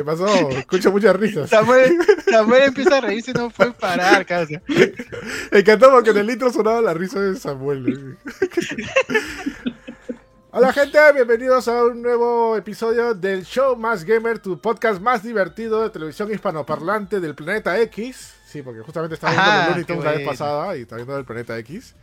¿Qué pasó? Escucho muchas risas. Samuel, Samuel empieza a reírse y no puede parar, casi. Me encantó porque en el intro sonaba la risa de Samuel. Hola gente, bienvenidos a un nuevo episodio del Show Más Gamer, tu podcast más divertido de televisión hispanoparlante del planeta X. Sí, porque justamente estaba viendo los Looney Tunes la vez pasada y estaba viendo el planeta X.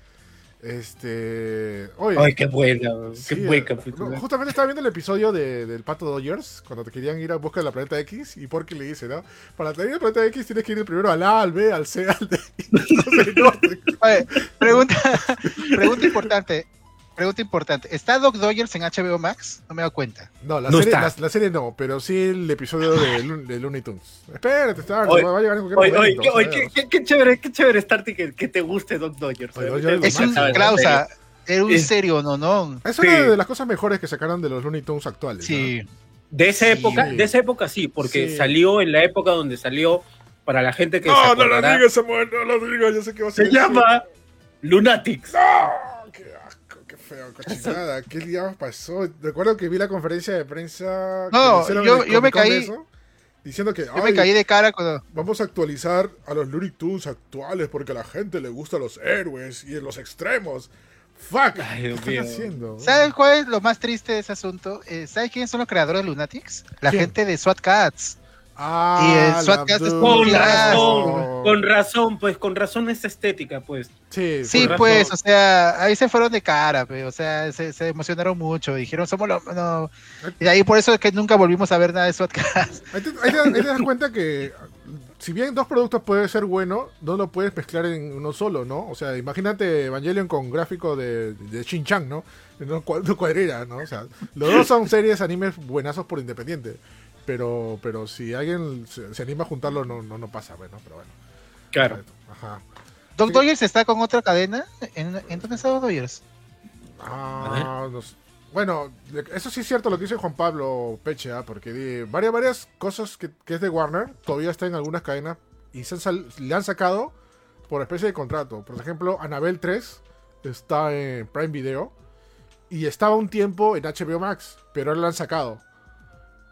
Este. Oye, Ay, qué buena, sí, qué buen eh, capítulo. no, justamente estaba viendo el episodio de, del Pato Dodgers, cuando te querían ir a busca de la planeta X, y Porky le dice, ¿no? Para tener el planeta X tienes que ir primero al A, al B, al C, al D. y no sé, no. Oye, pregunta, pregunta importante. Pregunta importante. ¿Está Doc Dodgers en HBO Max? No me he dado cuenta. No, la, No serie, la, la serie no, pero sí el episodio de, de Looney Tunes. Espérate, está, Oye, va a llegar en cualquier Oye, oye, momento. a qué, ver. qué- qué chévere, qué chévere Starty que, que te guste Doc Dodgers. Oye, ¿eh? Es un Clausa. Era un serio, no, no. Es Sí. una de las cosas mejores que sacaron de los Looney Tunes actuales. Sí. De esa Sí. época, de esa época sí, porque Sí. salió en la época donde salió para la gente que ¿no? se No, no lo digas, Samuel, no lo digas, yo sé que va a ser. se llama Lunatics. ¡No! ¡Qué asco, qué feo, cochinada! ¿Qué día pasó? Recuerdo que vi la conferencia de prensa. No, yo- yo me caí- eso, Diciendo que. Yo me "Ay, caí de cara cuando. Vamos a actualizar a los Looney Tunes actuales porque a la gente le gustan los héroes y en los extremos. ¡Fuck! Ay, ¿Qué están haciendo? ¿Sabes cuál es lo más triste de ese asunto? Eh, ¿Sabes quiénes son los creadores de Lunatics? La ¿Quién? gente de SWAT Cats. Ah, Y el es. Con razón, con razón, pues con razón esa estética, pues. Sí, Sí, razón. pues, o sea, ahí se fueron de cara, pe, o sea, se, se emocionaron mucho, dijeron, somos los... No. Y ahí por eso es que nunca volvimos a ver nada de SWAT. Ahí te, ahí te- ahí te das cuenta que si bien dos productos puede ser bueno, no lo puedes mezclar en uno solo, ¿no? O sea, imagínate Evangelion con gráfico de, de Shin-Chan, ¿no? No, cua- no cuadrera, ¿no? O sea, los dos son series animes buenazos por independiente. Pero, pero si alguien se, se anima a juntarlo, no, no, no pasa, bueno, pero bueno. Claro. Ajá. Doc Sí. Dodgers está con otra cadena. ¿En, ¿en dónde está Doc Dodgers? Ah, no sé. Bueno, eso sí es cierto lo que dice Juan Pablo Peche, ¿ah? porque di- varias, varias cosas que, que es de Warner todavía está en algunas cadenas y se han sal- le han sacado por especie de contrato. Por ejemplo, Anabel 3 está en Prime Video y estaba un tiempo en HBO Max, pero ahora la han sacado.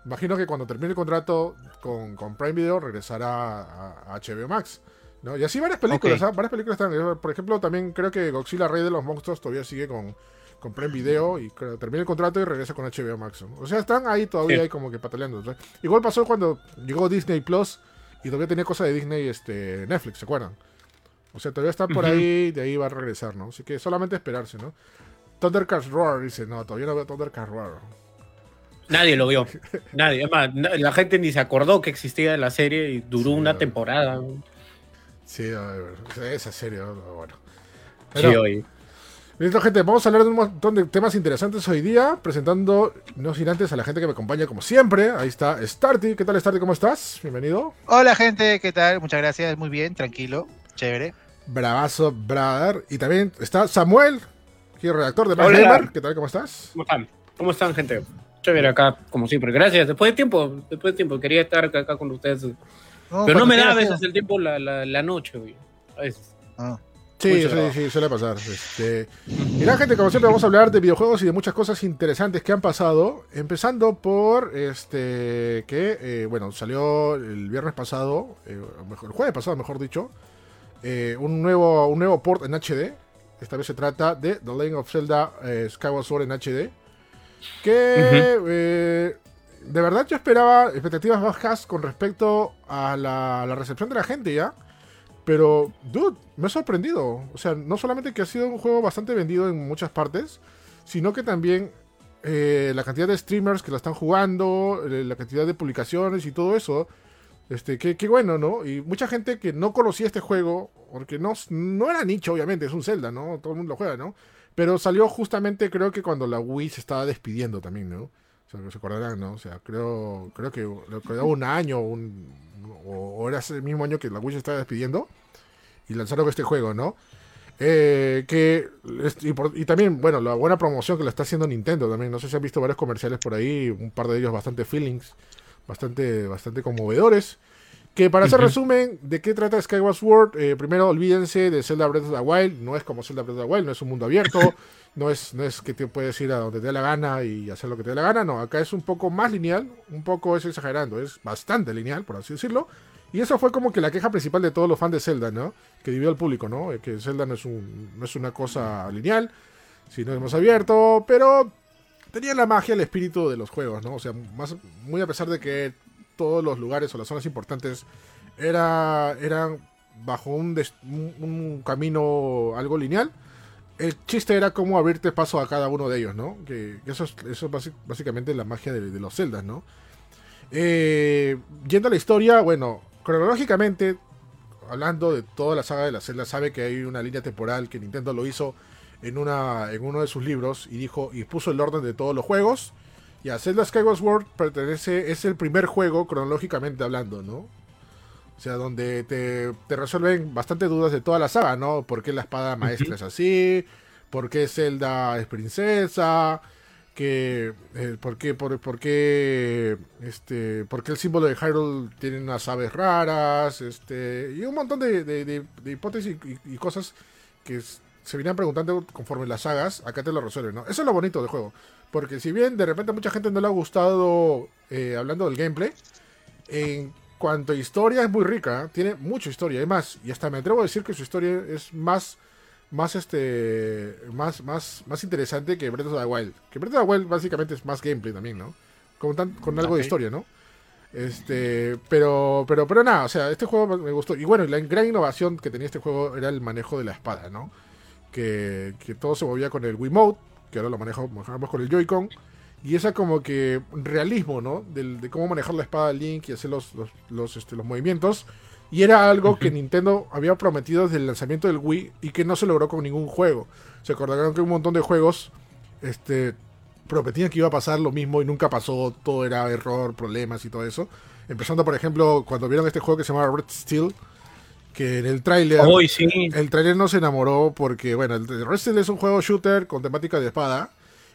Imagino que cuando termine el contrato con, con Prime Video regresará a, a HBO Max. ¿no? Y así varias películas, Ok. ¿ah? varias películas están. Por ejemplo, también creo que Godzilla Rey de los Monstruos todavía sigue con, con Prime Video y termina el contrato y regresa con HBO Max. ¿no? O sea, están ahí todavía Sí. ahí como que pataleando. ¿no? Igual pasó cuando llegó Disney Plus y todavía tenía cosas de Disney este, Netflix, ¿se acuerdan? O sea, todavía está por Ujú. ahí, de ahí va a regresar, ¿no? Así que solamente esperarse, ¿no? Thundercats Roar dice, no, todavía no veo Thundercats Roar. Nadie lo vio. Nadie. Es más, na- la gente ni se acordó que existía la serie y duró Sí, una temporada. Sí, a ver, esa serie, ¿no? bueno. Sí, Pero, oye. Listo, gente, vamos a hablar de un montón de temas interesantes hoy día, presentando, no sin antes, a la gente que me acompaña como siempre. Ahí está Starty. ¿Qué tal, Starty? ¿Cómo estás? Bienvenido. Hola gente, ¿qué tal? Muchas gracias, muy bien, tranquilo, chévere. Bravazo, brother. Y también está Samuel, aquí redactor de Más Hola. Gamer. ¿Qué tal? ¿Cómo estás? ¿Cómo están? ¿Cómo están, gente? Chévere acá, como siempre. Gracias. Después de tiempo, después de tiempo, quería estar acá, acá con ustedes. Pero no me da a veces el tiempo la, la, la noche, güey. A veces. Ah. Sí, sí, sí, suele pasar. Este... Y nada, gente, como siempre vamos a hablar de videojuegos y de muchas cosas interesantes que han pasado. Empezando por este que, eh, bueno, salió el viernes pasado, eh, el jueves pasado, mejor dicho, eh, un, nuevo, un nuevo port en HD. Esta vez se trata de The Legend of Zelda eh, Skyward Sword en HD. Que eh, de verdad yo esperaba expectativas bajas con respecto a la, recepción de la gente ya. Pero, dude, me ha sorprendido. O sea, no solamente que ha sido un juego bastante vendido en muchas partes, sino que también eh, la cantidad de streamers que la están jugando, eh, la cantidad de publicaciones y todo eso. Este, qué, qué bueno, ¿no? Y mucha gente que no conocía este juego, porque no, no era nicho, obviamente, es un Zelda, ¿no? Todo el mundo lo juega, ¿no? Pero salió justamente, creo que cuando la Wii se estaba despidiendo también, ¿no? O sea, que se acordarán, ¿no? O sea, creo, creo que quedaba un año un, o, era ese mismo año que la Wii se estaba despidiendo y lanzaron este juego, ¿no? Eh, que y también, bueno, la buena promoción que le está haciendo Nintendo también. No sé si han visto varios comerciales por ahí, un par de ellos bastante feelings, bastante, bastante conmovedores. Que para hacer resumen, ¿de qué trata Skyward Sword? Eh, primero, olvídense de Zelda Breath of the Wild. No es como Zelda Breath of the Wild, no es un mundo abierto. no, es, no es que te puedes ir a donde te dé la gana y hacer lo que te dé la gana. No, acá es un poco más lineal. Un poco es exagerando, es bastante lineal, por así decirlo. Y eso fue como que la queja principal de todos los fans de Zelda, ¿no? Que dividió al público, ¿no? Eh, Que Zelda no es, un, no es una cosa lineal, sino es más abierto, pero tenía la magia, el espíritu de los juegos, ¿no? O sea, más, muy a pesar de que todos los lugares o las zonas importantes era, eran bajo un, camino algo lineal, el chiste era cómo abrirte paso a cada uno de ellos, ¿no? Que, eso es, es básicamente la magia de, los Zeldas, ¿no? Eh, yendo a la historia, bueno, cronológicamente, hablando de toda la saga de la Zelda, sabe que hay una línea temporal que Nintendo lo hizo en, una, en uno de sus libros y dijo y puso el orden de todos los juegos. Y a Zelda Skyward Sword pertenece, es el primer juego cronológicamente hablando, ¿no? O sea, donde te, te resuelven bastante dudas de toda la saga, ¿no? ¿Por qué la espada maestra es así? ¿Por qué Zelda es princesa? Que, eh, ¿por, qué, por, por qué, este, por qué el símbolo de Hyrule tiene unas aves raras? Este, y un montón de, de- de- de hipótesis y, y cosas que se venían preguntando conforme las sagas, acá te lo resuelven, ¿no? Eso es lo bonito del juego. Porque si bien de repente a mucha gente no le ha gustado, eh, hablando del gameplay, en cuanto a historia es muy rica, ¿eh? tiene mucha historia, y más, y hasta me atrevo a decir que su historia es más, más este, más, más, más interesante que Breath of the Wild. Que Breath of the Wild básicamente es más gameplay también, ¿no? Con, tan- con algo de historia, ¿no? Este, pero, pero, pero nada, o sea, este juego me gustó. Y bueno, la gran innovación que tenía este juego era el manejo de la espada, ¿no? Que, que todo se movía con el Wiimote, que ahora lo manejo, manejamos con el Joy-Con. Y esa como que realismo, ¿no? De cómo manejar la espada de Link y hacer los, los, los, este, los movimientos. Y era algo que Nintendo había prometido desde el lanzamiento del Wii y que no se logró con ningún juego. Se acordarán que un montón de juegos este, prometían que iba a pasar lo mismo y nunca pasó. Todo era error, problemas y todo eso. Empezando, por ejemplo, cuando vieron este juego que se llama Red Steel, que en el tráiler... Sí. El trailer no se enamoró porque, bueno, el Resident es un juego shooter con temática de espada.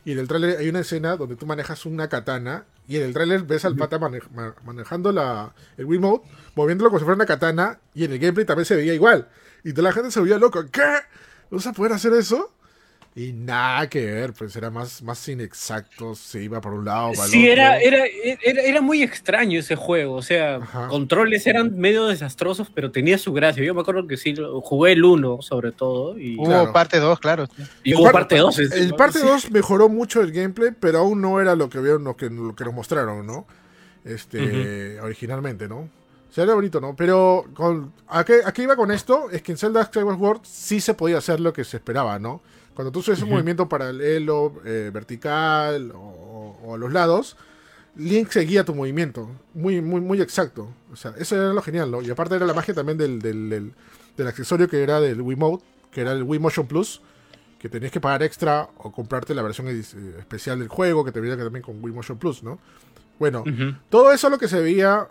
Y en el trailer hay una escena donde tú manejas una katana. Y en el trailer ves al pata mane- ma- manejando la, el Wiimote, moviéndolo como si fuera una katana. Y en el gameplay también se veía igual. Y toda la gente se veía loco. ¿Qué? ¿Vas a poder hacer eso? Y nada que ver, pues era más, más inexacto. Se iba por un lado, para el Sí, otro. era, era, era, era muy extraño ese juego. O sea, Ajá. controles eran medio desastrosos, pero tenía su gracia. Yo me acuerdo que sí, jugué el 1 sobre todo. Y, Hubo Claro. parte 2, claro. y hubo par- parte 2. El parte 2 mejoró mucho el gameplay, pero aún no era lo que vieron, lo que, lo que nos mostraron, ¿no? Este, originalmente, ¿no? O sea, era bonito, ¿no? Pero con, ¿a, qué, a qué iba con esto? Es que en Zelda Skyward Sword sí se podía hacer lo que se esperaba, ¿no? Cuando tú haces un movimiento paralelo, eh, vertical o, o a los lados, Link seguía tu movimiento. Muy, muy, muy exacto. O sea, eso era lo genial, ¿no? Y aparte era la magia también del, del, del- del accesorio que era del Wiimote, que era el Wii Motion Plus, que tenías que pagar extra o comprarte la versión eh, especial del juego, que te venía también con Wii Motion Plus, ¿no? Bueno, todo eso lo que se veía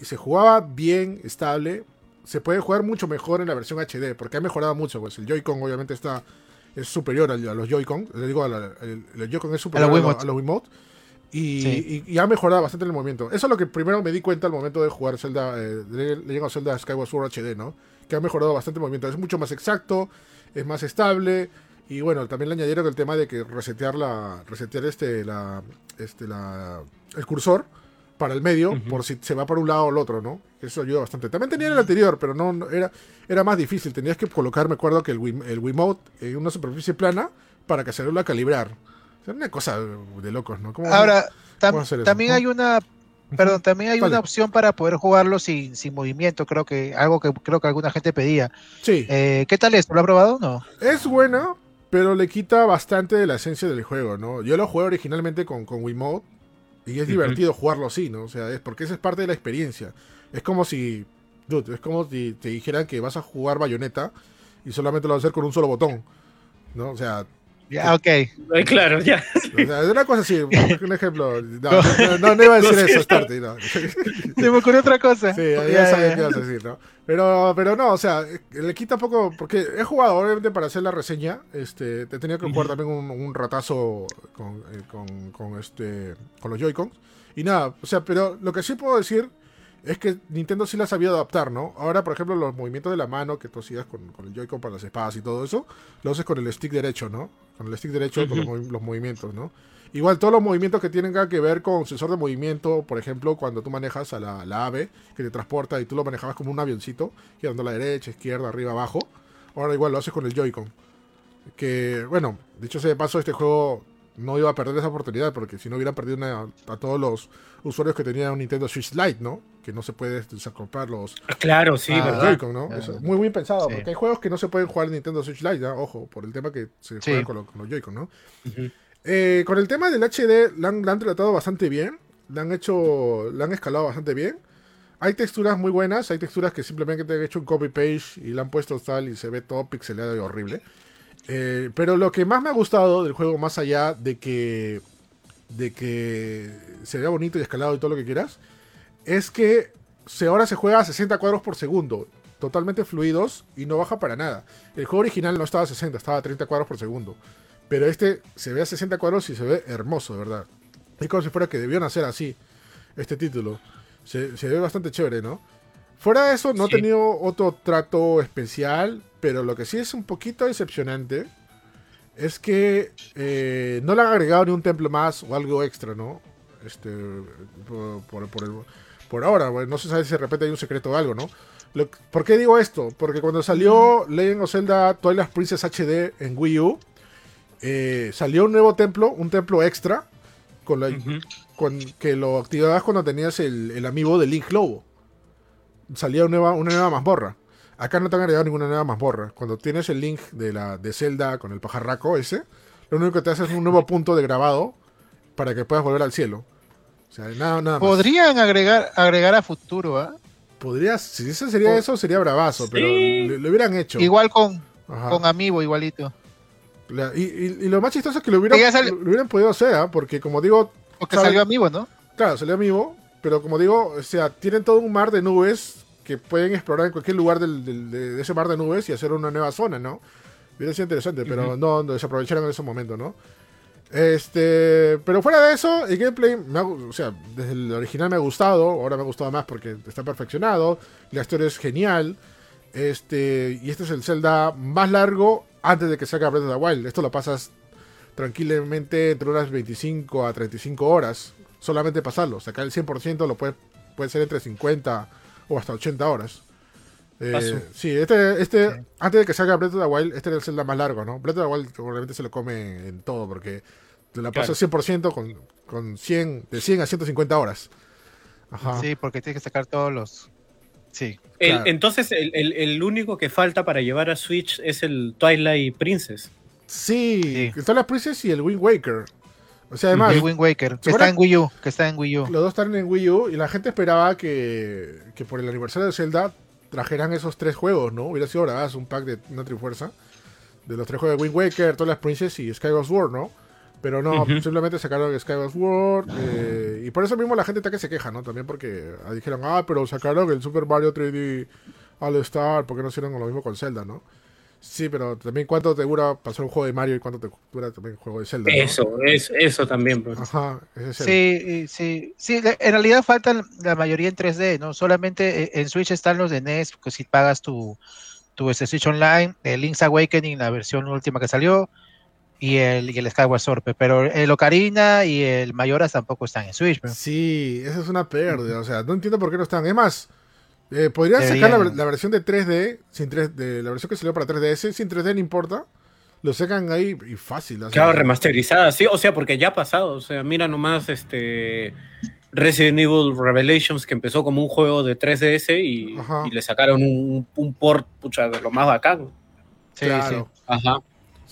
y se jugaba bien, estable, se puede jugar mucho mejor en la versión HD, porque ha mejorado mucho, pues el Joy-Con obviamente está es superior a, los Joy-Con, le digo, a la- el, el Joy-Con es superior a, lo- Wiimote. a los Wiimote, y, Sí. y- y ha mejorado bastante el movimiento. Eso es lo que primero me di cuenta al momento de jugar Zelda, eh, de Legend of Zelda Skyward Sword HD, ¿no? Que ha mejorado bastante el movimiento, es mucho más exacto, es más estable, y bueno, también le añadieron el tema de que resetear la, resetear este, la, este, la, el cursor para el medio, por si se va por un lado o el otro, ¿no? Eso ayuda bastante. También tenía en el anterior, pero no, no- era, era más difícil. Tenías que colocar, me acuerdo que el, Wim- el Wiimote en una superficie plana para que se a calibrar. O sea, una cosa de locos, ¿no? ¿Cómo- Ahora, también hay una, perdón, también hay una opción para poder jugarlo sin, sin movimiento, creo que algo que creo que alguna gente pedía. Sí, Eh, ¿Qué tal esto? ¿Lo ha probado o no? es buena, pero le quita bastante de la esencia del juego, ¿no? Yo lo jugué originalmente con, con Wiimote y es divertido jugarlo así, ¿no? O sea, es porque esa es parte de la experiencia. Es como si, dude, es como si te dijeran que vas a jugar bayoneta y solamente lo vas a hacer con un solo botón, ¿no? O sea, Ya, ok. Eh, Claro, ya. o sea, es una cosa así, un ejemplo. No, no, no, no iba a decir eso, Starty, no. Se me ocurrió otra cosa. Sí, ya, Ya, sabía qué ibas a decir, ¿no? Pero, pero no, o sea, le quita poco, porque he jugado, obviamente, para hacer la reseña, este, te tenía que jugar también un, un ratazo con, eh, con, con este, con los Joy-Cons. Y nada, o sea, pero lo que sí puedo decir es que Nintendo sí la ha sabido adaptar, ¿no? Ahora, por ejemplo, los movimientos de la mano que tú hacías con, con el Joy-Con para las espadas y todo eso, lo haces con el stick derecho, ¿no? Con el stick derecho, con los, movi- los movimientos, ¿no? Igual todos los movimientos que tienen que ver con sensor de movimiento, por ejemplo, cuando tú manejas a la, la ave que te transporta y tú lo manejabas como un avioncito, girando a la derecha, izquierda, arriba, abajo. Ahora igual lo haces con el Joy-Con. Que, bueno, dicho sea de paso, este juego no iba a perder esa oportunidad porque si no hubiera perdido una- a todos los usuarios que tenían un Nintendo Switch Lite, ¿no? Que no se puede desacoplar los Claro, sí, Ah, ¿verdad? Joy-Con, ¿no? Claro. Eso, muy bien pensado, Sí. porque hay juegos que no se pueden jugar en Nintendo Switch Lite, ¿no? Ojo, por el tema que se Sí. juega con, lo- con los Joy-Con, ¿no? Eh, con el tema del HD, la han, la han tratado bastante bien. La han hecho. La han escalado bastante bien. Hay texturas muy buenas. Hay texturas que simplemente te han hecho un copy page y la han puesto tal y se ve todo pixelado y horrible. Eh, pero lo que más me ha gustado del juego, más allá de que. de que se vea bonito y escalado y todo lo que quieras, es que se, ahora se juega a 60 cuadros por segundo. Totalmente fluidos y no baja para nada. El juego original no estaba a 60, estaba a 30 cuadros por segundo. Pero este se ve a 60 cuadros y se ve hermoso, de verdad. Es como si fuera que debieron hacer así este título. Se, se ve bastante chévere, ¿no? Fuera de eso, no Sí. ha tenido otro trato especial, pero lo que sí es un poquito decepcionante es que eh, no le han agregado ni un templo más o algo extra, ¿no? Este, por, por, por el- por ahora, bueno, no se sabe si de repente hay un secreto o algo, ¿no? Lo- ¿Por qué digo esto? Porque cuando salió Legend of Zelda Twilight Princess HD en Wii U, eh, salió un nuevo templo, un templo extra, con la, con, que lo activabas cuando tenías el, el amiibo de Link Lobo. Salía una nueva, una nueva mazmorra. Acá no te han agregado ninguna nueva mazmorra. Cuando tienes el link de la de Zelda con el pajarraco ese, lo único que te hace es un nuevo punto de grabado para que puedas volver al cielo. O sea, nada, nada más. Podrían agregar, agregar a futuro, ¿ah? Podrías, si eso sería eso, sería bravazo, pero lo, lo hubieran hecho. Igual con, Ajá. con Amiibo, igualito. La- y, y- y lo más chistoso es que lo hubieran, lo hubieran podido hacer, ¿ah? porque como digo, Porque salió Amiibo, ¿no? Claro, salió amigo, pero como digo, o sea, tienen todo un mar de nubes que pueden explorar en cualquier lugar del- del- de, de ese mar de nubes y hacer una nueva zona, ¿no? Hubiera sido interesante, pero Ujú. no, no desaprovecharon en ese momento, ¿no? Este, pero fuera de eso, el gameplay, me ha o sea, desde el original me ha gustado, ahora me ha gustado más porque está perfeccionado, la historia es genial, este, y este es el Zelda más largo antes de que salga Breath of the Wild. Esto lo pasas tranquilamente entre unas 25 a 35 horas, solamente pasarlo. Sacar el 100% lo puede, puede ser entre 50 o hasta 80 horas. Eh, sí, este, este antes de que salga Breath of the Wild, este era el Zelda más largo, ¿no? Breath of the Wild probablemente se lo come en todo porque te la pasas 100% con, con 100, de 100 a 150 horas. Ajá. Sí, porque tienes que sacar todos los. Sí. El- Claro. entonces, el, el- el único que falta para llevar a Switch es el Twilight Princess. Sí, Sí. está la Princess y el Wind Waker. O sea, además, el Wind Waker, que está en Wii U, que está en Wii U. Los dos están en Wii U y la gente esperaba que, que por el aniversario de Zelda trajeran esos tres juegos, ¿no? Hubiera sido bravazo un pack de una trifuerza de los tres juegos de Wind Waker, todas las Princess y Skyward Sword, ¿no? Pero no, simplemente sacaron Skyward Sword eh, y por eso mismo la gente está que se queja, ¿no? También porque dijeron, ah, pero sacaron el Super Mario 3D All Star, ¿por qué no hicieron lo mismo con Zelda, no? Sí, pero también cuánto te dura pasar un juego de Mario y cuánto te dura también un juego de Zelda. ¿no? Eso, es, eso también. pues. Ajá, ese es el- Sí, sí, sí, en realidad faltan la mayoría en 3D, ¿no? Solamente eh, en Switch están los de NES, que si pagas tu, tu este, Switch Online, el Link's Awakening, la versión última que salió, y el, y el Skyward Sword, pe, pero el Ocarina y el Mayoras tampoco están en Switch. pe. Sí, esa es una pérdida. O sea, no entiendo por qué no están. Es más, eh, podrían sacar la, versión de 3D, sin 3 de la versión que salió para 3DS, sin 3D no importa. Lo sacan ahí y fácil. Claro, remasterizada, sí, o sea, porque ya ha pasado, o sea, mira nomás este Resident Evil Revelations que empezó como un juego de 3DS y, le sacaron un, un port, pucha, de lo más bacán. Sí, claro. Ajá.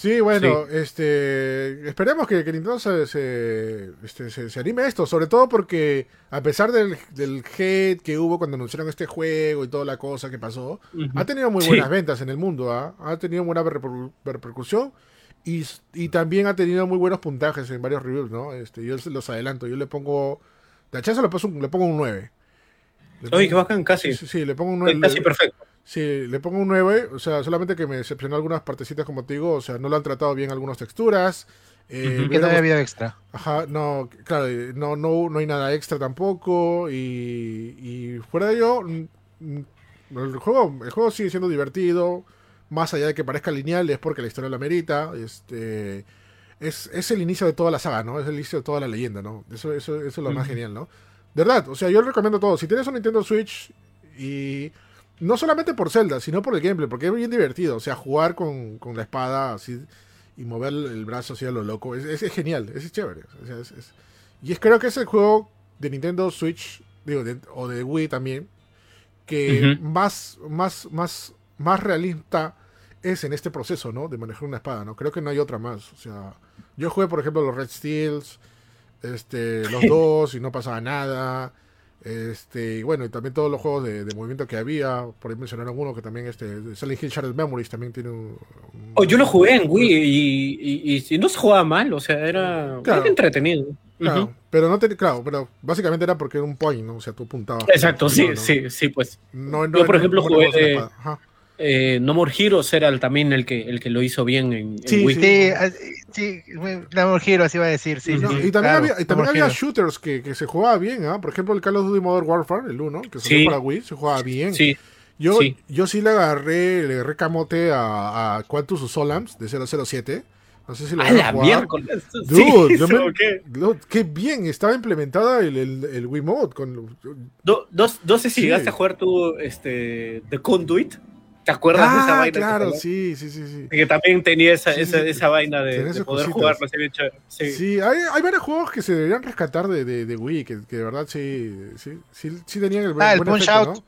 Sí, bueno, este esperemos que, que Nintendo se, se, este, se- se anime a esto, sobre todo porque a pesar del, del hate que hubo cuando anunciaron este juego y toda la cosa que pasó, ha tenido muy Sí. buenas ventas en el mundo, ¿ah? ha tenido buena reper- repercusión y, y también ha tenido muy buenos puntajes en varios reviews, ¿no? Este, yo los adelanto, yo le pongo, de hachazo le, pongo un 9. Le Oye, qué bacán, casi. Sí, sí, sí, le pongo un 9. Casi perfecto. Sí, le pongo un 9, o sea, solamente que me decepcionó algunas partecitas como te digo, o sea, no lo han tratado bien algunas texturas, Eh, Que no había vida extra. Ajá, no, claro, no, no, no hay nada extra tampoco. Y, y fuera de ello, mm, mm, el juego, el juego sigue siendo divertido. Más allá de que parezca lineal, es porque la historia lo amerita. Este, es, es el inicio de toda la saga, ¿no? Es el inicio de toda la leyenda, ¿no? Eso, eso, eso es lo más genial, ¿no? De verdad, o sea, yo recomiendo todo. Si tienes un Nintendo Switch y no solamente por Zelda, sino por el gameplay, porque es bien divertido. O sea, jugar con, con la espada así y mover el brazo así a lo loco. Es, es- es genial, es chévere. O sea, es- y es, creo que es el juego de Nintendo Switch, digo, de- o de Wii también, que más, más, más, más realista es en este proceso, ¿no? De manejar una espada, ¿no? Creo que no hay otra más. O sea, yo jugué, por ejemplo, los Red Steels, este, los dos, y no pasaba nada. Este, y bueno, y también todos los juegos de, de movimiento que había. Por ahí mencionaron uno que también, este, Silent Hill Shattered Memories también tiene un. un- Oh, yo lo jugué en Wii y, y, y- no se jugaba mal, o sea, era, Claro. era entretenido. Claro, pero no te, claro, pero básicamente era porque era un point, ¿no? O sea, tú apuntabas. Exacto, sí, No, sí, sí, pues. No, no, Yo, por ejemplo, jugué de-. Ajá. Eh, no More Heroes era el- también el que, el que lo hizo bien en, en Sí, Wii. Sí, sí, Namor Hero, así iba a decir, sí. No, sí, y también claro, había, y también Namor había Hero. shooters que, que se jugaba bien, ¿ah? Por ejemplo, el Call of Duty Modern Warfare, el 1, que salió Sí. para Wii, se jugaba bien. Sí, Yo, sí. yo sí le agarré, le agarré camote a, a Quantus Solams de 007. No sé si lo a la jugar. miércoles. Dude, sí, me- ¿qué? Bien, estaba implementada el, el, el Wiimote. Con, No, no- no sé si Sí. llegaste a jugar tú este, The Conduit. ¿Te acuerdas de esa ah, vaina? que claro, salió? sí, sí, sí. sí. Que también tenía esa, Sí, esa, sí, esa vaina de, de poder chévere. Sí. Sí, hay, hay varios juegos que se deberían rescatar de, de, de Wii, que, que de verdad sí, sí, sí, sí tenían el buen, Ah, el buen Punch efecto, Out. ¿no?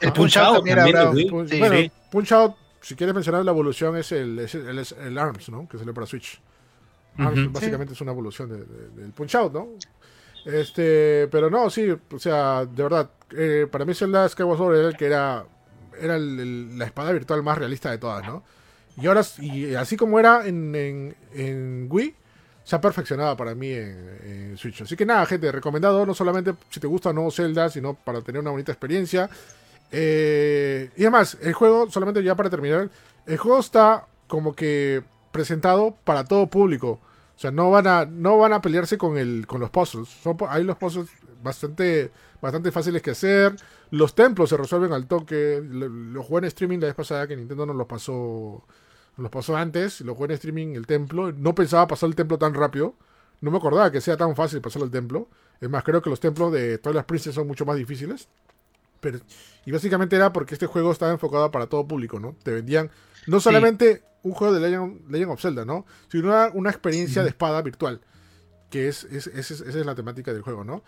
El Ah, Punch Out Out también era bravo. Wii. Punch- Sí. bueno, sí. Punch Out, si quieres mencionar la evolución, es el, es el, es el ARMS, ¿no? Que salió para Switch. ARMS básicamente es una evolución de- de- del Punch Out, ¿no? Este, pero no, sí, o sea, de verdad, eh, para mí Zelda Skyward Sword era el que era, era la espada virtual más realista de todas, ¿no? Y ahora, y así como era en, Wii, se ha perfeccionado para mí en, Switch. Así que nada, gente, recomendado no solamente si te gusta o no Zelda, sino para tener una bonita experiencia. Eh, y además, el juego, solamente ya para terminar, el juego está como que presentado para todo público. O sea, no van a, no van a pelearse con, el, con los puzzles. Hay los puzzles bastante, bastante fáciles que hacer. Los templos se resuelven al toque. Lo, lo jugué en streaming la vez pasada que Nintendo nos los pasó, nos los pasó antes. Lo jugué en streaming el templo. No pensaba pasar el templo tan rápido. No me acordaba que sea tan fácil pasar el templo. Es más, creo que los templos de todas las Princess son mucho más difíciles. Pero, y básicamente era porque este juego estaba enfocado para todo público, ¿no? Te vendían no solamente un juego de Legend, Legend of Zelda, ¿no? Sino una, una experiencia de espada virtual. Que es, es- es- es- esa es la temática del juego, ¿no?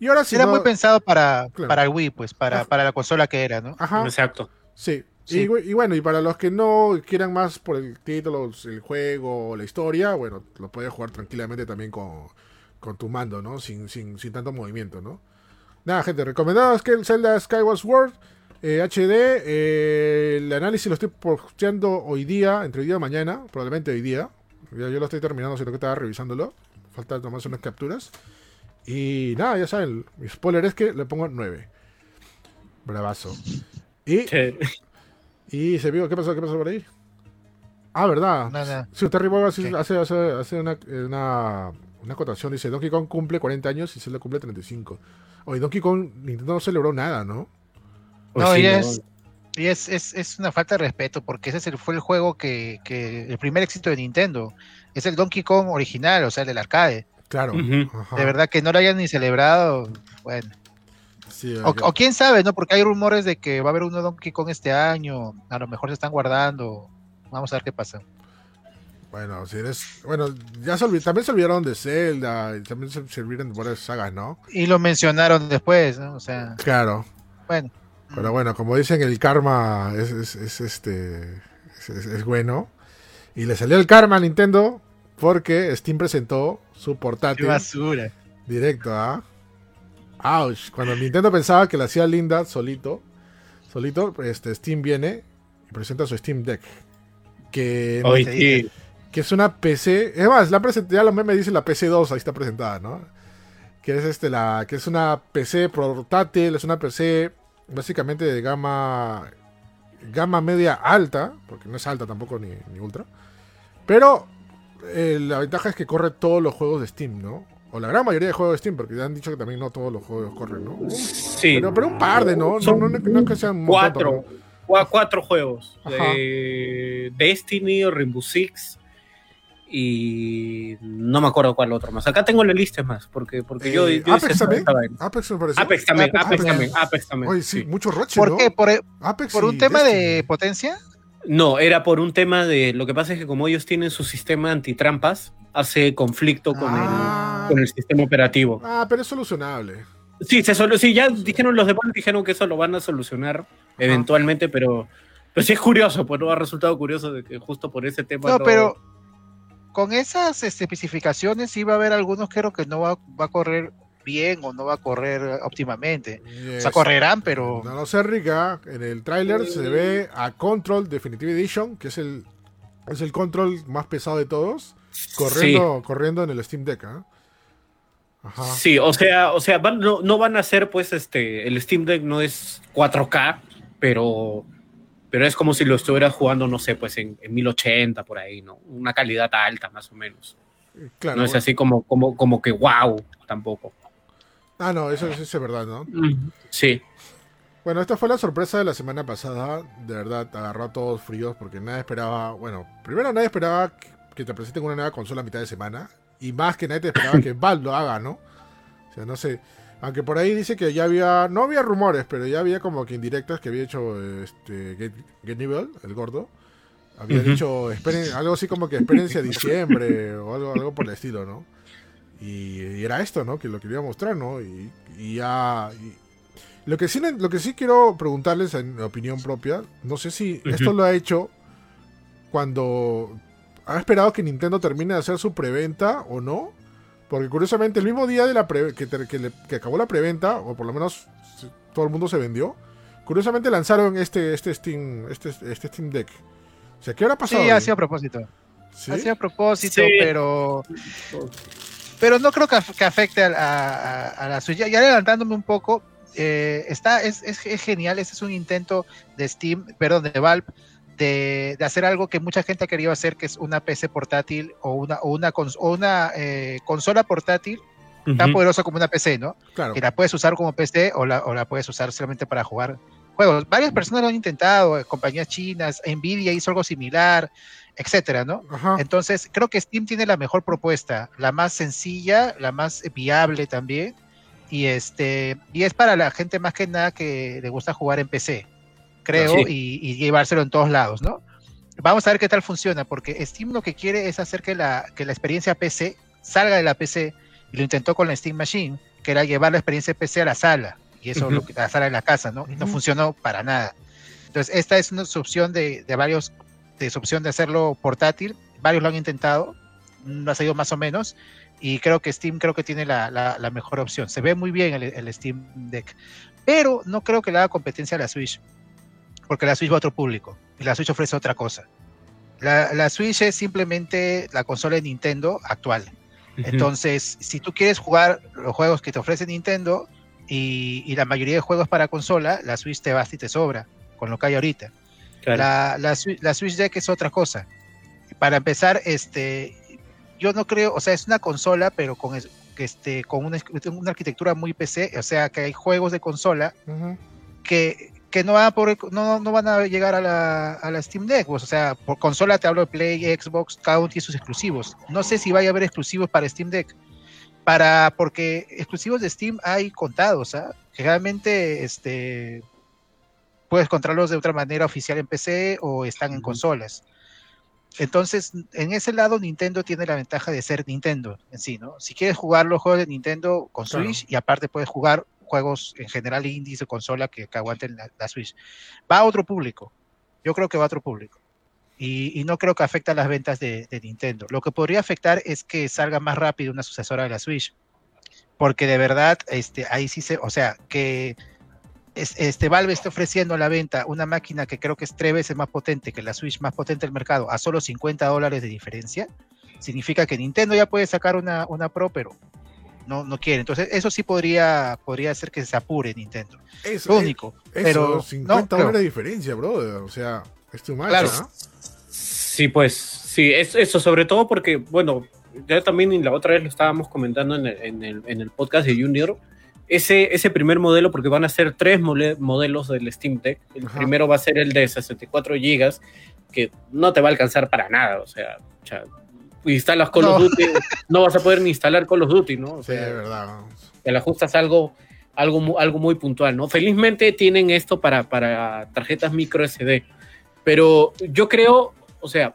Y ahora sí. Era no- muy pensado para, Claro. para el Wii, pues, para, para la consola que era, ¿no? Ajá, Exacto. sí. Sí. Y bueno, y para los que no quieran más por el título, el juego, la historia, bueno, lo puedes jugar tranquilamente también con, con tu mando, ¿no? Sin, sin, sin tanto movimiento, ¿no? Nada, gente, recomendado es que el Zelda Skyward Sword eh, HD, eh, el análisis lo estoy posteando hoy día, entre hoy día y mañana, probablemente hoy día. Ya yo lo estoy terminando, sino que estaba revisándolo. Falta tomarse unas capturas. Y nada, ya saben, mi spoiler es que le pongo 9. Bravazo. Y, y se vio, ¿qué pasó? ¿Qué pasó por ahí? Ah, ¿verdad? No, no. Sí, Terry Boy hace, hace, hace- hace una, una, una acotación. Dice: Donkey Kong cumple 40 años y Zelda cumple 35. Oye, Donkey Kong, Nintendo no celebró nada, ¿no? Pues No, sí, y ¿no? es, y es, es, es una falta de respeto, porque ese fue el juego que, que el primer éxito de Nintendo. Es el Donkey Kong original, o sea, el del arcade. Claro. De verdad que no lo hayan ni celebrado. Bueno. Sí, O, quién sabe, ¿no? Porque hay rumores de que va a haber uno Donkey Kong este año. A lo mejor se están guardando. Vamos a ver qué pasa. Bueno, si eres, bueno, ya se olvid- también se olvidaron de Zelda, y también se, se olvidaron de varias sagas, ¿no? Y lo mencionaron después, ¿no? O sea, Claro. bueno. Pero bueno, como dicen, el karma es, es- es, este es, es- es bueno. Y le salió el karma a Nintendo porque Steam presentó su Qué portátil basura. directo, ¿ah? Ouch. Cuando Nintendo pensaba que la hacía linda solito, solito, este Steam viene y presenta su Steam Deck. Que, Hoy sí. que es una PC. Es más, la present- ya los memes dicen la PC2, ahí está presentada, ¿no? Que es este la. Que es una PC portátil, es una PC básicamente de gama. gama media alta, porque no es alta tampoco ni, ni ultra. Pero eh, la ventaja es que corre todos los juegos de Steam, ¿no? O la gran mayoría de juegos de Steam, porque ya han dicho que también no todos los juegos corren, ¿no? Sí. Pero, pero un par de, ¿no? No, Son no, no, no es que sean montón, cuatro. pero- Cuatro juegos. De Destiny, Rainbow Six y no me acuerdo cuál otro más. Acá tengo la lista más, porque, porque yo, Eh, yo Apex hice también. Apex me pareció. Apex también, Apex Apex también. también, Apex también. Oye, sí, sí. mucho roche, ¿Por ¿no? qué? ¿Por, Apex por y un tema Destiny. de potencia? No, era por un tema de. Lo que pasa es que como ellos tienen su sistema antitrampas, hace conflicto con, Ah. el, con el sistema operativo. Ah, pero es solucionable. Sí, se solu- sí, ya dijeron los demás dijeron que eso lo van a solucionar eventualmente, pero, pero sí es curioso, pues no ha resultado curioso de que justo por ese tema. No, pero con esas este, especificaciones sí va a haber algunos creo que no va, va a correr bien o no va a correr óptimamente. O sea, Yes. correrán, pero No lo sé, Rica. En el tráiler se ve a Control Definitive Edition, que es el, es el control más pesado de todos, corriendo, corriendo en el Steam Deck. ¿ah? Ajá. Sí, o sea, o sea, van- no, no van a ser, pues, este, el Steam Deck no es 4K, pero, pero es como si lo estuvieras jugando, no sé, pues en, en 1080 por ahí, ¿no? Una calidad alta, más o menos. Claro, no es bueno. así como, como, como que wow, tampoco. Ah, no, eso, eso es verdad, ¿no? Sí. Bueno, esta fue la sorpresa de la semana pasada. De verdad, agarró a todos fríos porque nadie esperaba. Bueno, primero nadie esperaba que- te presenten una nueva consola a mitad de semana. Y más que nadie te esperaba que Valve lo haga, ¿no? O sea, no sé. Aunque por ahí dice que ya había. No había rumores, pero ya había como que indirectas que había hecho este Get, Get el gordo. Había dicho esperen, algo así como que espérense a diciembre o algo, algo por el estilo, ¿no? Y, y era esto, ¿no? Que lo quería mostrar, ¿no? Y, y ya. y- lo que, sí, lo que sí quiero preguntarles en opinión propia, no sé si esto lo ha hecho cuando ha esperado que Nintendo termine de hacer su preventa o no. Porque curiosamente el mismo día de la pre- que, ter- que le- que acabó la preventa, o por lo menos todo el mundo se vendió, curiosamente lanzaron este, este, Steam, este, este Steam Deck. O sea, ¿qué habrá pasado? sí, ha sido a propósito. ¿Sí? Ha sido a propósito, Sí. pero pero no creo que, af- que afecte a, a- a- a la Switch. Ya, ya adelantándome un poco, eh, está, es, es- es genial. Este es un intento de Steam, perdón, de Valve, de, de hacer algo que mucha gente ha querido hacer, que es una PC portátil o una, o una, cons- o una eh, consola portátil tan poderosa como una PC, ¿no? Claro. que la puedes usar como PC o la, o la puedes usar solamente para jugar juegos. Varias personas lo han intentado, eh, compañías chinas, Nvidia hizo algo similar, etcétera, ¿no? Ajá. Entonces, creo que Steam tiene la mejor propuesta, la más sencilla, la más viable también, y este, y es para la gente más que nada que le gusta jugar en PC, creo, Sí. y, y llevárselo en todos lados, ¿no? Vamos a ver qué tal funciona, porque Steam lo que quiere es hacer que la, que la experiencia PC salga de la PC, y lo intentó con la Steam Machine, que era llevar la experiencia PC a la sala, y eso Ujú. lo que a la sala de la casa, ¿no? Y no funcionó para nada. Entonces, esta es una opción de, de varios, de su opción de hacerlo portátil, varios lo han intentado, no ha salido más o menos, y creo que Steam creo que tiene la, la- la mejor opción. Se ve muy bien el, el Steam Deck, pero no creo que le haga competencia a la Switch, porque la Switch va a otro público, y la Switch ofrece otra cosa. La, la Switch es simplemente la consola de Nintendo actual. Entonces, si tú quieres jugar los juegos que te ofrece Nintendo y, y la mayoría de juegos para consola, la Switch te basta y te sobra con lo que hay ahorita. Claro. La, la, la Switch Deck es otra cosa. Para empezar, este, yo no creo, o sea, es una consola, pero con, este, con una, una arquitectura muy PC, o sea, que hay juegos de consola Ujú. que, que no, van a poder- no, no van a llegar a la, a la Steam Deck. pues, o sea, por consola te hablo de Play, Xbox, cada uno tiene sus exclusivos. No sé si vaya a haber exclusivos para Steam Deck. Para, porque exclusivos de Steam hay contados, ¿ah? Generalmente este, puedes encontrarlos de otra manera oficial en PC o están en consolas. Entonces, en ese lado, Nintendo tiene la ventaja de ser Nintendo en sí, ¿no? Si quieres jugar los juegos de Nintendo con Claro. Switch y aparte puedes jugar juegos en general indies o consola que, que aguanten la, la Switch. Va a otro público. Yo creo que va a otro público. Y, y no creo que afecte a las ventas de, de Nintendo. Lo que podría afectar es que salga más rápido una sucesora de la Switch. Porque de verdad, este, ahí sí se, o sea, que es- este Valve está ofreciendo a la venta una máquina que creo que es tres veces más potente que la Switch más potente del mercado a solo 50 dólares de diferencia, significa que Nintendo ya puede sacar una, una Pro, pero no, no quiere. Entonces, eso sí podría, podría hacer que se apure Nintendo. Eso, Lo eh, único. eso, pero 50 no, dólares de diferencia, brother. O sea, es tu match, Claro. Sí, pues, Sí, es eso, sobre todo porque, bueno, ya también la otra vez lo estábamos comentando en el, en el, en el podcast de Junior, ese, ese primer modelo, porque van a ser tres modelos del Steam Deck. El Ajá. primero va a ser el de 64 GB, que no te va a alcanzar para nada. O sea, sea, instalas Call of No. Duty, no vas a poder ni instalar Call of Duty, ¿no? O Sí, sea, de verdad. te le ajustas algo, algo, algo muy puntual, ¿no? Felizmente tienen esto para, para tarjetas micro SD, pero yo creo, o sea,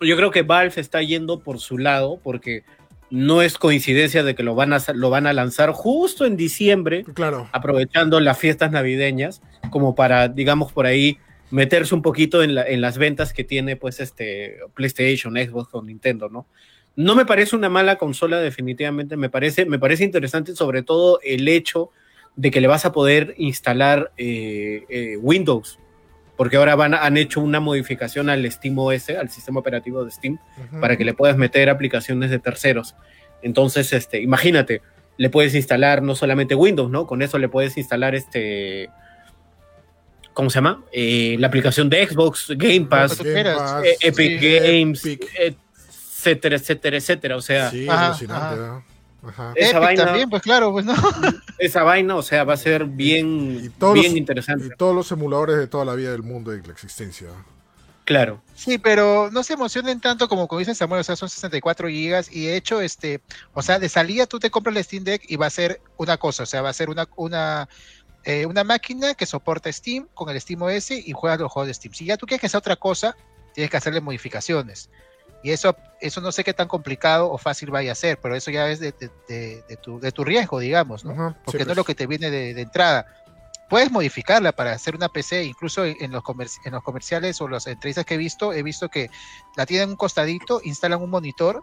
yo creo que Valve está yendo por su lado porque no es coincidencia de que lo van a, lo van a lanzar justo en diciembre, Claro. aprovechando las fiestas navideñas, como para, digamos, por ahí meterse un poquito en, la- en las ventas que tiene pues este PlayStation, Xbox o Nintendo, ¿no? No me parece una mala consola definitivamente, me parece, me parece interesante sobre todo el hecho de que le vas a poder instalar eh, eh, Windows, porque ahora van, a- han hecho una modificación al SteamOS, al sistema operativo de Steam, para que le puedas meter aplicaciones de terceros. Entonces, este, imagínate, le puedes instalar no solamente Windows, ¿no? Con eso le puedes instalar este. ¿Cómo se llama? Eh, la aplicación de Xbox, Game Pass, quieras. Pass, eh, Epic sí, Games, Epic. etcétera, etcétera, etcétera. O sea, Sí, Ajá, alucinante. ajá. ¿no? Ajá. Esa Epic vaina- también, pues claro, pues no. esa vaina, o sea, va a ser bien, Y todos bien los- interesante. Y todos los emuladores de toda la vida del mundo y la existencia. Claro. Sí, pero no se emocionen tanto como, como dice Samuel, o sea, son 64 gigas y de hecho, este, o sea, de salida tú te compras el Steam Deck y va a ser una cosa, o sea, va a ser una, una, eh, una máquina que soporta Steam con el Steam OS y juegas los juegos de Steam. Si ya tú quieres que sea otra cosa, tienes que hacerle modificaciones. Y eso, eso no sé qué tan complicado o fácil vaya a ser, pero eso ya es de, de- de- de tu, de tu riesgo, digamos, ¿no? Ajá, porque sí, no es pues. lo que te viene de, de entrada. Puedes modificarla para hacer una PC, incluso en, en los, en los comerciales o las entrevistas que he visto, he visto que la tienen un costadito, instalan un monitor,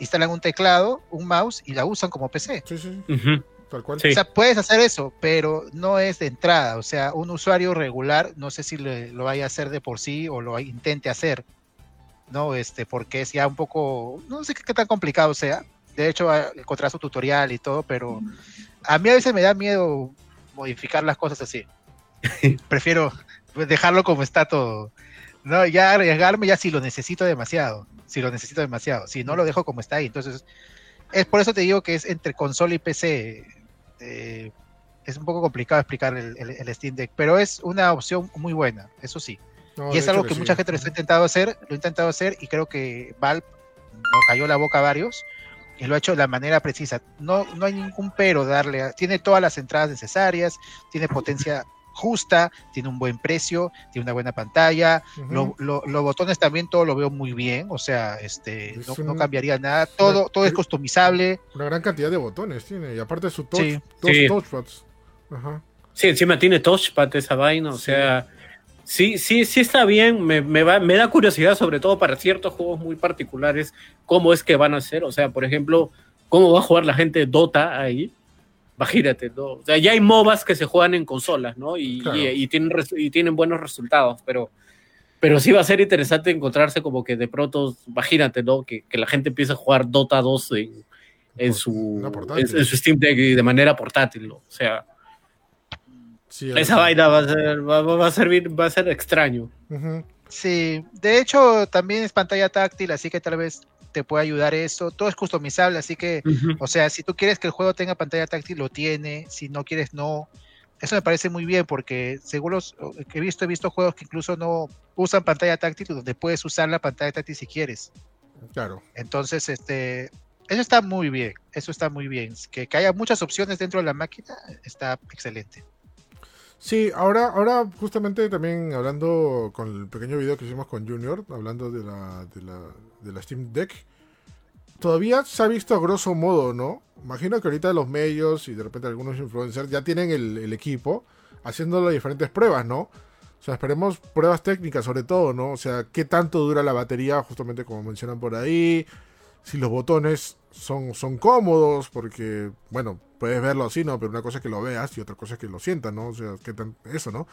instalan un teclado, un mouse y la usan como PC. Sí, sí, Ujú. tal cual. Sí. O sea, puedes hacer eso, pero no es de entrada. O sea, un usuario regular, no sé si le- lo vaya a hacer de por sí o lo intente hacer, ¿no? Este, porque es ya un poco, no sé qué, tan complicado sea. De hecho, ah, encontrar su tutorial y todo, pero a mí a veces me da miedo modificar las cosas así. Prefiero dejarlo como está todo. No, ya arriesgarme ya si lo necesito demasiado. Si lo necesito demasiado. Si no lo dejo como está ahí. Entonces, es por eso te digo que es entre consola y PC. eh, es un poco complicado explicar el, el- el Steam Deck, pero es una opción muy buena, eso sí. No, y es algo que, sí. mucha gente lo está intentando hacer, lo ha intentado hacer y creo que Valve nos cayó la boca a varios y lo ha hecho de la manera precisa. No, no hay ningún pero darle, a- tiene todas las entradas necesarias, tiene potencia justa, tiene un buen precio, tiene una buena pantalla, Ujú. lo- lo- los botones también todo lo veo muy bien, o sea, este, Es no, un- no cambiaría nada, todo, todo es customizable. Una gran cantidad de botones tiene. Y aparte su touch, Sí. dos Sí. touchpads. Ajá. Sí, encima tiene touchpad esa vaina, o Sí. sea, sí, sí, sí está bien, me, me, va- me da curiosidad sobre todo para ciertos juegos muy particulares, cómo es que van a ser, o sea, por ejemplo, cómo va a jugar la gente Dota ahí, imagínate, ¿no? O sea, ya hay MOBAs que se juegan en consolas, ¿no? Y, Claro. y- y tienen, y tienen buenos resultados, pero, pero sí va a ser interesante encontrarse como que de pronto, imagínate, ¿no? Que, que la gente empiece a jugar Dota 2 en, en, su, en, en su Steam Deck de manera portátil, ¿no? O sea... Sí, Esa vaina va a ser, va, a servir, va a ser extraño. Sí, de hecho también es pantalla táctil, así que tal vez te pueda ayudar eso. Todo es customizable, así que, o sea, si tú quieres que el juego tenga pantalla táctil, lo tiene. Si no quieres, no. Eso me parece muy bien porque según los que he visto, he visto juegos que incluso no usan pantalla táctil, donde puedes usar la pantalla táctil si quieres. Claro. Entonces, este, eso está muy bien, eso está muy bien. Que, que haya muchas opciones dentro de la máquina está excelente. Sí, ahora, ahora justamente también hablando con el pequeño video que hicimos con Junior, hablando de la, de la, de la Steam Deck, todavía se ha visto a grosso modo, ¿no? Imagino que ahorita los medios y de repente algunos influencers ya tienen el, equipo haciendo las diferentes pruebas, ¿no? O sea, esperemos pruebas técnicas sobre todo, ¿no? O sea, qué tanto dura la batería, justamente como mencionan por ahí, si los botones son, son cómodos, porque, bueno, puedes verlo así, ¿no? Pero una cosa es que lo veas y otra cosa es que lo sientas, ¿no? O sea, qué tan, eso, ¿no?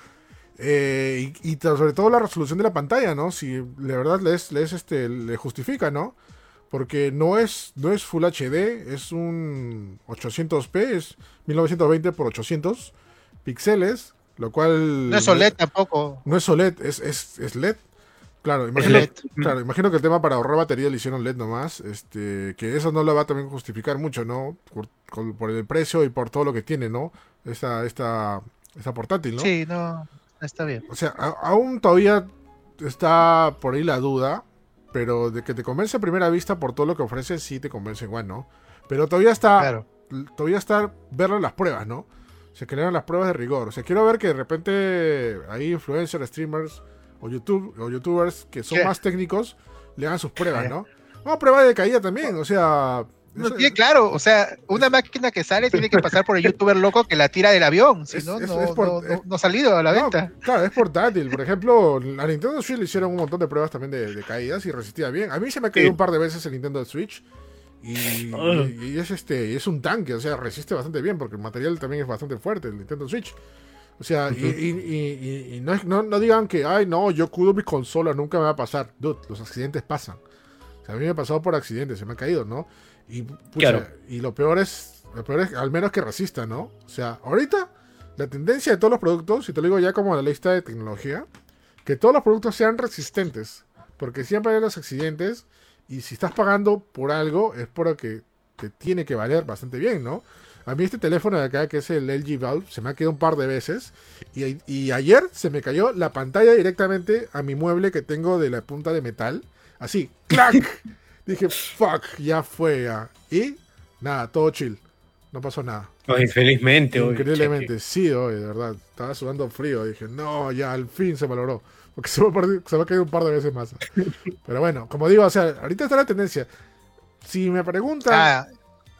Eh, y, y sobre todo la resolución de la pantalla, ¿no? Si de verdad les, les este, le justifica, ¿no? Porque no es, no es Full HD, es un 800p, es 1920 por 800 píxeles, lo cual... No es OLED tampoco. No es OLED, es, es, es LED. Claro, imagino, claro, imagino que el tema para ahorrar batería le hicieron LED nomás, este, que eso no lo va a también justificar mucho, ¿no? Por, por el precio y por todo lo que tiene, ¿no? Esta, esta, esta portátil, ¿no? Sí, no, está bien. O sea, aún todavía está por ahí la duda, pero de que te convence a primera vista por todo lo que ofrece, sí te convence igual, ¿no? Pero todavía está, todavía está verlo en las pruebas, ¿no? Se crearon las pruebas de rigor. O sea, quiero ver que de repente hay influencers, streamers o, YouTube, o youtubers que son más técnicos le hagan sus pruebas, ¿no? No, prueba de caída también, o sea... No, claro, o sea, una máquina que sale tiene que pasar por el youtuber loco que la tira del avión, si no, no, ha salido a la venta. Claro, es portátil. Por ejemplo, a Nintendo Switch le hicieron un montón de pruebas también de, caídas y resistía bien. A mí se me ha caído un par de veces el Nintendo Switch. Y, y, es este es un tanque, o sea, resiste bastante bien porque el material también es bastante fuerte, el Nintendo Switch. O sea, y, no, no, digan que, ay, no, yo cuido mi consola, nunca me va a pasar. Dude, los accidentes pasan. O sea, a mí me ha pasado por accidentes, se me ha caído, ¿no? Y, y lo peor es, lo peor es, al menos que resista, ¿no? O sea, ahorita, la tendencia de todos los productos, y te lo digo ya como la lista de tecnología, que todos los productos sean resistentes. Porque siempre hay los accidentes, y si estás pagando por algo, es porque te tiene que valer bastante bien, ¿no? A mí este teléfono de acá, que es el LG Valve, se me ha quedado un par de veces. Y, ayer se me cayó la pantalla directamente a mi mueble que tengo de la punta de metal. Así, ¡clac! Dije, fuck, ya fue ya. Y nada, todo chill. No pasó nada. infelizmente, Increíblemente, sí, hoy, de verdad. Estaba sudando frío. Dije, no, ya al fin se valoró. Porque se me, se me ha caído un par de veces más. Pero bueno, como digo, o sea, ahorita está la tendencia. Si me preguntan, ah,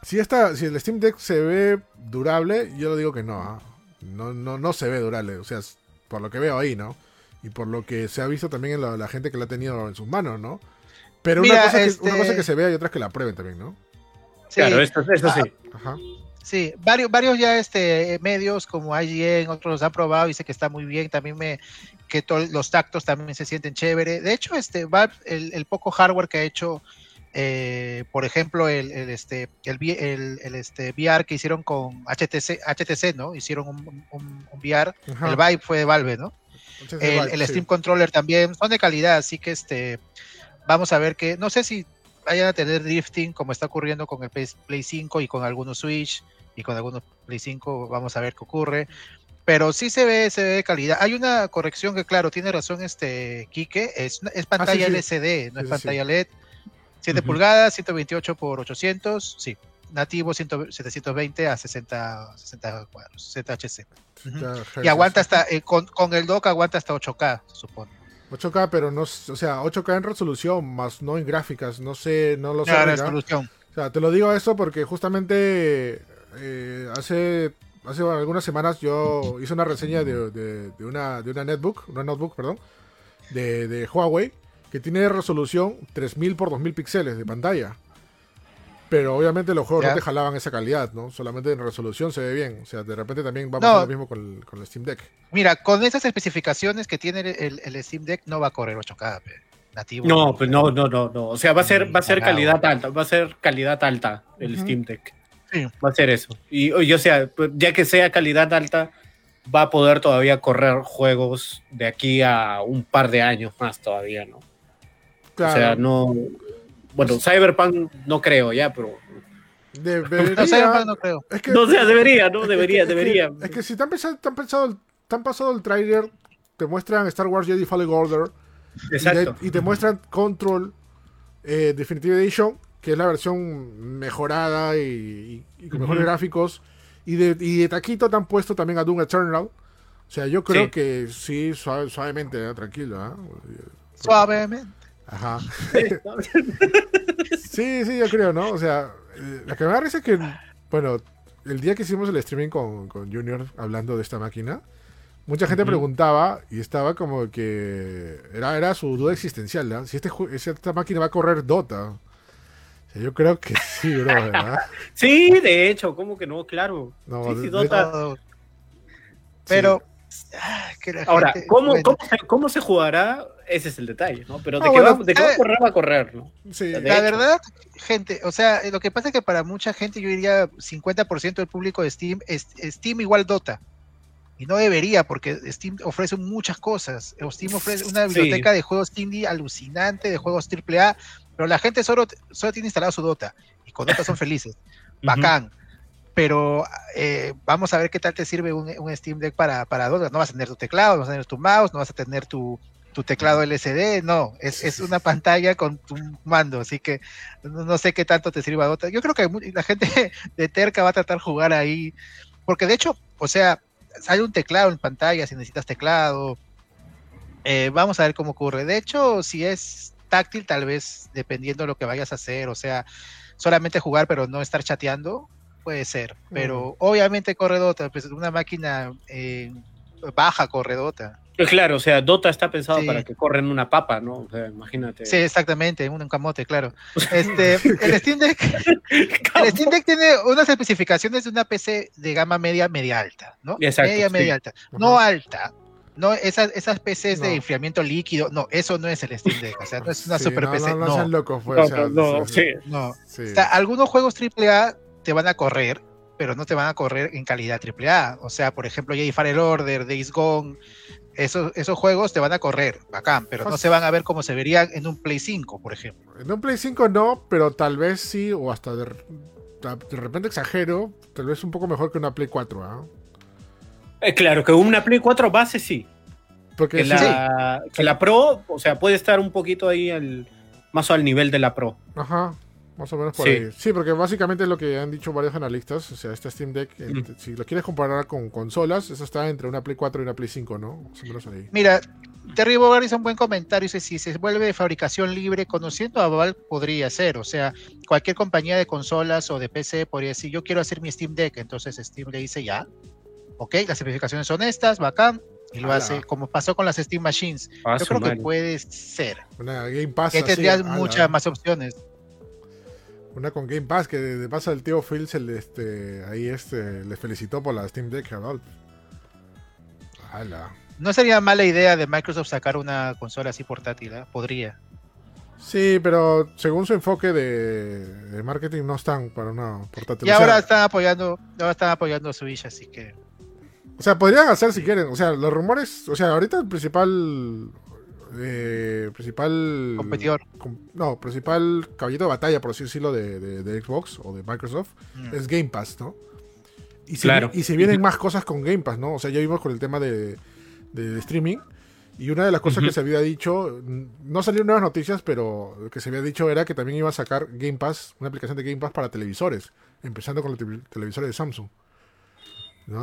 si, esta, si el Steam Deck se ve durable, yo lo digo que no, ¿ah? no, no, no se ve durable. O sea, por lo que veo ahí, ¿no? Y por lo que se ha visto también en la, gente que la ha tenido en sus manos, ¿no? Pero una, cosa que, una cosa que se vea y otra es que la prueben también, ¿no? Claro, esto, esto sí. Ah, ajá. Sí, varios, varios ya este medios como IGN, otros los han probado y dice que está muy bien, también me que los tactos también se sienten chévere. De hecho, este el, el poco hardware que ha hecho eh, por ejemplo, el, este, el, el, este VR que hicieron con HTC, HTC ¿no? Hicieron un, un, VR, el Vive fue de Valve, ¿no? el, Steam Controller también son de calidad, así que este, vamos a ver que, no sé si vayan a tener drifting como está ocurriendo con el Play 5 y con algunos Switch y con algunos Play 5, vamos a ver qué ocurre. Pero sí se ve, se ve de calidad. Hay una corrección que, claro, tiene razón este Quique, es, es pantalla ah, LCD, no es pantalla LED 7 pulgadas, 128 por 800, sí. Nativo 720 a 60, 60 cuadros, 60 HC. Y aguanta hasta, eh, con, el dock aguanta hasta 8K, se supone. 8K, pero no, o sea, 8K en resolución, más no en gráficas, no sé, no lo sé. resolución. O sea, te lo digo eso porque justamente eh, hace, hace algunas semanas yo hice una reseña de, de, una, de una netbook, una notebook, perdón, de, de Huawei que tiene resolución 3000 por 2000 píxeles de pantalla. Pero obviamente los juegos no te jalaban esa calidad, ¿no? Solamente en resolución se ve bien. O sea, de repente también va a pasar lo mismo con el, Steam Deck. Mira, con esas especificaciones que tiene el, Steam Deck no va a correr 8K nativo. No, pues no, no, no, no. O sea, va a ser, va a ser calidad alta, va a ser calidad alta el Steam Deck. Sí. Va a ser eso. Y, o sea, pues, ya que sea calidad alta, va a poder todavía correr juegos de aquí a un par de años más todavía, ¿no? O sea, no. Bueno, Cyberpunk no creo ya, pero. Debería. no, creo. no, sea, debería, ¿no? Debería, debería. Es que, si te han, pensado, te, han pensado, te han pasado el trailer, te muestran Star Wars Jedi Fallen Order. Exacto. Y, te, muestran Control eh, Definitive Edition, que es la versión mejorada y, con mejores gráficos. Y de, y de taquito te han puesto también a Doom Eternal. O sea, yo creo que sí, suavemente, ¿eh? tranquilo. ¿eh? Suavemente. Ajá. sí, sí, yo creo, ¿no? O sea, la que me da risa es que, bueno, el día que hicimos el streaming con, Junior hablando de esta máquina, mucha gente preguntaba y estaba como que era, era su duda existencial, ¿no? Si, este, si esta máquina va a correr Dota. yo creo que sí, bro, ¿verdad? sí, de hecho, ¿cómo que no? Claro. sí, sí, Dota. Pero... Ah, Ahora, ¿cómo, ¿cómo, se, jugará? Ese es el detalle, ¿no? Pero de, que, va, de a correr, va a correr, ¿no? Sí. la verdad, gente, o sea, lo que pasa es que para mucha gente, yo diría 50% del público de Steam, es, Steam igual Dota. Y no debería, porque Steam ofrece muchas cosas. Steam ofrece una biblioteca de juegos indie alucinante, de juegos AAA, pero la gente solo, solo tiene instalado su Dota. Y con Dota son felices. Bacán. Pero eh, vamos a ver qué tal te sirve un, Steam Deck para, para Dota. No vas a tener tu teclado, no vas a tener tu mouse, no vas a tener tu, tu teclado LCD, no, es, es, una pantalla con tu mando, así que no, sé qué tanto te sirva Dota. Yo creo que la gente de Terca va a tratar de jugar ahí, porque de hecho, o sea, hay un teclado en pantalla si necesitas teclado. Eh, vamos a ver cómo ocurre. De hecho, si es táctil, tal vez dependiendo de lo que vayas a hacer, o sea, solamente jugar pero no estar chateando, puede ser. Pero obviamente corre Dota, pues una máquina eh, baja corre Dota. Pues claro, o sea, Dota está pensado para que corren una papa, ¿no? O sea, imagínate. Sí, exactamente, un camote, claro. Este, el, Steam Deck, el Steam Deck tiene unas especificaciones de una PC de gama media, media alta, ¿no? Exacto, media, media alta. No alta, no, esas, esas PCs de enfriamiento líquido, no, eso no es el Steam Deck, o sea, no es una super PC. No, no, no, sean locos, pues, no, sí. no. O sea, algunos juegos AAA te van a correr, pero no te van a correr en calidad AAA. O sea, por ejemplo, Jedi Fire Order, Days Gone, esos, esos juegos te van a correr, bacán, pero no se van a ver como se verían en un Play 5, por ejemplo. En un Play 5 no, pero tal vez sí, o hasta de, repente exagero, tal vez un poco mejor que una Play 4. ¿ah? Eh, claro, que una Play 4 base sí. Porque que, la, que la Pro, o sea, puede estar un poquito ahí al, más al nivel de la Pro. Ajá. Más o menos por ahí. Sí, porque básicamente es lo que han dicho varios analistas. O sea, este Steam Deck, si lo quieres comparar con consolas, eso está entre una Play 4 y una Play 5, ¿no? Más o menos ahí. Mira, Terry Bogard hizo un buen comentario. Dice: si se vuelve de fabricación libre, conociendo a Valve, podría ser. O sea, cualquier compañía de consolas o de PC podría decir: Yo quiero hacer mi Steam Deck. Entonces Steam le dice: Ya, ok, las especificaciones son estas, bacán. Y lo hace como pasó con las Steam Machines. Ah, Yo creo que puede ser. Una Game Pass. Que tendrías muchas más opciones. Una con Game Pass, que de, paso el tío Phil se le, este, ahí este, le felicitó por la Steam Deck a No sería mala idea de Microsoft sacar una consola así portátil, ¿eh? podría. Sí, pero según su enfoque de, marketing no están para una portátil. Y ahora están apoyando, ahora están apoyando a Switch, así que. O sea, podrían hacer si quieren. O sea, los rumores, o sea, ahorita el principal eh, principal competidor. no, principal caballito de batalla, por así decirlo, de, Xbox o de Microsoft, mm. es Game Pass, ¿no? Y se, y se vienen más cosas con Game Pass, ¿no? O sea, ya vimos con el tema de, streaming. Y una de las cosas que se había dicho, no salieron nuevas noticias, pero lo que se había dicho era que también iba a sacar Game Pass, una aplicación de Game Pass para televisores, empezando con los televisores de Samsung.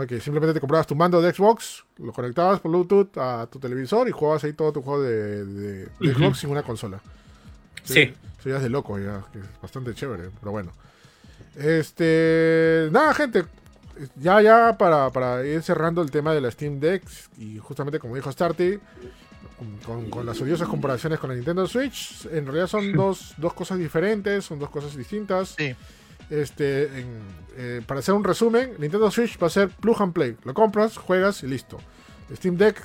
Que simplemente te comprabas tu mando de Xbox, lo conectabas por Bluetooth a tu televisor y jugabas ahí todo tu juego de, Xbox sin una consola. Sí. Eso ya es de loco, ya, que es bastante chévere, pero bueno. Este. Nada, gente. Ya, ya, para, ir cerrando el tema de la Steam Deck, y justamente como dijo Starty, con, las odiosas comparaciones con la Nintendo Switch, en realidad son dos, dos cosas diferentes, son dos cosas distintas. Sí. Este, eh, para hacer un resumen, Nintendo Switch va a ser plug and play. Lo compras, juegas y listo. Steam Deck,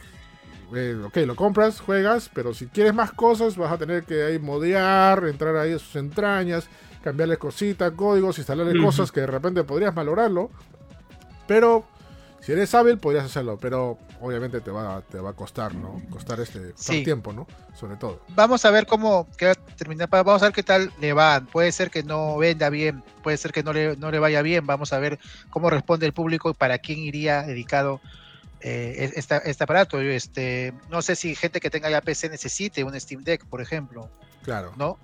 eh, ok, lo compras, juegas, pero si quieres más cosas vas a tener que ahí modear, entrar ahí a sus entrañas, cambiarle cositas, códigos, instalarle cosas que de repente podrías malograrlo. Pero si eres hábil, podrías hacerlo, pero obviamente te va, te va a costar, ¿no? Costar este tiempo, ¿no? Sobre todo. Vamos a ver cómo queda terminar. Vamos a ver qué tal le va. Puede ser que no venda bien, puede ser que no le, no le vaya bien. Vamos a ver cómo responde el público y para quién iría dedicado eh, este aparato. Este, no sé si gente que tenga ya PC necesite un Steam Deck, por ejemplo. Claro. ¿No?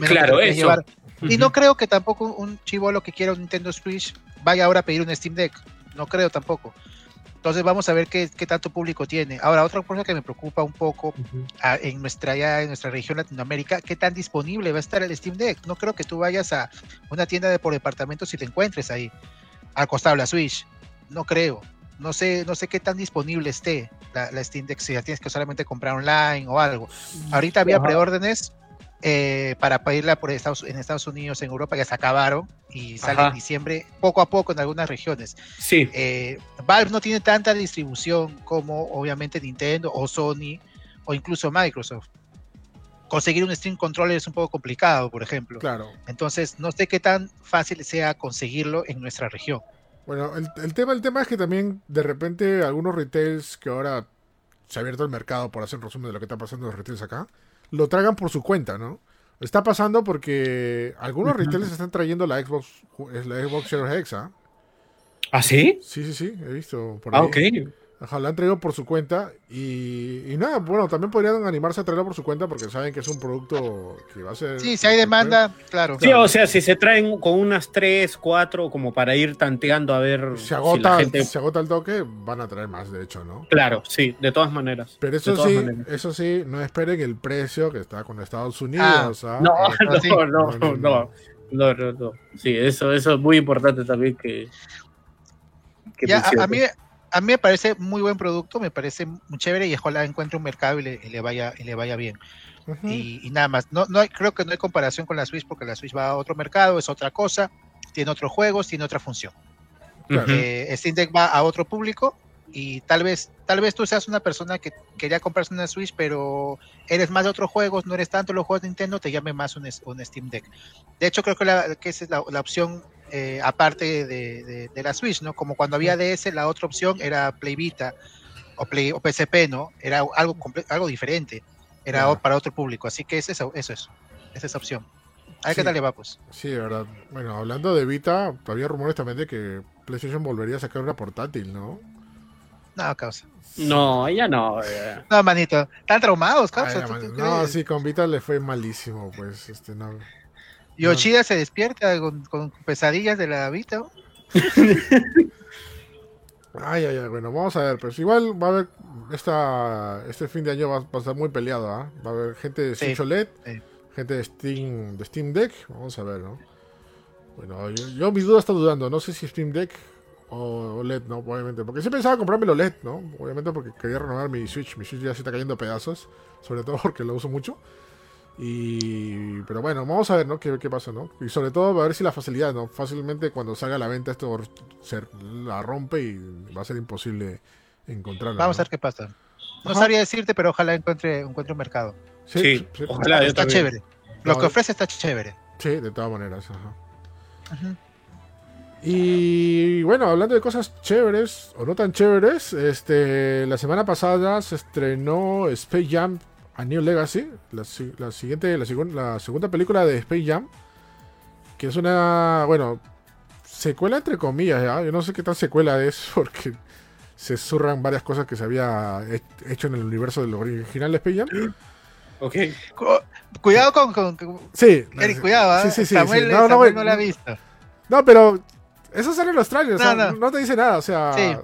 claro, eso. Y no creo que tampoco un chivolo que quiera un Nintendo Switch vaya ahora a pedir un Steam Deck no creo tampoco. Entonces vamos a ver qué, tanto público tiene. Ahora, otra cosa que me preocupa un poco en nuestra en nuestra región Latinoamérica, qué tan disponible va a estar el Steam Deck. No creo que tú vayas a una tienda de por departamento si te encuentres ahí, al costado de la Switch. No creo. No sé, no sé qué tan disponible esté la, Steam Deck, si la tienes que solamente comprar online o algo. Ahorita había preórdenes, eh, para pedirla por Estados, en Estados Unidos, en Europa, ya se acabaron y sale en diciembre poco a poco en algunas regiones. Sí. Eh, Valve no tiene tanta distribución como obviamente Nintendo o Sony o incluso Microsoft. Conseguir un Stream Controller es un poco complicado, por ejemplo. Claro. Entonces, no sé qué tan fácil sea conseguirlo en nuestra región. Bueno, el, el tema, el tema es que también de repente algunos retails que ahora se ha abierto el mercado por hacer un resumen de lo que está pasando en los retails acá, lo tragan por su cuenta, ¿no? Está pasando porque algunos retailers están trayendo la Xbox, la Xbox Series X, ¿ah? ¿Ah, sí? Sí, sí, sí, he visto por Ah, ahí. ok. Ajá, la han traído por su cuenta y, y nada, bueno, también podrían animarse a traerla por su cuenta porque saben que es un producto que va a ser... Sí, si hay demanda, claro. Sí, o sea, si se traen con unas 3, 4, como para ir tanteando a ver Se si la agota, gente... se agota el toque, van a traer más, de hecho, ¿no? Claro, sí, de todas maneras. Pero eso sí, maneras. eso sí, no esperen el precio que está con Estados Unidos. ¿ah? No, Eh, no, sí. no, No, no, no, no, no. Sí, eso, eso es muy importante también que... que Ya, a, a mí, a mí me parece muy buen producto, me parece muy chévere y ojalá encuentre un mercado y le, y le vaya y le vaya bien. ujú. Y, y nada más, no, no hay, creo que no hay comparación con la Switch porque la Switch va a otro mercado, es otra cosa, tiene otros juegos, tiene otra función. Claro. Ujú. Eh, Steam Deck va a otro público y tal vez, tal vez tú seas una persona que quería comprarse una Switch, pero eres más de otros juegos, no eres tanto los juegos de Nintendo, te llame más un, un Steam Deck. De hecho, creo que, la- que esa es la, la opción eh, aparte de, de- de la Switch, ¿no? Como cuando había DS, la otra opción era Play Vita o, Play, o PSP, ¿no? Era algo, algo diferente, era para otro público, así que es eso, eso es, es esa opción. A ver Sí. qué tal le va, pues. Sí, de verdad. Bueno, hablando de Vita, había rumores también de que PlayStation volvería a sacar una portátil, ¿no? No, causa. No, ya no. ya. No, manito, están traumados, causa. la ¿tú- man- tú no, sí, con Vita le fue malísimo, pues, este, no. Yoshida se despierta con, con pesadillas de la Vita. ¿no? Ay, ay, ay, bueno, vamos a ver, pues igual va a haber, esta, este fin de año va, va a estar muy peleado, ¿ah? Va a haber gente de Sí, Switch OLED, sí. gente de Steam, de Steam Deck, vamos a ver, ¿no? Bueno, yo, yo mi duda está dudando, no sé si Steam Deck o OLED, ¿no? Obviamente, porque sí pensaba comprarme el OLED, ¿no? Obviamente porque quería renovar mi Switch, mi Switch ya se está cayendo a pedazos, sobre todo porque lo uso mucho. Y pero bueno, vamos a ver, ¿no? ¿Qué, qué pasa, ¿no? Y sobre todo a ver si la facilidad, ¿no? Fácilmente cuando salga a la venta esto se la rompe y va a ser imposible encontrarla. Vamos ¿no? a ver qué pasa. No Ajá. sabría decirte, pero ojalá encuentre, encuentre un mercado. Sí, sí, ojalá. está también. chévere. Lo No, que ofrece está chévere. sí, de todas maneras. Ajá. Y bueno, hablando de cosas chéveres o no tan chéveres, este, la semana pasada se estrenó Space Jam a New Legacy, la, si- la siguiente, la, segun- la segunda película de Space Jam, que es una, bueno, secuela entre comillas, ¿ya? yo no sé qué tan secuela es porque se zurran varias cosas que se había he- hecho en el universo del original de Space Jam. Ok. Cu- Cuidado con, con- con- Sí, Eric, cuidado, ¿ah? Sí, sí, sí, Samuel, sí. No, no, Samuel güey, no la ha visto. No, pero eso sale en los trailers, No, o sea, no. no te dice nada, o sea, Sí.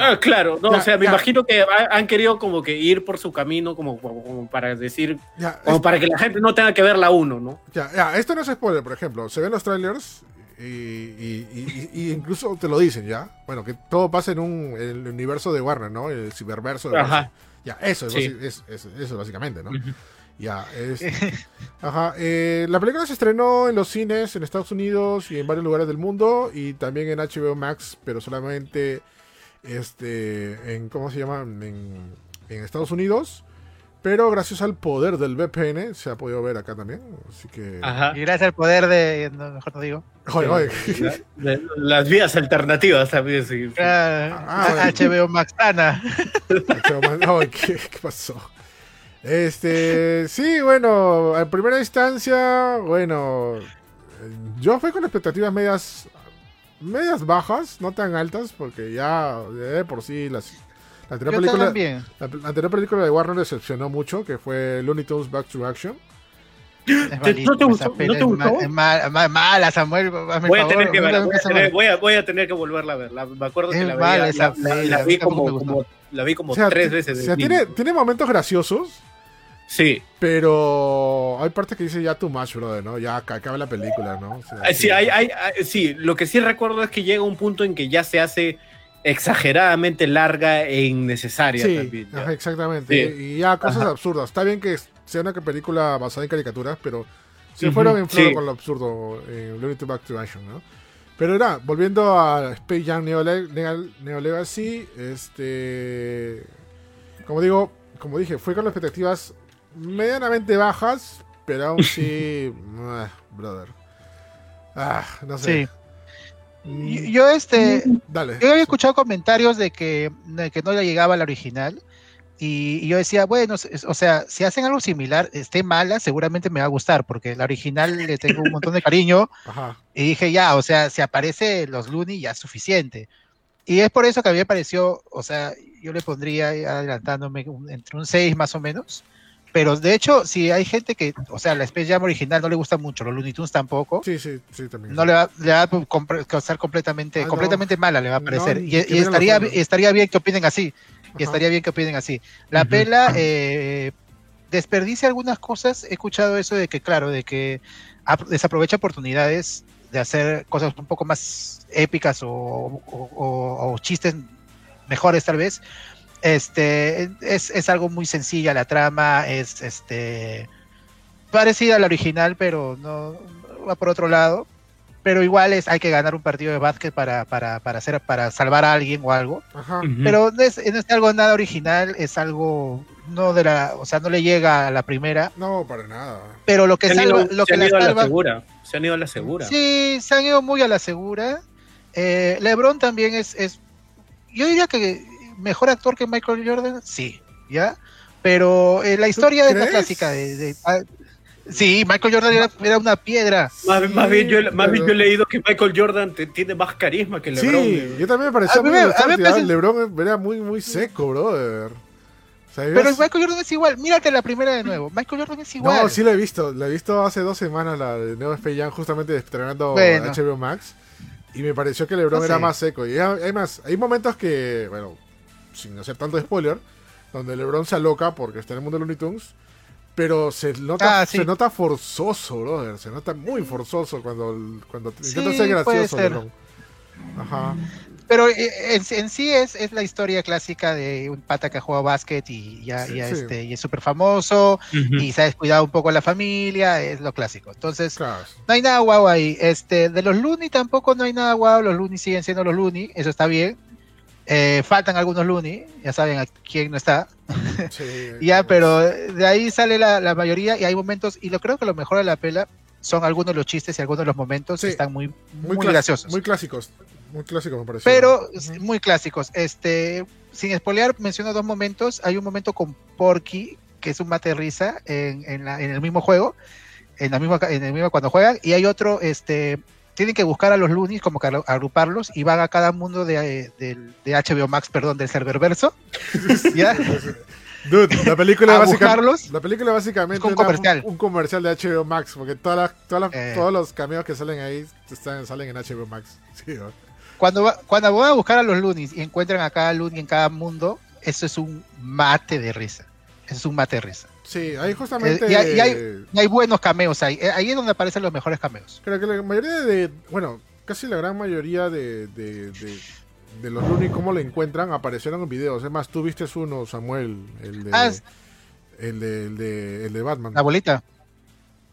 Ah, claro, no, Ya, o sea, me ya. imagino que ha- han querido como que ir por su camino, como, como, como para decir, ya, como es- para que la gente no tenga que ver la uno, ¿no? ya, ya, esto no es spoiler, por ejemplo, se ven los trailers y, y- y- y- y incluso te lo dicen, ¿ya? Bueno, que todo pasa en un el universo de Warner, ¿no? El ciberverso de Ajá. Ya, eso es, Sí. basi- es- es- eso básicamente, ¿no? Ya, es... Ajá, eh, la película se estrenó en los cines en Estados Unidos y en varios lugares del mundo y también en HBO Max, pero solamente este en ¿cómo se llama? En, en Estados Unidos. Pero gracias al poder del VPN se ha podido ver acá también, así que Ajá. Y gracias al poder de. no, mejor no digo. Oye, oye. La- la- las vías alternativas también, sí. sí. Ah, Ah, bueno. HBO Max ¿qué, qué pasó? Este, sí, bueno, en primera instancia, bueno, yo fui con expectativas medias, medias bajas, no tan altas, porque ya de por sí las, la anterior película, la, la anterior película de Warner decepcionó mucho, que fue Looney Tunes Back to Action. Es ¿Te- malísima no te gustó? ¿No te gustó? Es mala, Samuel. Voy a tener que la voy a tener, voy a, voy a tener que volverla a ver. La- me acuerdo que Es la, mala veía- esa la, la vi como, como- la vi como O sea, tres veces. o sea, tiene, tiene momentos graciosos, Sí, pero hay partes que dice ya too much, brother, ¿no? Ya acaba la película, ¿no? O sea, Ah, sí, hay, hay, hay- sí, lo que sí recuerdo es que llega un punto en que ya se hace exageradamente larga e innecesaria Sí, también. ya. ajá, exactamente. Sí. Y ya cosas Ajá. absurdas. Está bien que sea una película basada en caricaturas, pero se Ujú, fueron en flor sí. con lo absurdo en Looney Tunes Back to Action, ¿no? Pero era, volviendo a Space Jam Neo, Le- Neo- Neo Legacy, este. Como digo, como dije, fue con las expectativas medianamente bajas, pero aún sí. ah, brother. Ah, no sé. Sí. Yo, yo, este, Dale. yo había escuchado comentarios de que, de que no le llegaba la original. Y, y yo decía, bueno, o sea, si hacen algo similar, esté mala, seguramente me va a gustar, porque la original le tengo un montón de cariño. Ajá. Y dije, ya, o sea, si aparece los Looney ya es suficiente. Y es por eso que a mí me pareció, o sea, yo le pondría adelantándome entre un 6 más o menos. Pero de hecho, si hay gente que, o sea, la Space Jam original no le gusta mucho, los Looney Tunes tampoco, Sí, sí, sí, también. no le va, le va a causar completamente, Ah, no. completamente mala, le va a parecer. y, estaría, estaría bien que opinen así. Y estaría bien que opinen así. La pela eh, desperdicia algunas cosas. He escuchado eso de que, claro, de que ap- desaprovecha oportunidades de hacer cosas un poco más épicas o, o- o- o chistes mejores tal vez. Este es, es algo muy sencilla la trama, es este parecida a la original, pero no va por otro lado. Pero igual es, hay que ganar un partido de básquet para, para, para hacer, para salvar a alguien o algo. Ajá. Pero no es, no es algo nada original, es algo no de la, o sea, no le llega a la primera, No, para nada. pero lo que se han salva, ido, lo se que han la ido a la salva, segura. Se han ido a la segura. sí, se han ido muy a la segura. Eh, LeBron también es, es, yo diría que mejor actor que Michael Jordan, sí, ya, pero eh, la historia es la clásica de, de- ah, sí, Michael Jordan era, era una piedra. Más, más bien yo, más bien yo he leído que Michael Jordan te- tiene más carisma que LeBron. Sí, yo también me pareció A mí muy me- me ¿ah? parece- LeBron era muy, muy seco, brother. O sea, Pero Michael Jordan es igual, mírate la primera de nuevo, Michael Jordan es igual. No, sí la he visto. La he visto hace dos semanas, la de Nuevo Space Jam, justamente estrenando Bueno. HBO Max. Y me pareció que LeBron No era sé. más seco. Y hay- además, hay momentos que, bueno, sin hacer tanto spoiler, donde LeBron se aloca porque está en el mundo de Looney Tunes. Pero se nota, Ah, sí. se nota forzoso, brother. Se nota muy forzoso cuando, cuando Sí, intenta ser puede gracioso, ser. LeBron. Ajá. Pero eh, en, en sí es, es la historia clásica de un pata que juega básquet y ya, Sí, ya, sí. este, y es súper famoso Ujú. y se ha descuidado un poco a la familia, es lo clásico. Entonces, Claro. no hay nada guau ahí. Este, de los Looney tampoco no hay nada guau, los Looney siguen siendo los Looney, eso está bien. Eh, faltan algunos Looney, ya saben a quién no está. Sí, Ya, pues, pero de ahí sale la, la mayoría y hay momentos, y lo creo que lo mejor de la pela son algunos de los chistes y algunos de los momentos Sí. que están muy, muy, graciosos. Muy clásicos. Muy clásicos, me parece. pero muy clásicos. Este, sin espolear, menciono dos momentos. Hay un momento con Porky, que es un mate de risa en, en, la- en el mismo juego, en la misma, en el mismo cuando juegan, y hay otro, este, tienen que buscar a los Loonies, como que agru- agruparlos, y van a cada mundo de, de, de HBO Max, perdón, del serververso, ¿ya? Dude, la película básicamente. La película básicamente Es como un una- comercial. un comercial de HBO Max, porque todas las, todas las- Eh. todos los cameos que salen ahí están, salen en HBO Max. Sí, ¿no? Cuando, va- cuando van a buscar a los Loonies y encuentran a cada Looney en cada mundo, eso es un mate de risa. Eso es un mate de risa. Sí, ahí justamente. Eh, y hay- y hay- Y hay buenos cameos ahí. Eh, Ahí es donde aparecen los mejores cameos. Creo que la mayoría de. Bueno, casi la gran mayoría de, de, de, de los Looney, cómo lo encuentran, aparecieron en videos. Es más, tú viste uno, Samuel, el de. Ah, es- el, de, el, de, el de Batman. La abuelita.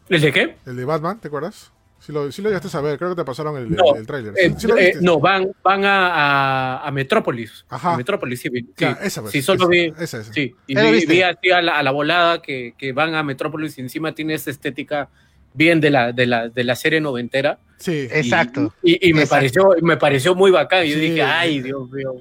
¿El de qué? El de Batman, ¿te acuerdas? Sí lo, sí lo llegaste a saber, creo que te pasaron el, No, el, tráiler. Eh, Sí, sí lo eh, no, van, van a, a, a Metrópolis. Ajá. A Metrópolis, sí. vi- sí. Ya, esa pues, sí, solo esa, vi. esa, esa. Sí, y ¿Ya lo vi, vi así a la, a la volada que, que van a Metrópolis y encima tiene esa estética bien de la, de la, de la serie noventera. Sí. Y- Exacto. Y, y me, Exacto. pareció, me pareció muy bacán. Y yo Sí. dije, ay, Dios mío.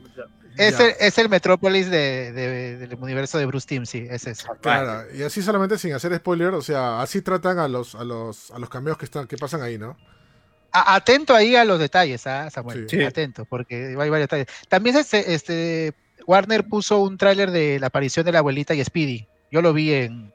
Es Ya. el, es el Metrópolis de, de- del universo de Bruce Timm, sí, es eso. Claro, y así solamente sin hacer spoiler, o sea, así tratan a los a los a los cameos que están que pasan ahí, ¿no? A- atento ahí a los detalles, ¿ah, Samuel? Sí. Atento, porque hay varios detalles. También este, este Warner puso un tráiler de la aparición de la abuelita y Speedy. Yo lo vi en,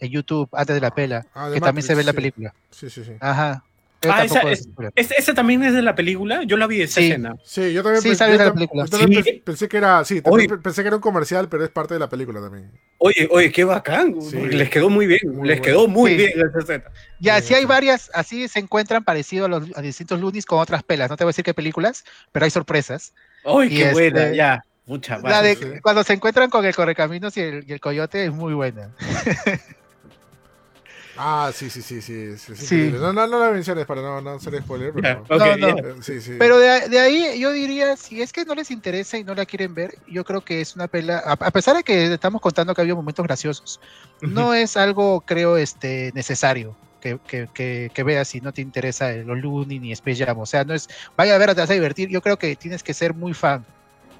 en YouTube antes de la pela, Ah, de que también se ve en la película. Sí, sí, sí. Ajá. Ah, esa es- es spoiler. ¿Ese, ese también es de la película? Yo la vi esa Sí. escena. Sí, yo también, Sí, pensé, sale yo de la película. yo también ¿Sí? pens- pensé que era, sí, pensé que era un comercial, pero es parte de la película también. Oye, oye, qué bacán. Les quedó muy bien. Muy les bueno. quedó muy Sí. bien esa escena. Ya, Sí, sí hay sí. varias, así se encuentran parecidos a los a distintos Loonies con otras pelas. No te voy a decir qué películas, pero hay sorpresas. Ay, qué este- buena, ya. Mucha La de sí. cuando se encuentran con el Correcaminos y el, y el Coyote es muy buena. Ah, sí, sí, sí, sí. sí, sí. No, no, no la menciones para no, no hacer spoiler, pero... ok, No, no. eh, Sí, sí. Pero de, de ahí yo diría, si es que no les interesa y no la quieren ver, yo creo que es una pela, a, a pesar de que estamos contando que había momentos graciosos, no es algo, creo, este, necesario. que, que, que, veas si no te interesa los Looney ni Space Jam. O sea, no es, vaya a ver, te vas a divertir. Yo creo que tienes que ser muy fan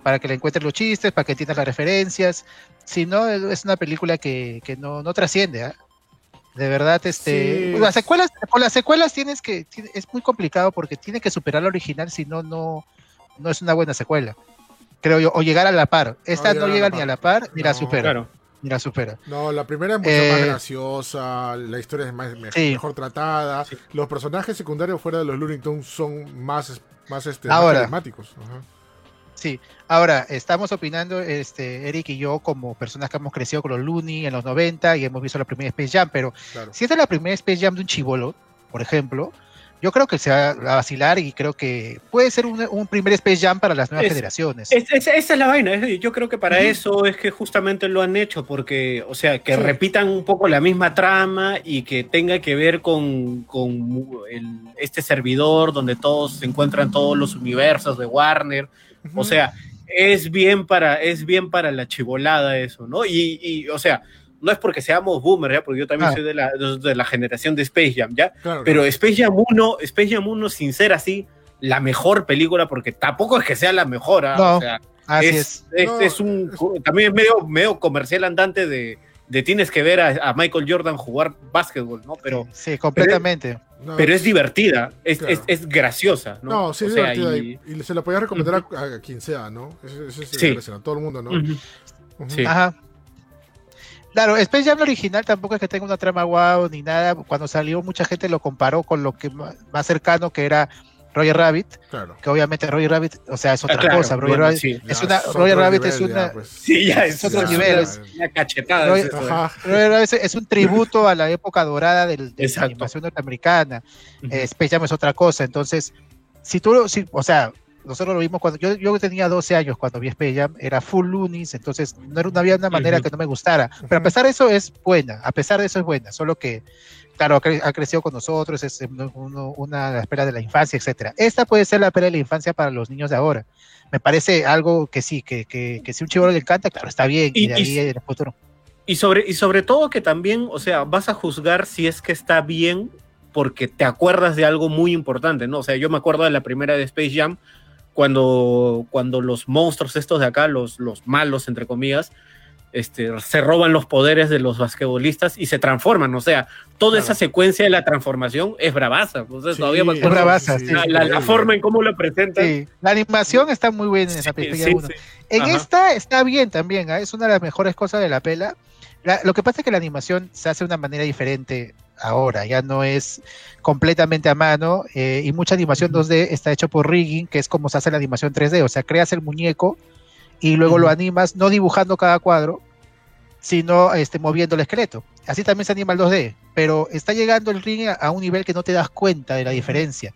para que le encuentres los chistes, para que entiendas las referencias. Si no, es una película que, que no, no trasciende. ¿ah? De verdad, este, las secuelas, con las secuelas tienes que, es muy complicado porque tiene que superar la original, si no, no, no es una buena secuela. Creo yo, o llegar a la par. Esta no, llega ni a la par ni la supera. Ni la supera. No, la primera es mucho más eh, graciosa, la historia es más, mejor tratada, los personajes secundarios fuera de los Looney Tunes son más, más, este, Ahora, Sí, ahora estamos opinando, este, Eric y yo, como personas que hemos crecido con los Looney en los 90 y hemos visto la primera Space Jam, pero si esta es la primera Space Jam de un chivolo, por ejemplo, yo creo que se va a vacilar y creo que puede ser un, primer Space Jam para las nuevas generaciones. esa es la vaina, yo creo que para eso es que justamente lo han hecho, porque, o sea, que repitan un poco la misma trama y que tenga que ver con, este servidor donde todos se encuentran todos los universos de Warner o sea, es bien para, es bien para la chivolada eso, ¿no? Y, o sea, no es porque seamos boomers, ¿ya? Porque yo también ah. soy de la, de la, generación de Space Jam, ¿ya? Pero Space Jam 1, Space Jam 1, sin ser así, la mejor película, porque tampoco es que sea la mejor, ¿ah? o sea, es, es. un, también es medio, medio comercial andante de, de tienes que ver a, Michael Jordan jugar básquetbol, ¿no? Pero, sí, completamente. Pero es, divertida, es, es, graciosa, ¿no? No, sí, es divertida. Y, se la podía recomendar a, quien sea, ¿no? Eso, es sí. a todo el mundo, ¿no? Sí. Ajá. Claro, Space Jam original tampoco es que tenga una trama guau ni nada. Cuando salió, mucha gente lo comparó con lo que más cercano que era Roger Rabbit, que obviamente Roger Rabbit, o sea, es otra cosa. Roger Rabbit, es una, Roger Rabbit es una. Pues. Sí, ya es, otro nivel. Es una cachetada. Roger, Rabbit es un tributo a la época dorada del, de la animación norteamericana. Eh, Space Jam es otra cosa. Entonces, si tú, si, o sea, nosotros lo vimos cuando yo, yo tenía 12 años cuando vi Space Jam, era full Loonies, entonces no, no había una manera que no me gustara. Pero a pesar de eso es buena, a pesar de eso es buena, solo que claro, ha crecido con nosotros, es una espera de la infancia, etcétera. Esta puede ser la espera de la infancia para los niños de ahora. Me parece algo que sí, que, que, que si un chivo le encanta, claro, está bien, y, de ahí en el futuro. Y sobre, y sobre todo que también, o sea, vas a juzgar si es que está bien porque te acuerdas de algo muy importante, ¿no? O sea, yo me acuerdo de la primera de Space Jam, cuando, cuando los monstruos estos de acá, los, los malos, entre comillas, este, se roban los poderes de los basquetbolistas y se transforman. O sea, toda esa secuencia de la transformación es bravaza. todavía es bravaza. la, forma en cómo lo presentan. La animación está muy buena en esa película. En esta está bien también, ¿ah? es una de las mejores cosas de la pela. Lo que pasa es que la animación se hace de una manera diferente ahora, ya no es completamente a mano eh, y mucha animación 2D está hecho por rigging, que es como se hace la animación 3D, o sea, creas el muñeco y luego lo animas no dibujando cada cuadro, sino este, moviendo el esqueleto. Así también se anima el 2D, pero está llegando el ring a, un nivel que no te das cuenta de la diferencia.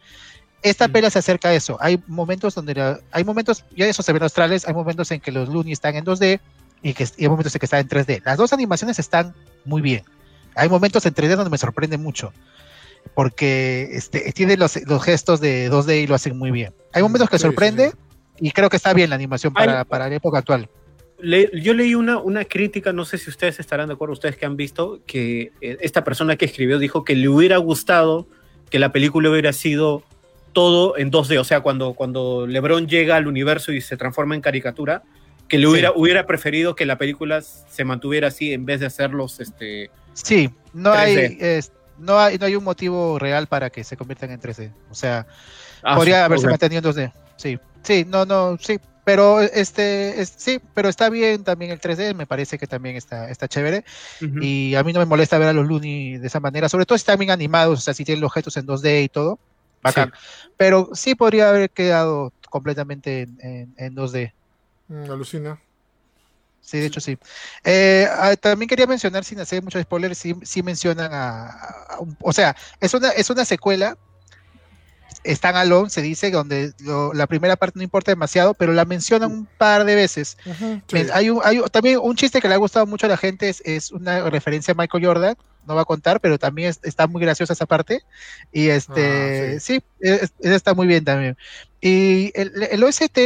Esta pela se acerca a eso. Hay momentos donde hay momentos, ya eso se ven australes, hay momentos en que los Looney están en 2D y, que, hay momentos en que están en 3D. Las dos animaciones están muy bien. Hay momentos en 3D donde me sorprende mucho porque este, tiene los, los gestos de 2D y lo hacen muy bien. Hay momentos que sorprende, y creo que está bien la animación para, para la época actual. yo leí una, una crítica, no sé si ustedes estarán de acuerdo, ustedes que han visto, que eh, esta persona que escribió dijo que le hubiera gustado que la película hubiera sido todo en 2D, o sea, cuando, cuando Lebron llega al universo y se transforma en caricatura, que le hubiera, hubiera preferido que la película se mantuviera así en vez de hacerlos este Sí, no hay, no hay no hay un motivo real para que se conviertan en 3D, o sea, ah, podría haberse mantenido en 2D, sí. Sí, no, no, sí, pero este, sí, pero está bien también el 3D, me parece que también está, está chévere. Y a mí no me molesta ver a los Looney de esa manera, sobre todo si están bien animados, o sea, si tienen objetos en 2D y todo, bacán. Pero sí podría haber quedado completamente en, en, 2D. Mm, alucina. Sí, de hecho sí. Eh, ah, también quería mencionar, sin hacer muchos spoilers, sí, sí mencionan a, o sea, es una, es una secuela están alone, se dice, donde la primera parte no importa demasiado, pero la mencionan un par de veces. hay, también un chiste que le ha gustado mucho a la gente, es, una referencia a Michael Jordan, no va a contar, pero también está muy graciosa esa parte. Y este, ah, sí, está muy bien también. Y el, el OST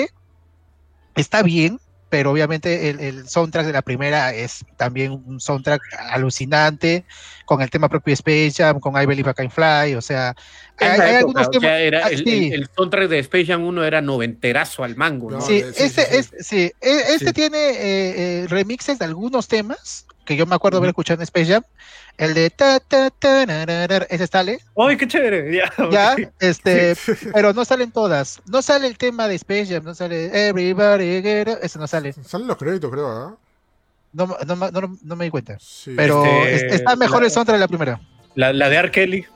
está bien, pero obviamente el, el, soundtrack de la primera es también un soundtrack alucinante, con el tema propio de Space Jam, con I Believe I Can Fly, o sea, hay, algunos temas, era, ah, el, sí. el, el, soundtrack de Space Jam 1 era noventerazo al mango, ¿no? Sí, sí, este, sí, este, sí. este tiene eh, eh, remixes de algunos temas que yo me acuerdo haber escuchado en Space Jam, el de ta ta ta ese sale. ¡Ay, qué chévere! Ya, este, pero no salen todas. No sale el tema de Space Jam, no sale Everybody Get Up, ese no sale. Salen los créditos, creo, ¿eh? No, no, no, no, me di cuenta. Sí. Pero este, está mejor la, el soundtrack de la primera. La, la de R. Kelly.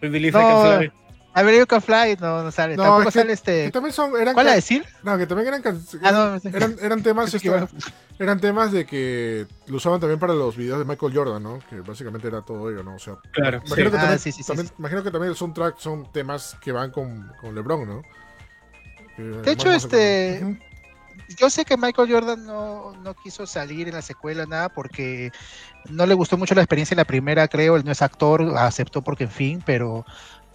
Believe no, I can fly. A ver, You Can Fly no, no sale. No, Tampoco que, sale este. Que también son, eran ¿Cuál a decir? No, que también eran, ah, no, eran, eran temas esto, eran temas de que lo usaban también para los videos de Michael Jordan, ¿no? Que básicamente era todo ello, ¿no? O sea, claro. Imagino, sí. que, ah, también, sí, sí, también, sí. imagino que también el soundtrack son temas que van con, con LeBron, ¿no? Que De hecho, este. Yo sé que Michael Jordan no, no, quiso salir en la secuela, nada, porque no le gustó mucho la experiencia en la primera, creo. Él no es actor, aceptó porque en fin, pero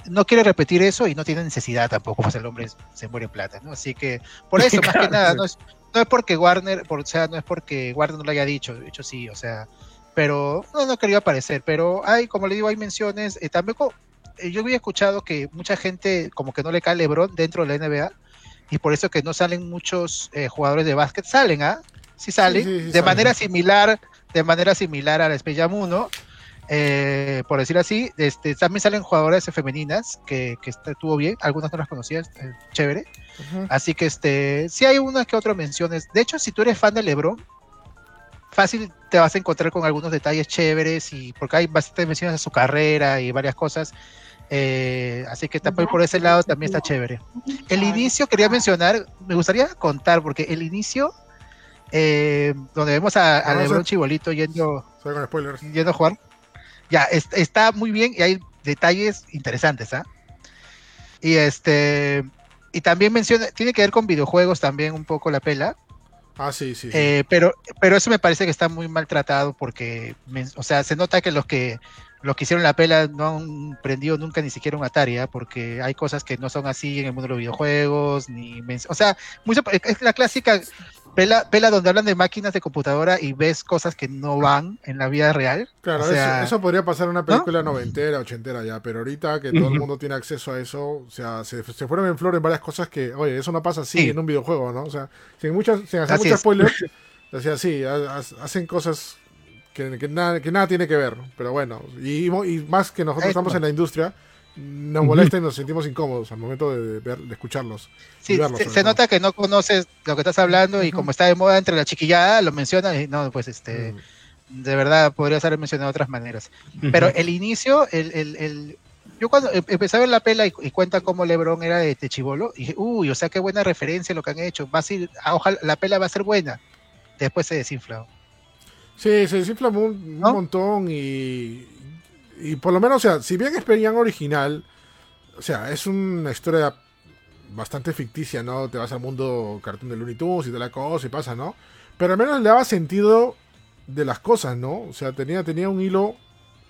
no quiere repetir eso y no tiene necesidad tampoco, pues el hombre se muere en plata, ¿no? Así que, por eso, más que nada, no es, no es porque Warner, por, o sea, no es porque Warner no lo haya dicho, de hecho sí, o sea, pero no, no quería aparecer, pero hay, como le digo, hay menciones, eh, tampoco, eh, yo había escuchado que mucha gente como que no le cae LeBron dentro de la NBA y por eso que no salen muchos eh, jugadores de básquet, salen, ¿ah? Sí salen, sí, sí, sí, de salen. manera similar, de manera similar a la Space Jam 1, eh, por decir así, este, también salen jugadoras femeninas que, que estuvo bien, algunas no las conocía, eh, chévere. Uh -huh. Así que este, sí hay unas que otras menciones. De hecho, si tú eres fan de LeBron, fácil te vas a encontrar con algunos detalles chéveres y porque hay bastantes menciones de su carrera y varias cosas. Eh, así que también por ese lado también está chévere. El inicio quería mencionar, me gustaría contar, porque el inicio, eh, donde vemos a, a Lebron Chibolito yendo, yendo a jugar, ya es, está muy bien y hay detalles interesantes, ¿ah? Y este y también menciona, tiene que ver con videojuegos también un poco la pela. Ah, sí, sí. sí. Eh, pero, pero eso me parece que está muy maltratado porque, o sea, se nota que los que los que hicieron la pela no han prendido nunca ni siquiera un Atari, ¿eh? porque hay cosas que no son así en el mundo de los videojuegos, ni o sea, mucho, es la clásica pela, pela donde hablan de máquinas de computadora y ves cosas que no van en la vida real. Claro, o sea, eso, eso, podría pasar en una película ¿no? noventera, ochentera ya, pero ahorita que todo el mundo tiene acceso a eso, o sea, se, se fueron en flor en varias cosas que, oye, eso no pasa así sí. en un videojuego, ¿no? O sea, sin, muchas, sin hacer muchos spoilers, o sea, sí, hacen cosas que, que, nada, que nada tiene que ver, pero bueno, y, y más que nosotros estamos en la industria, nos molesta y nos sentimos incómodos al momento de, ver, de escucharlos. Sí, verlos, se, se nota que no conoces lo que estás hablando y como está de moda entre la chiquillada, lo mencionas y no, pues este, de verdad podrías haber mencionado de otras maneras. Pero el inicio, el, el, el, yo cuando em, empecé a ver la pela y, y cuenta cómo Lebron era de, de chivolo, dije, uy, o sea, qué buena referencia lo que han hecho, va a ser, ojalá, la pela va a ser buena. Después se desinfla. Sí, se desinfla un, ¿No? un montón y, y por lo menos, o sea, si bien es Perian original, o sea, es una historia bastante ficticia, ¿no? Te vas al mundo cartoon de Looney Tunes y te la cosa y pasa, ¿no? Pero al menos le daba sentido de las cosas, ¿no? O sea, tenía, tenía un hilo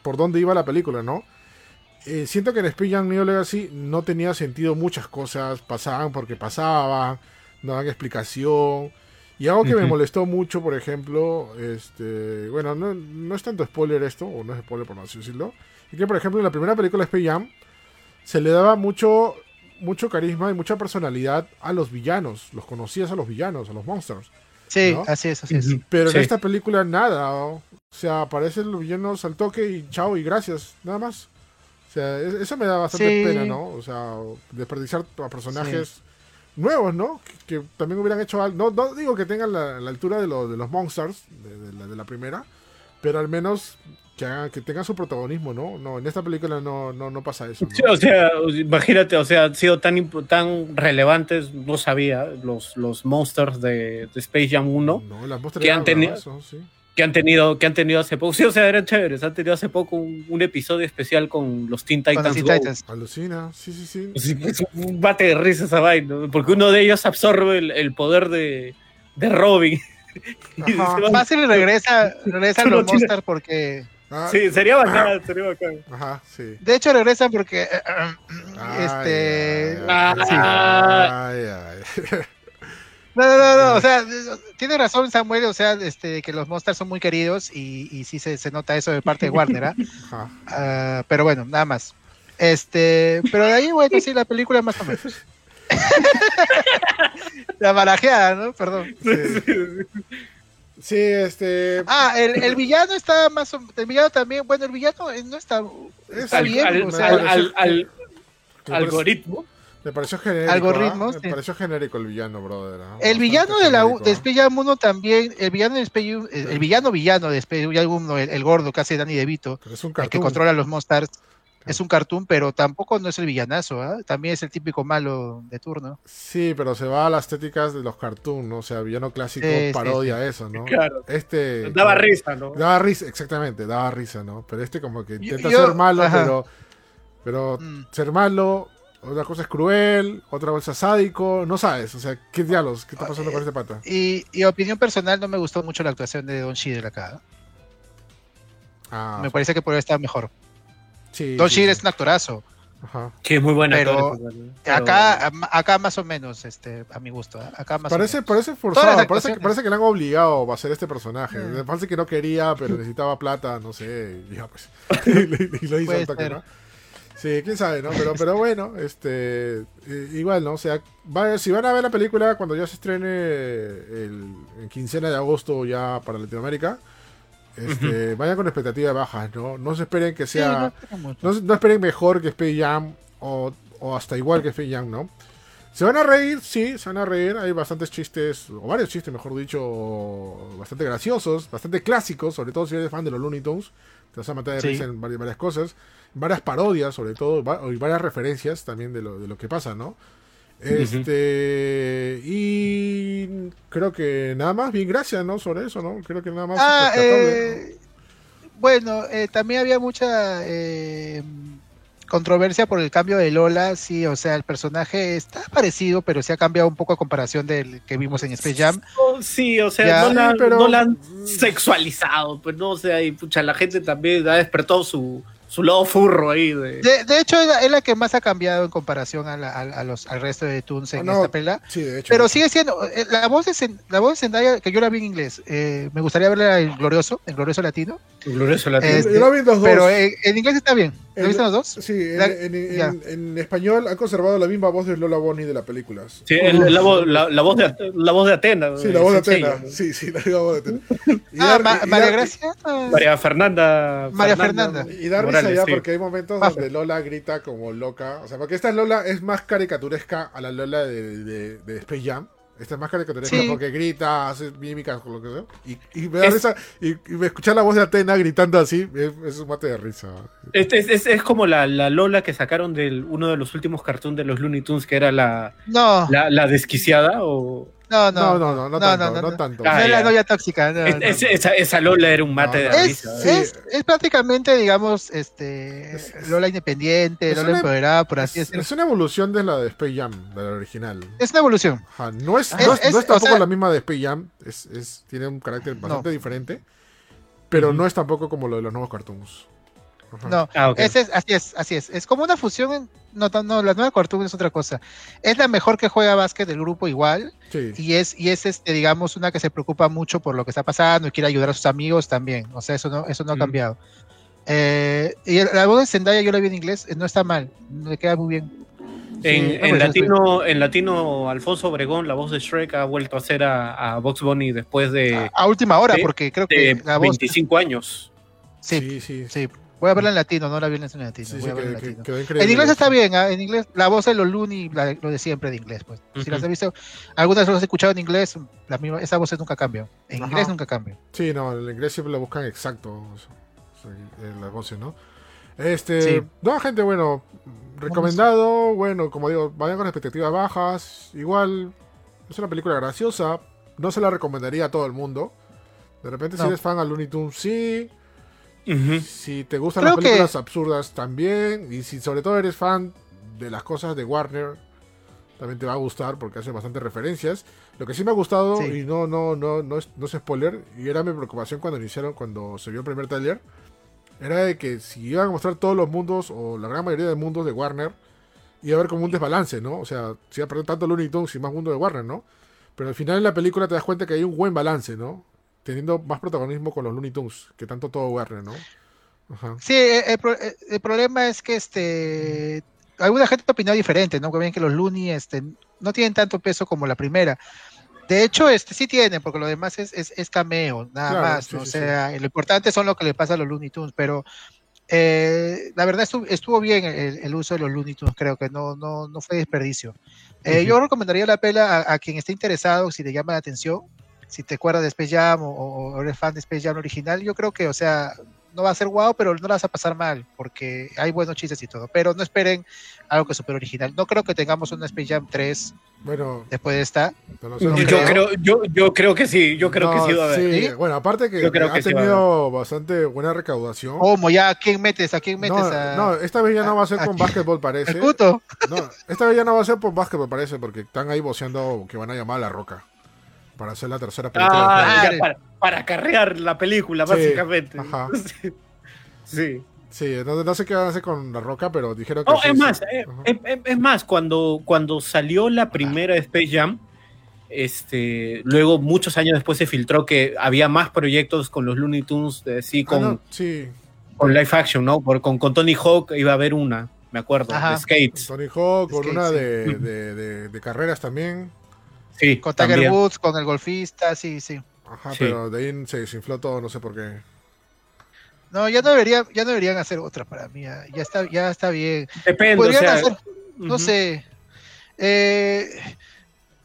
por donde iba la película, ¿no? Eh, siento que en Jam Neo Legacy no tenía sentido muchas cosas, pasaban porque pasaban, no daban explicación. Y algo que uh -huh. me molestó mucho, por ejemplo, este, bueno, no, no, es tanto spoiler esto, o no es spoiler por así decirlo, y que por ejemplo en la primera película de Space Jam se le daba mucho, mucho carisma y mucha personalidad a los villanos, los conocías a los villanos, a los monsters. Sí, ¿no? así es, así es. Pero sí. en esta película nada, o sea, aparecen los villanos al toque y chao y gracias, nada más. O sea, eso me da bastante sí. pena, ¿no? O sea, desperdiciar a personajes... Sí nuevos, ¿no? Que, que, también hubieran hecho algo. No, no digo que tengan la, la altura de, lo, de, los Monsters, de, de, la, de, la, primera, pero al menos que, hagan, que tengan su protagonismo, ¿no? No, en esta película no, no, no pasa eso. ¿no? Sí, o sea, imagínate, o sea, han sido tan, tan relevantes, no sabía, los, los Monsters de, Space Jam 1. No, las Monsters que han tenido. Eso, sí que han tenido que han tenido hace poco. Sí o sea eran chéveres. Han tenido hace poco un, un episodio especial con los Teen Titans, Teen Titans. alucina sí sí sí. Es un bate de risa esa vaina porque uno de ellos absorbe el, el poder de, de Robin. Fácil regresa regresa a los Monsters porque Ah, sí, sería bacán, sería bacán. Ajá, sí. De hecho, regresan porque. Uh, ay, este. Ay, ay, ay, No, no, no, no, o sea, tiene razón Samuel, o sea, este, que los monsters son muy queridos y, y sí se, se nota eso de parte de Warner, ¿ah? Ah, pero bueno, nada más. Este, pero de ahí, bueno, sí, la película más o menos. la barajeada, ¿no? Perdón. Sí, este. Ah, el, el villano está más o El villano también, bueno, el villano no está, está Al- bien, al- o sea, al- me algoritmo. Me pareció genérico. Algoritmos, ¿ah? sí. Me pareció genérico el villano, brother. ¿ah? El villano de la genérico, de. Space Jam 1 también, el villano de Space Jam- el, el villano villano de Space Jam 1, el, el gordo que hace Danny DeVito, Pero es un el que controla los monsters, es un cartoon, pero tampoco no es el villanazo, ¿ah? También es el típico malo de turno. Sí, pero se va a las estéticas de los cartoons, ¿no? O sea, villano clásico Sí, sí, parodia eso, ¿no? Claro. Este. Daba como- risa, ¿no? Daba risa, exactamente, daba risa, ¿no? Pero este como que Yo- intenta yo- ser malo, ajá. pero. Pero Mm. ser malo, otra cosa es cruel, otra cosa es sádico, no sabes, o sea, ¿qué diálogos? ¿Qué está pasando con este pata? Y, y opinión personal, no me gustó mucho la actuación de Don Cheadle acá. Ah, Me parece que podría estar mejor. sí, Don sí, es un actorazo. Ajá. Sí, es muy buena. Pero actor, pero- Acá, acá más o menos, este, a mi gusto. ¿ah? Acá más Parece, o menos. parece forzado, parece, que- parece que le han obligado a hacer este personaje. Mm. Me parece que no quería, pero necesitaba plata, no sé, y ya pues. y lo hizo Puede al toque, ser. ¿no? Sí, quién sabe, ¿no? Pero, pero bueno, este. igual, ¿no? O sea, va- si van a ver la película cuando ya se estrene el, en quincena de agosto ya para Latinoamérica, este, vayan con expectativas bajas, ¿no? No se esperen que Sí, no sea. No, no esperen mejor que Space Jam o, o hasta igual que Space Jam, ¿no? Se van a reír, sí, se van a reír. Hay bastantes chistes, o varios chistes, mejor dicho, bastante graciosos, bastante clásicos, sobre todo si eres fan de los Looney Tunes. Te vas a matar de Sí. risa en varias, varias cosas. Varias parodias, sobre todo, y varias referencias también de lo, de lo que pasa, ¿no? Este. Y creo que nada más, bien, gracias, ¿no? Sobre eso, ¿no? Creo que nada más. Ah, eh, bueno, eh, también había mucha eh, controversia por el cambio de Lola, sí, o sea, el personaje está parecido, pero se ha cambiado un poco a comparación del que vimos en Space Jam. Oh, Sí, o sea, Ya, no, la, pero- no la han sexualizado, pues no, o sea, y pucha, la gente también ha despertado su, su lado furro ahí de... De, de hecho, es la, es la que más ha cambiado en comparación a, la- a- a los, al resto de Toons en No, esta pela. Sí, de hecho. Pero sigue siendo, eh, la voz de, la voz de Zendaya, que yo la vi en inglés, eh, me gustaría verla en Glorioso, en Glorioso Latino, Glorioso latino. este, Yo lo vi en los dos. pero en, en inglés está bien. ¿Lo El- viste los dos? Sí, en, La- en- en- español han conservado la misma voz de Lola Bonnie de las películas. Sí, el- la, voz, la, la voz de, la voz de Atena. Sí, la voz de. Atena. Sí, sí, la misma voz de Atena. Y Ah, dar- Ma- y María dar- Gracia. ah, María Fernanda. María Fernanda. Y da risa Morales, ya sí. porque hay momentos Pasa. donde Lola grita como loca. O sea, porque esta Lola es más caricaturesca a la Lola de, de, de Space Jam. Esta es más caricaturesca Sí. porque grita, hace mímicas con lo que sea. Y, y me da Es- risa. Y, y me escuchar la voz de Atena gritando así, es, es un mate de risa. Es, es, es- es como la, la Lola que sacaron de uno de los últimos cartoons de los Looney Tunes, que era la, No, la, la desquiciada. O... no, No, no. no, no, no, no, tanto, no, no, tanto. No es la novia tóxica. no, Es- no. es- esa, esa Lola era un mate No, de risa. Sí. es, es prácticamente, digamos, este Es- es- Lola independiente, es Lola una- empoderada, por así Es, decirlo. es una evolución de la de Space Jam, de la original. Es una evolución. Ajá, no es, Es- no es, es- no es o tampoco sea- la misma de Space Jam, es, es- tiene un carácter bastante No. diferente, pero no es tampoco como lo de los nuevos cartoons. No, Ah, ok. ese es, así es, así es. Es como una fusión. en- no, no, la nueva Cartoon es otra cosa. Es la mejor que juega básquet del grupo igual. Sí. Y es, y es este, digamos, una que se preocupa mucho por lo que está pasando y quiere ayudar a sus amigos también. O sea, eso no, eso no ha Ujú. cambiado. Eh, y el- la voz de Zendaya yo la vi en inglés, eh, no está mal, le queda muy bien. En, Sí, en latino, en latino, Alfonso Obregón, la voz de Shrek, ha vuelto a hacer a, a Box Bunny después de, A, a última hora, de- porque creo que de la voz. 25 años. Sí, sí, sí. sí. Voy a verla en latino, no la vi en latino. Sí, voy sí, a verla en que- que- latino. quedó increíble. En inglés está bien, ¿ah? en inglés, la voz de los Looney, la- lo de siempre de inglés, pues. Si Ujú. las has visto, algunas las he escuchado en inglés, la misma, esa voz nunca cambia. En Ajá. inglés nunca cambia. Sí, no, en inglés siempre lo buscan exacto. o sea, las voces, ¿no? Este, Sí. no, gente, bueno, recomendado, bueno, como digo, vayan con expectativas bajas, igual, es una película graciosa, no se la recomendaría a todo el mundo. De repente, si No. eres fan a Looney Tunes, sí. Si te gustan Creo las películas que- absurdas, también. Y si sobre todo eres fan de las cosas de Warner, también te va a gustar porque hace bastantes referencias. Lo que sí me ha gustado, Sí. y no, no, no, no es, no es spoiler, y era mi preocupación cuando iniciaron, cuando se vio el primer taller, era de que si iban a mostrar todos los mundos, o la gran mayoría de mundos de Warner, iba a haber como un desbalance, ¿no? O sea, si iba a perder tanto Looney Tunes y más mundo de Warner, ¿no? Pero al final en la película te das cuenta que hay un buen balance, ¿no? Teniendo más protagonismo con los Looney Tunes que tanto todo Warner, ¿no? Ajá. Sí, el, el, el, problema es que este alguna gente opinó diferente, ¿no? Que ven que los Looney este, no tienen tanto peso como la primera. De hecho, este sí tienen, porque lo demás es, es, es cameo, nada claro, más. ¿no? Sí, o sea, sí. lo importante son lo que le pasa a los Looney Tunes, pero eh, la verdad estuvo, estuvo bien el, el, uso de los Looney Tunes, creo que no, no, no fue desperdicio. Eh, uh -huh. Yo recomendaría la pela a, a, quien esté interesado, si le llama la atención, si te acuerdas de Space Jam o, o, eres fan de Space Jam original, yo creo que, o sea, no va a ser guau, pero no la vas a pasar mal, porque hay buenos chistes y todo. Pero no esperen algo que super original. No creo que tengamos una Space Jam 3 bueno, después de esta. No yo, creo, yo, yo creo que sí, yo creo no, que sí va a haber. Sí, bueno, aparte que, que ha tenido bastante buena recaudación. ¿Cómo? ¿Ya a quién metes? ¿A quién metes? No, a... no esta vez ya no va a ser con básquetbol, parece. ¿El puto? No, esta vez ya no va a ser por básquetbol, parece, porque están ahí voceando que van a llamar a La Roca para hacer la tercera película. Ah, para, para carrear la película, sí, básicamente. Ajá. Sí. Sí, no, no, sé qué van a hacer con la roca, pero dijeron que. Sí, es más, eh, es, es, más, cuando, cuando salió la primera Space Jam, este, luego muchos años después se filtró que había más proyectos con los Looney Tunes, eh, sí, con, ah, no, sí. con live action, ¿no? Por, con, con, Tony Hawk iba a haber una, me acuerdo, Ajá. de Skates. Tony Hawk, con una de, sí. de, de, de, carreras también. Sí, con Tiger también. Woods, con el golfista, sí, sí. Ajá, pero de ahí se desinfló todo, no sé por qué. No, ya no debería, ya no deberían hacer otra para mí. Ya, ya está, ya está bien. Depende. Podrían o sea, hacer, no uh -huh. sé. Eh,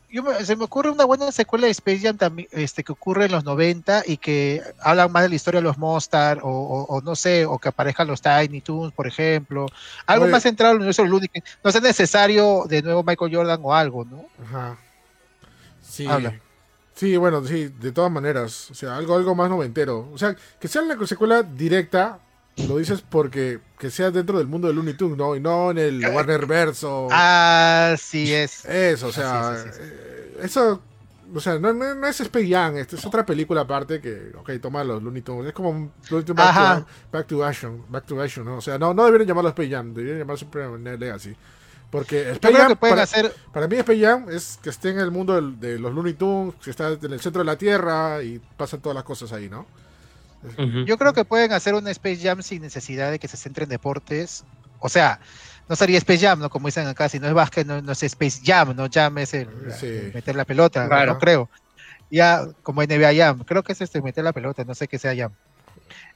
yo me, se me ocurre una buena secuela de Space Jam también, este, que ocurre en los 90 y que hablan más de la historia de los Mostar, o, o, o, no sé, o que aparezcan los Tiny Toons, por ejemplo. Algo Oye. más centrado en el universo Lúdico. No es necesario de nuevo Michael Jordan o algo, ¿no? Ajá. Sí. Habla. Sí, bueno, sí, de todas maneras. O sea, algo, algo más noventero. O sea, que sea una secuela directa, lo dices porque que sea dentro del mundo de Looney Tunes, ¿no? Y no en el Warner Verso. Ah, sí es. Eso, o sea, sí, sí, eso, o sea, no, no, no es Space Jam, esto es otra película aparte que, ok, toma los Looney Tunes, es como Looney Tunes back to, back to, Action, Back to Action, ¿no? O sea, no, no deberían llamarlo Space Jam, deberían llamarlo siempre Legacy. Porque Space Jam, para, hacer... para, mí Space Jam es que esté en el mundo de, de los Looney Tunes, que está en el centro de la Tierra y pasan todas las cosas ahí, ¿no? Uh -huh. Yo creo que pueden hacer una Space Jam sin necesidad de que se centre en deportes. O sea, no sería Space Jam, ¿no? Como dicen acá, si no es básquet, no, no es Space Jam, ¿no? Jam es el, sí. el meter la pelota, claro. no, creo. Ya, como NBA Jam, creo que es este meter la pelota, no sé qué sea Jam.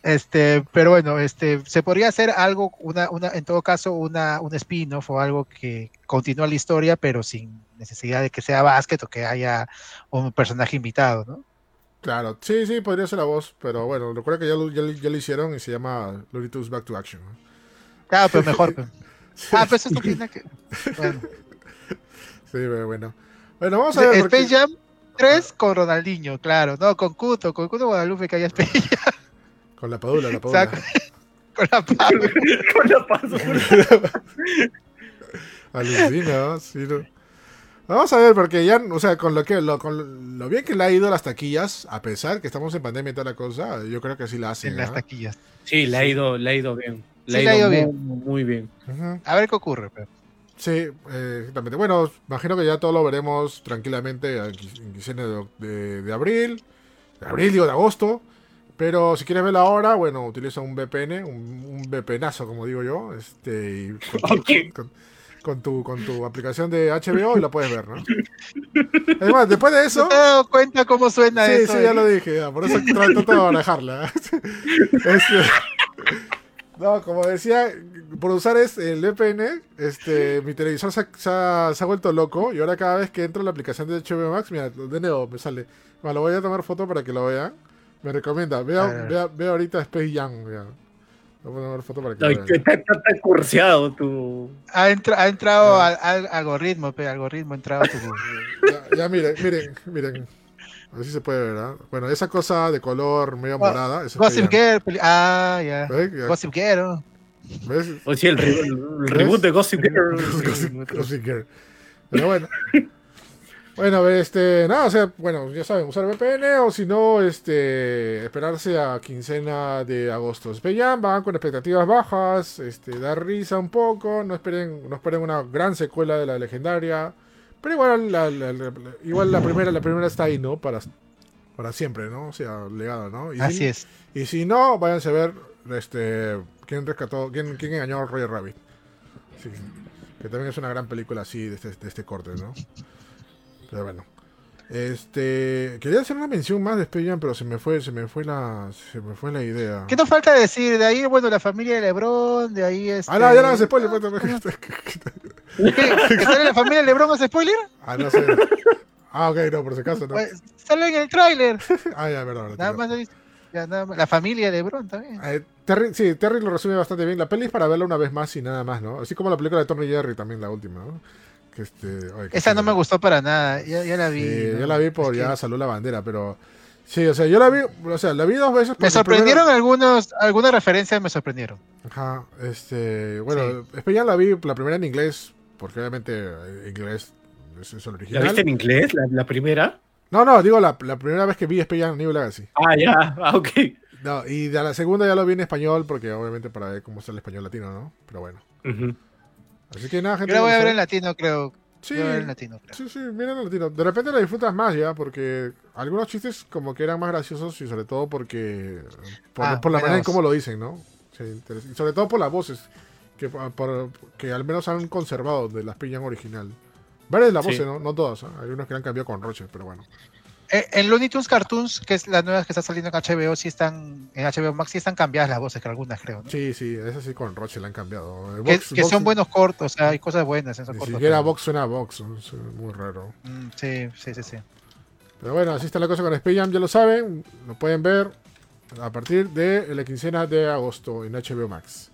Este, pero bueno, este, se podría hacer algo, una, una, en todo caso, una, un spin-off o algo que continúa la historia, pero sin necesidad de que sea básquet o que haya un personaje invitado, ¿no? Claro, sí, sí, podría ser la voz, pero bueno, recuerda que ya lo, ya, ya lo hicieron y se llama Looney Tunes Back to Action. ¿no? Claro, pero mejor. sí. Ah, pero eso no tiene que. Bueno. Sí, pero bueno. Bueno, vamos a ver. Space porque... Jam 3 con Ronaldinho, claro. No, con Cuto, con Cuto Guadalupe que haya Space Jam. Con la padula, la padula. con la padula. con la padula. Alucina, sí, no. Vamos a ver, porque ya, o sea, con lo que lo, con lo bien que le ha ido a las taquillas, a pesar que estamos en pandemia y toda la cosa, yo creo que sí la hace. En ¿no? las taquillas. Sí, le ha ido, le ha ido bien. Le sí, ha ido, ido muy, bien. Muy bien. Uh -huh. A ver qué ocurre, pero. Sí, eh, exactamente. Bueno, imagino que ya todo lo veremos tranquilamente en quincena de, de, de, abril. De abril, digo, de agosto. Pero si quieres verla ahora, bueno, utiliza un VPN, un, un VPNazo, como digo yo. Este, y con, okay. con, con, tu, con tu aplicación de HBO y la puedes ver, ¿no? Además, después de eso. ¿No te he dado cuenta cómo suena sí, eso? Sí, sí, ya lo dije, ya, por eso trato de manejarla. este, no, como decía, por usar es el VPN, este, mi televisor se ha, se, ha, se ha, vuelto loco y ahora cada vez que entro en la aplicación de HBO Max, mira, de nuevo me sale. Bueno, lo voy a tomar foto para que lo vean. Me recomienda, vea, vea, vea ahorita Space Jam. Vea. Voy a poner foto para que Ay, vean. Está, está, está curseado tu. Ha, entra, ha entrado al, al, algoritmo, pe, algoritmo ha entrado tu. ya, ya, miren, miren, miren. A ver si se puede ver, ¿verdad? Bueno, esa cosa de color medio morada. Oh, Gossip Girl. Ah, ya. Yeah. Gossip Girl. ¿Ves? O sí, el, el, el reboot de Gossip Girl. Gossip, Gossip Girl. Pero bueno. Bueno, este, nada, o sea, bueno, ya saben, usar VPN o si no, este, esperarse a quincena de agosto. Space van con expectativas bajas, este, dar risa un poco, no esperen, no esperen una gran secuela de la legendaria, Pero igual la, la- la- la- igual la primera, la primera está ahí, ¿no? Para, para siempre, ¿no? O sea, legado, ¿no? Y Así si, es. Y si no, váyanse a ver este quién rescató, quién, quién engañó a Roger Rabbit. Sí, que también es una gran película así de este, de este corte, ¿no? Pero bueno. Este, quería hacer una mención más de Space Jam, pero se me fue, se me fue la, se me fue la idea. ¿Qué nos falta decir? De ahí, bueno, la familia de Lebron, de ahí este... Ah, no, ya no hagas spoiler. pues, ¿Qué? ¿Que sale la familia de Lebron hace spoiler? ah, no sé. Ah, ok, no, por si acaso, no. Pues, sale en el tráiler. Ah, ya, verdad. Nada más. Ya, nada más. La familia de Lebron también. Eh, Terry, sí, Terry lo resume bastante bien. La peli es para verla una vez más y nada más, ¿no? Así como la película de Tony Jerry también, la última, ¿no? Que este, oye, que Esa sí, no me gustó para nada. Ya, ya la vi. Sí, ¿no? yo la vi por Es ya que salud la bandera, pero sí, o sea, yo la vi, o sea, la vi dos veces. Me sorprendieron primero- algunos, algunas referencias me sorprendieron. Ajá, este, bueno, Space Jam la vi la primera en inglés, porque obviamente eh, inglés es, es el ¿La original. viste en inglés, la, la primera? No, no, digo la, la primera vez que vi Space Jam New Legacy. Ah, ya, ah, ok. No, y de la segunda ya lo vi en español, porque obviamente para ver cómo está el español latino, ¿no? Pero bueno. Ujú. Así que nada, gente. Yo la voy a ver en latino, creo. Sí, Yo la voy a ver en latino, creo. Sí, sí, mira en latino. De repente la disfrutas más ya, porque algunos chistes como que eran más graciosos y sobre todo porque por, Ah, por la manera en cómo lo dicen, ¿no? Sí, y sobre todo por las voces, que, por- por- que al menos han conservado de las pillan original. Varias de las Sí. voces, ¿no? No todas, ¿eh? hay unos que han cambiado con Roche, pero bueno. Eh, en Looney Tunes Cartoons, que es la nueva que está saliendo en HBO, sí están, en HBO Max sí están cambiadas las voces, que algunas creo, ¿no? Sí, sí, esas sí con Roche la han cambiado. Que, Vox- que Vox- son buenos cortos, o sea, hay cosas buenas en esos Ni cortos. siquiera pero- Vox suena a Vox, es muy raro. Mm, sí, sí, sí, sí. Pero bueno, así está la cosa con Space Jam, ya lo saben, lo pueden ver a partir de la quincena de agosto en HBO Max.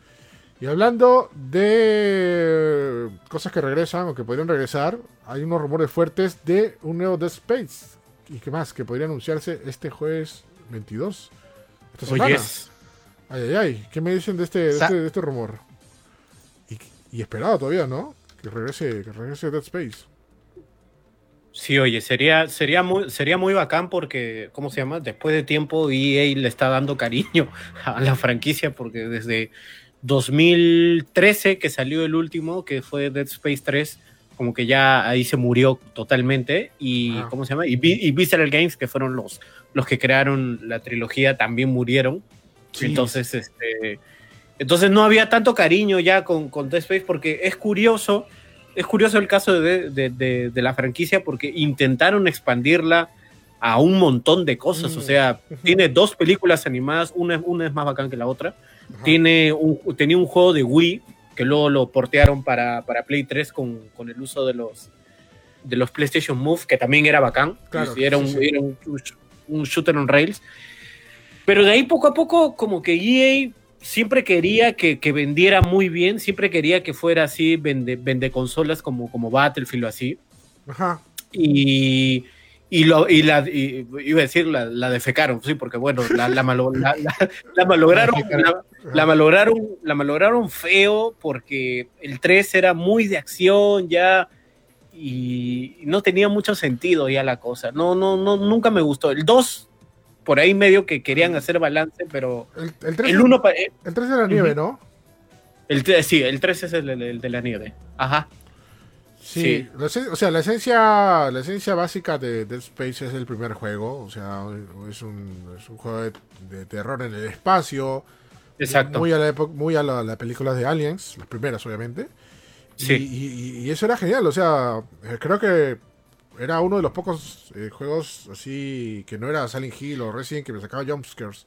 Y hablando de cosas que regresan o que podrían regresar, hay unos rumores fuertes de un nuevo Dead Space. ¿Y qué más? Que podría anunciarse este jueves 22. Esta semana. Oye, Ay, ay, ay. ¿Qué me dicen de este, de este, de este rumor? Y, y esperado todavía, ¿no? Que regrese, que regrese Dead Space. Sí, oye, sería, sería, muy, sería muy bacán porque, ¿cómo se llama? Después de tiempo EA le está dando cariño a la franquicia porque desde 2013 que salió el último, que fue Dead Space 3, como que ya ahí se murió totalmente y, Ah. ¿cómo se llama? Y, y Visceral Games, que fueron los, los que crearon la trilogía, también murieron. Sí. Entonces, este, entonces no había tanto cariño ya con, con Dead Space porque es curioso, es curioso el caso de, de- de- de la franquicia porque intentaron expandirla a un montón de cosas. Mm. O sea, tiene dos películas animadas, una, una es más bacán que la otra. Tiene un, tenía un juego de Wii que luego lo portearon para, para Play 3 con, con el uso de los, de los PlayStation Move, que también era bacán. Claro, era, sí, un, sí. era un- un shooter on rails. Pero de ahí poco a poco, como que EA siempre quería que, que vendiera muy bien, siempre quería que fuera así, vende, vende consolas como, como Battlefield o así. Ajá. Y, y, lo, y la, y- iba a decir, la, la defecaron, sí, porque bueno, la, la, malo- la- la- malograron, la, malograron, la malograron feo porque el 3 era muy de acción ya y no tenía mucho sentido ya la cosa. No, no, no, nunca me gustó. El 2, por ahí medio que querían hacer balance, pero El, el 3 el 1, el 3 de la nieve. ¿no? el, sí, el 3 es el, el- el de la nieve. Ajá. Sí, la o sea, la esencia, la esencia básica de Dead Space es el primer juego, o sea, es un, es un juego de, de terror en el espacio, Exacto. muy a la época, muy a la- las películas de Aliens, las primeras obviamente, Sí. y- y eso era genial, o sea, eh, creo que era uno de los pocos eh, juegos así que no era Silent Hill o Resident que me sacaba jumpscares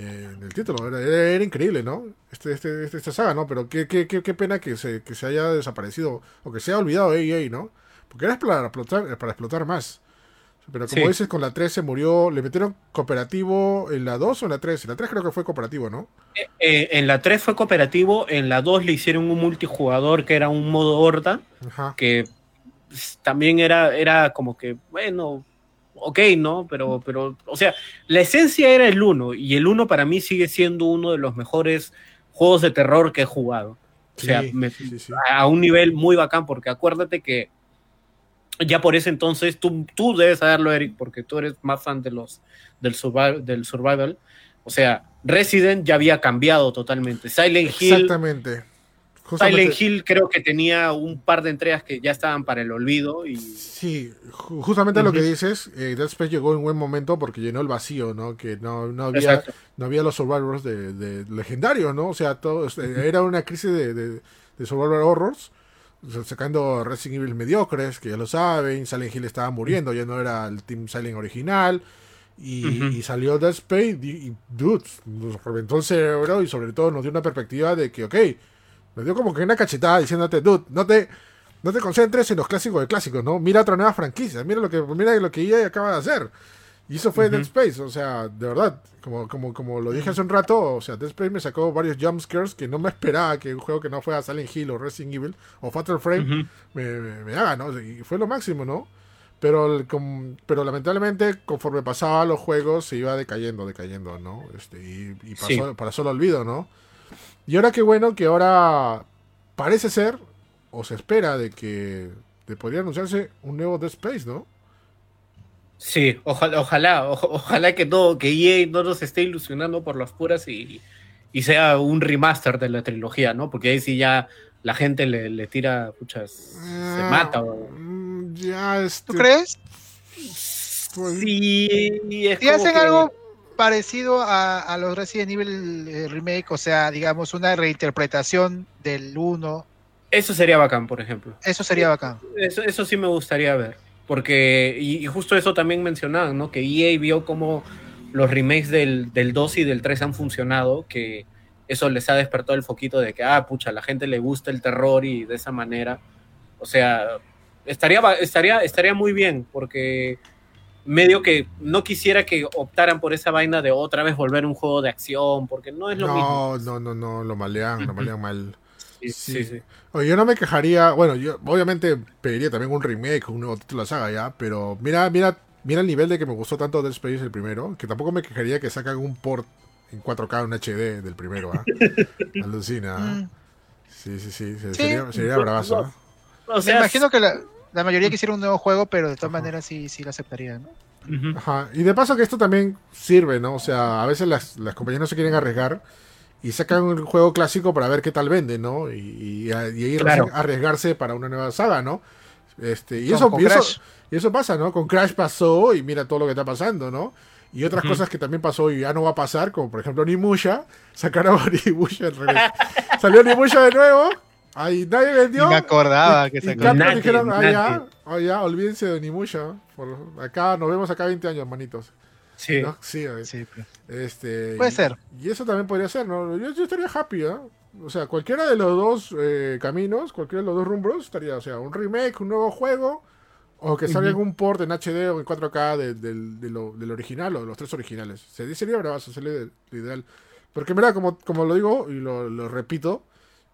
eh, en el título, era, era- era increíble, ¿no? Este, este, este- esta saga, ¿no? Pero qué, qué, qué, qué pena que se, que se haya desaparecido o que se haya olvidado EA, ¿no? Porque era para explotar, para explotar más. Pero como Sí. dices, con la 3 se murió, le metieron cooperativo en la 2 o en la 3. En la 3 creo que fue cooperativo, ¿no? Eh, en la 3 fue cooperativo, en la 2 le hicieron un multijugador que era un modo horda. Ajá. que también era, era como que, bueno, ok, ¿no? Pero, pero, o sea, la esencia era el 1 y el 1 para mí sigue siendo uno de los mejores juegos de terror que he jugado. O sea, Sí, me- sí, sí, sí. a un nivel muy bacán, porque acuérdate que ya por ese entonces, tú, tú debes saberlo, Eric, porque tú eres más fan de los, del, survival, del survival. O sea, Resident ya había cambiado totalmente. Silent Hill Exactamente. Silent Hill creo que tenía un par de entregas que ya estaban para el olvido. y Sí, justamente lo que dices, eh, Dead Space llegó en buen momento porque llenó el vacío, ¿no? Que no, no, había, no había los survivors de, de legendarios, ¿no? O sea, todo, este, era una crisis de, de, de survival horrors sacando Resident Evil mediocres, que ya lo saben, Silent Hill estaba muriendo, ya no era el Team Silent original, y, salió Dead Space, y, dude, nos reventó el cerebro y sobre todo nos dio una perspectiva de que, ok, nos dio como que una cachetada diciéndote, dude, no te, no te concentres en los clásicos de clásicos, ¿no? Mira otra nueva franquicia, mira lo que, mira lo que EA acaba de hacer. Y eso fue Dead Space, o sea, de verdad, como, como, como lo dije hace un rato, o sea, Dead Space me sacó varios jumpscares que no me esperaba que un juego que no fuera Silent Hill o Resident Evil o Fatal Frame me, me, haga, ¿no? Y fue lo máximo, ¿no? Pero, pero lamentablemente, conforme pasaba los juegos, se iba decayendo, decayendo, ¿no? Este, y, y pasó, para solo olvido, ¿no? Y ahora qué bueno que ahora parece ser, o se espera, de que de podría anunciarse un nuevo Dead Space, ¿no? Sí, ojalá, ojalá, ojalá que todo, que EA no nos esté ilusionando por las puras y, sea un remaster de la trilogía, ¿no? Porque ahí sí ya la gente le, tira, puchas, se ah, mata. Mm, ya, este... ¿Tú crees? Pues, sí, y hacen algo parecido a, los Resident Evil eh, Remake, o sea, digamos, una reinterpretación del 1. Eso sería bacán, por ejemplo. Eso sería bacán. Eso, eso sí me gustaría ver. Porque, y, justo eso también mencionaban, ¿no? Que EA vio cómo los remakes del, del 2 y del 3 han funcionado, que eso les ha despertado el foquito de que, ah, pucha, a la gente le gusta el terror y de esa manera. O sea, estaría, estaría, estaría muy bien, porque medio que no quisiera que optaran por esa vaina de otra vez volver un juego de acción, porque no es lo mismo. No, no, no, lo malean, lo malean mal. Sí, sí, Oye, yo no me quejaría, bueno, yo obviamente pediría también un remake, un nuevo título de la saga ya, pero mira, mira, mira el nivel de que me gustó tanto Dead Space el primero, que tampoco me quejaría que sacan un port en 4K, un HD del primero, ¿ah? Alucina, ¿ah? mm. Sí, sí, sí, sería, sería bravazo, ¿ah? O sea, me imagino que la, la, mayoría quisiera un nuevo juego, pero de todas maneras sí, sí lo aceptaría, ¿no? Ajá. Y de paso que esto también sirve, ¿no? O sea, a veces las, las compañías no se quieren arriesgar y sacan un juego clásico para ver qué tal vende, ¿no? Y, y, ahí arriesgarse para una nueva saga, ¿no? Este, y, eso, y, eso, pasa, ¿no? Con Crash pasó y mira todo lo que está pasando, ¿no? Y otras cosas que también pasó y ya no va a pasar, como por ejemplo Nimusha, sacaron a Nimusha Salió Nimusha de nuevo, ahí nadie vendió. me acordaba que sacaron. Y dijeron, ah, ya, ah, ya, olvídense de Nimusha. Por acá, nos vemos acá 20 años, manitos. Sí. Sí, sí este, puede ser. Y eso también podría ser, ¿no? Yo, estaría happy, ¿eh? O sea, cualquiera de los dos eh, caminos, cualquiera de los dos rumbros, estaría, o sea, un remake, un nuevo juego, o que salga un port en HD o en 4K de, lo, del original o de los tres originales. Sería, sería bravazo, sería lo ideal. Porque mira, como, como lo digo y lo, repito,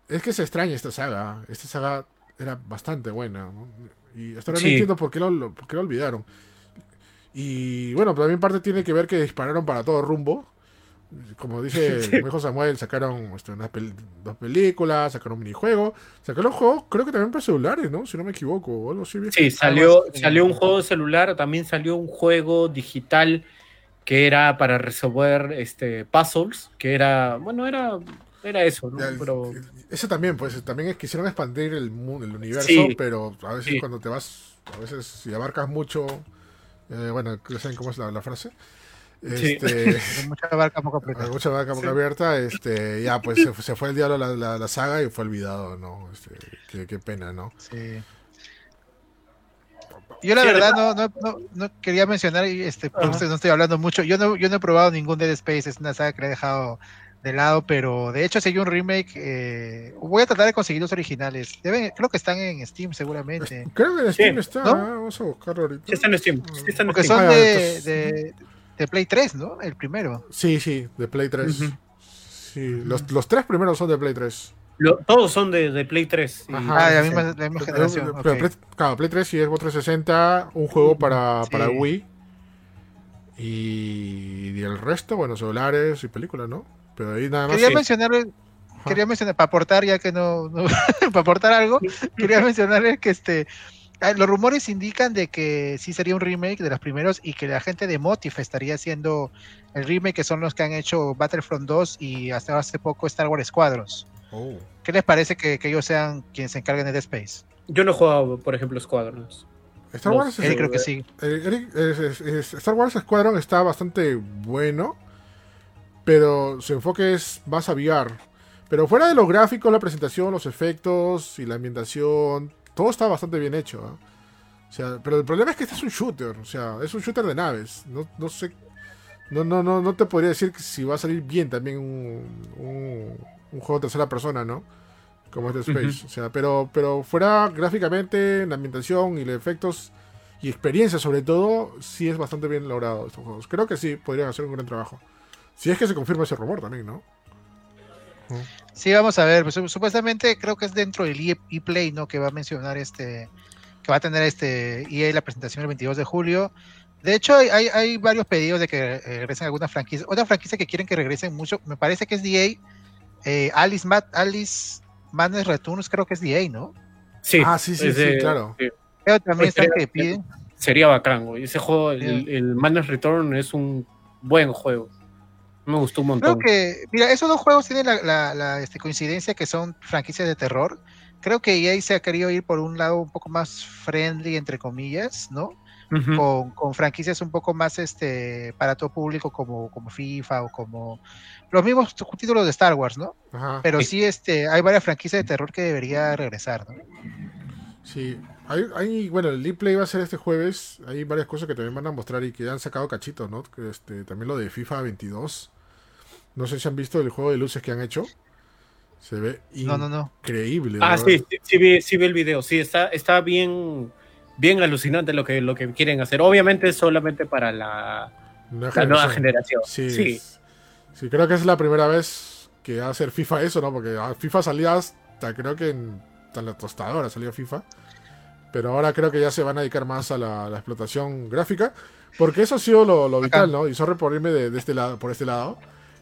es que se extraña esta saga. Esta saga era bastante buena. Y hasta ahora no entiendo por qué lo, por qué lo olvidaron. Y bueno, también parte tiene que ver que dispararon para todo rumbo. Como dice el viejo Samuel, sacaron este, dos películas, sacaron un minijuego, sacaron un juego, creo que también para celulares, ¿no? Si no me equivoco, o algo así. Sí, salió, salió un juego celular, también salió un juego digital que era para resolver este, puzzles, que era, bueno, era, era eso, ¿no? pero... Eso también, pues, también es, quisieron expandir el, el universo, pero a veces cuando te vas, a veces si abarcas mucho eh, bueno, ¿saben cómo es la, frase? Este, mucha barca poco abierta. Mucha barca poco abierta, este, ya pues se, fue el diablo la, la, saga y fue olvidado, ¿no? Este, qué, pena, ¿no? Sí. Yo la verdad no, no, no, quería mencionar, este, no estoy hablando mucho, yo no, yo no he probado ningún Dead Space, es una saga que le he dejado de lado, pero de hecho seguí un remake. Eh, voy a tratar de conseguir los originales. Deben, creo que están en Steam seguramente. Creo que en Steam está, vamos a buscarlo ahorita. Sí, está en Steam. Porque son ah, de, de, Play 3, ¿no? El primero. Sí, sí, de Play 3. Sí, los, los, tres primeros son de Play 3. todos son de, de Play 3. Ajá, la misma, la misma generación. Pero, Play, claro, Play 3 y Xbox 360, un juego para, para Wii. Y, y el resto, bueno, celulares y películas, ¿no? Pero ahí nada más. Quería mencionar, quería mencionar, para aportar, ya que no, para aportar algo, quería mencionarles que este ah, los rumores indican de que sí sería un remake de los primeros y que la gente de Motif estaría haciendo el remake que son los que han hecho Battlefront 2 y hasta hace poco Star Wars Squadrons. Oh. ¿Qué les parece que, que ellos sean quienes se encarguen de Dead Space? Yo no he jugado, por ejemplo, Squadrons. Star No, Wars, es- Eric creo que sí. Eric, es- es- es- Star Wars Squadron está bastante bueno, pero su enfoque es más a VR. Pero fuera de los gráficos, la presentación, los efectos y la ambientación, todo está bastante bien hecho. ¿ah? O sea, pero el problema es que este es un shooter, o sea, es un shooter de naves. No, no sé, no, no, no, no te podría decir que si va a salir bien también un, un, un juego de tercera persona, ¿no? Como es Dead Space. O sea, pero, pero fuera gráficamente, la ambientación y los efectos y experiencia sobre todo, sí es bastante bien logrado estos juegos. Creo que sí, podrían hacer un gran trabajo. Si es que se confirma ese rumor también, ¿no? Sí, vamos a ver. pues, su- supuestamente creo que es dentro del E- ePlay, ¿no? Que va a mencionar este, que va a tener este EA la presentación el 22 de julio. De hecho, hay, hay, hay varios pedidos de que eh, regresen algunas franquicias. Otra franquicia que quieren que regresen mucho, me parece que es DA. Eh, Alice, Mad, Alice Madness Returns, creo que es DA, ¿no? Sí, Ah, sí, sí, es sí, de- claro. sí. Pero también Pues están que piden. Sería bacán, güey. Ese juego, el, el Madness Return es un buen juego. Me gustó un Creo montón. que, mira, esos dos juegos tienen la, la- la, este, coincidencia que son franquicias de terror. Creo que EA se ha querido ir por un lado un poco más friendly, entre comillas, ¿no? Con, con franquicias un poco más este para todo público como, como FIFA o como los mismos títulos de Star Wars, ¿no? Ajá. Pero Sí. sí, este, hay varias franquicias de terror que debería regresar, ¿no? Sí. Hay, hay- bueno, el League Play va a ser este jueves. Hay varias cosas que también van a mostrar y que ya han sacado cachitos, ¿no? Que este, también lo de FIFA 22. No sé si han visto el juego de luces que han hecho. Se ve No, no, no. increíble. Ah, sí, sí, sí vi, sí vi el video. Sí, está, está bien, bien alucinante lo que, lo que quieren hacer. Obviamente es solamente para la, Nueva la nueva generación. Sí, Sí. sí, creo que es la primera vez que va a hacer FIFA eso, ¿no? Porque ah, FIFA salía hasta, creo que en, hasta en la tostadora salió FIFA. Pero ahora creo que ya se van a dedicar más a la, la explotación gráfica. Porque eso ha sido lo, lo vital, ¿no? Y sorry por irme de, de este lado, por este lado.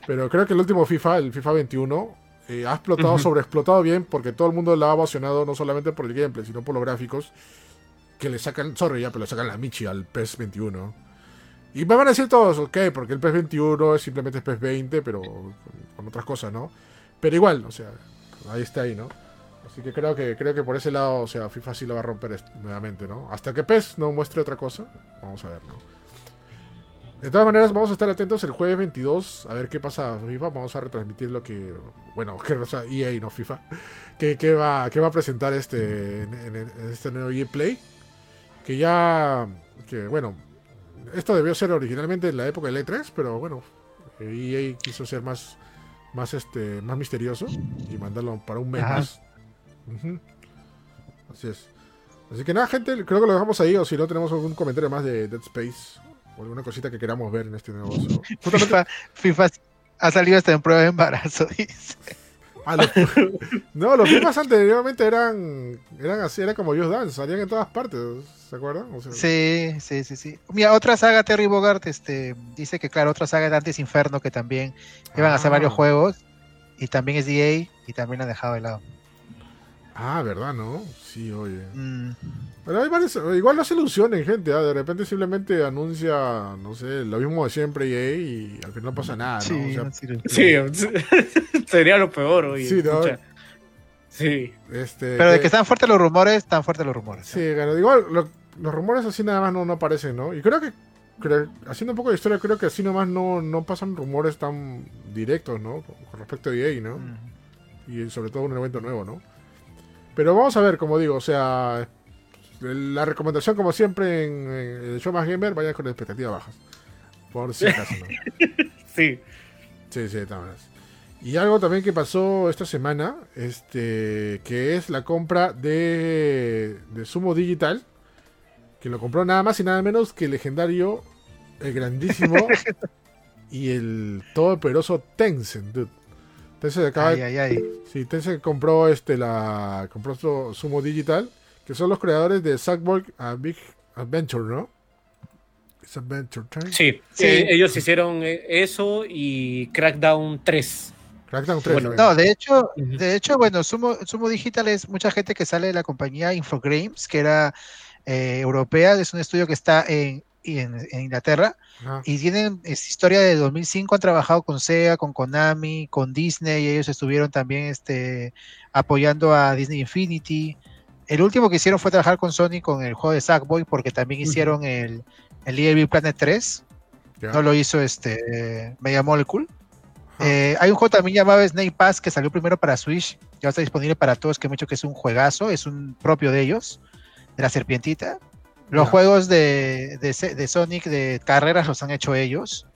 Pero creo que el último FIFA, el FIFA 21, eh, ha explotado, Ujú. sobreexplotado bien. Porque todo el mundo la ha emocionado no solamente por el gameplay, sino por los gráficos. Que le sacan, sorry ya, pero le sacan la Michi al PES 21. Y me van a decir todos, ok, porque el PES 21 es simplemente PES 20, pero con, con otras cosas, ¿no? Pero igual, o sea, ahí está ahí, ¿no? Así que creo que creo que por ese lado, o sea, FIFA sí lo va a romper nuevamente, ¿no? Hasta que PES no muestre otra cosa, vamos a ver, ¿no? De todas maneras, vamos a estar atentos el jueves 22 a ver qué pasa FIFA. Vamos a retransmitir lo que, bueno, que o sea, EA, no FIFA, que, que va, que va a presentar este en, en- en este nuevo EA Play. Que ya, que bueno, esto debió ser originalmente en la época del E3, pero bueno, EA quiso ser más, más, este, más misterioso y mandarlo para un mes Ajá. más. Ujú. Así es. Así que nada, gente, creo que lo dejamos ahí, o si no tenemos algún comentario más de Dead Space o alguna cosita que queramos ver en este negocio. Justamente- FIFA, FIFA ha salido hasta en prueba de embarazo, dice. Ah, los- no, los FIFAs anteriormente eran, eran así, era como Just Dance, salían en todas partes, ¿se acuerdan? O sea, Sí, sí, sí, sí. Mira, otra saga, Terry Bogart, este, dice que claro, otra saga de Dantes Inferno que también iban a hacer Ah. varios juegos y también es DA y también la han dejado de lado. Ah, ¿verdad, no? Sí, oye. Mm, Pero hay varios, igual no se ilusionen, gente, ¿ah? de repente simplemente anuncia, no sé, lo mismo de siempre EA y al final no pasa nada, ¿no? sí, O sea, no sirve. Sí, sería lo peor, oye. Sí, ¿no? Escucha. Sí. este, Pero de que- que están fuertes los rumores, están fuertes los rumores. Sí, claro, igual lo- los rumores así nada más no, no aparecen, ¿no? Y creo que, creo- haciendo un poco de historia, creo que así nomás no, no pasan rumores tan directos, ¿no? Con, con respecto a EA, ¿no? Mm. Y sobre todo un evento nuevo, ¿no? Pero vamos a ver, como digo, o sea, la recomendación, como siempre en, en el show más gamer, vayan con expectativas bajas. Por si acaso, ¿no? Sí. Sí, sí, maneras. Y algo también que pasó esta semana, este, que es la compra de, de Sumo Digital, que lo compró nada más y nada menos que el legendario, el grandísimo y el todopoderoso Tencent, dude. Tencent acaba, Ay, ay, ay. sí, Tencent compró este la compró su- Sumo Digital, que son los creadores de Sackboy a Big Adventure, ¿no? Es Adventure Time. Sí, Sí. eh, ellos hicieron eh, eso y Crackdown 3. Crackdown 3. Bueno. No, de hecho, de hecho, bueno, Sumo, Sumo Digital es mucha gente que sale de la compañía Infogrames, que era eh, europea, es un estudio que está en y en, en Inglaterra. Y tienen es historia de 2005, han trabajado con Sega, con Konami, con Disney, y ellos estuvieron también este, apoyando a Disney Infinity. El último que hicieron fue trabajar con Sony con el juego de Sackboy, porque también hicieron el, el Little Planet 3, Ya. no lo hizo este Media Molecule. Eh, hay un juego también llamado Snake Pass que salió primero para Switch, ya está disponible para todos, que mucho que es un juegazo, es un propio de ellos, de la serpientita. Los juegos de, de, Sonic de carreras los han hecho ellos.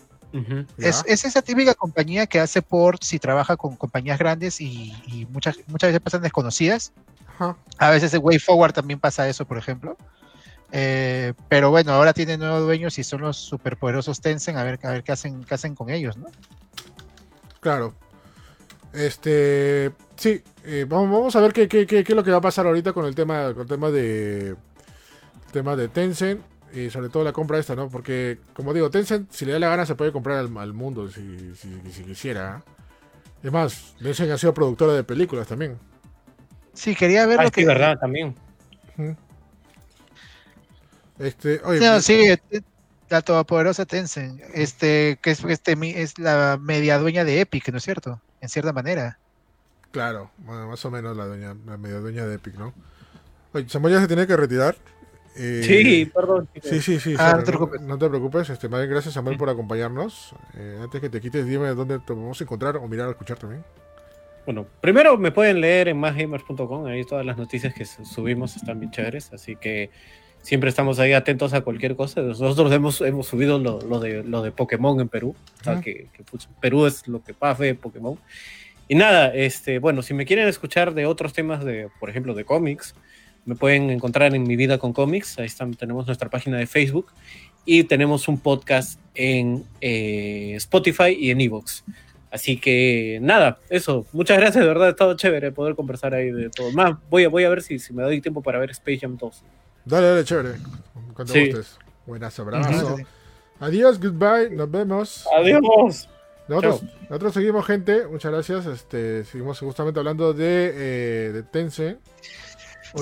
Es, es esa típica compañía que hace ports y trabaja con compañías grandes y, y muchas, muchas veces pasan desconocidas. A veces en Way Forward también pasa eso, por ejemplo. Eh, pero bueno, ahora tienen nuevos dueños y son los superpoderosos Tencent, a ver, a ver qué hacen, qué hacen con ellos, ¿no? Claro. Este. Sí, eh, vamos, vamos a ver qué, qué, qué- qué es lo que va a pasar ahorita con el tema, con el tema de. Tema de Tencent. Y sobre todo la compra esta, ¿no? Porque, como digo, Tencent, si le da la gana, se puede comprar al, al mundo si, si, si quisiera. Es más, Tencent ha sido productora de películas también. Sí, quería ver Ah, lo sí, que. verdad, también. Este, oye, No, sí, eh, la todopoderosa Tencent, este, que es, este, es la media dueña de Epic, ¿no es cierto? En cierta manera. Claro, bueno, más o menos la dueña, la media dueña de Epic, ¿no? Oye, Samuel ya se tiene que retirar. Eh, Sí, perdón. Sí, sí, sí. Ah, Sara, no te preocupes. No te preocupes. Este, más bien, gracias Samuel por acompañarnos. Eh, antes que te quites, dime dónde te vamos a encontrar o mirar o escuchar también. Bueno, primero me pueden leer en másgamers.com, ahí todas las noticias que su- subimos están bien chéveres, así que siempre estamos ahí atentos a cualquier cosa. Nosotros hemos, hemos subido lo, lo de, lo de Pokémon en Perú, o sea, que, que, pues, Perú es lo que pasa de Pokémon. Y nada, este, bueno, si me quieren escuchar de otros temas, de, por ejemplo, de cómics, me pueden encontrar en Mi Vida con Cómics, ahí están, tenemos nuestra página de Facebook y tenemos un podcast en eh, Spotify y en Evox. Así que nada, eso. Muchas gracias, de verdad, ha estado chévere poder conversar ahí de todo. Más, voy a, voy a ver si, si me doy tiempo para ver Space Jam 2. Dale, dale, chévere. Cuando Sí. gustes. Buenas abrazo. Adiós, goodbye. Nos vemos. Adiós. Nosotros, nosotros seguimos, gente. Muchas gracias. Este, seguimos justamente hablando de, eh, de Tencent.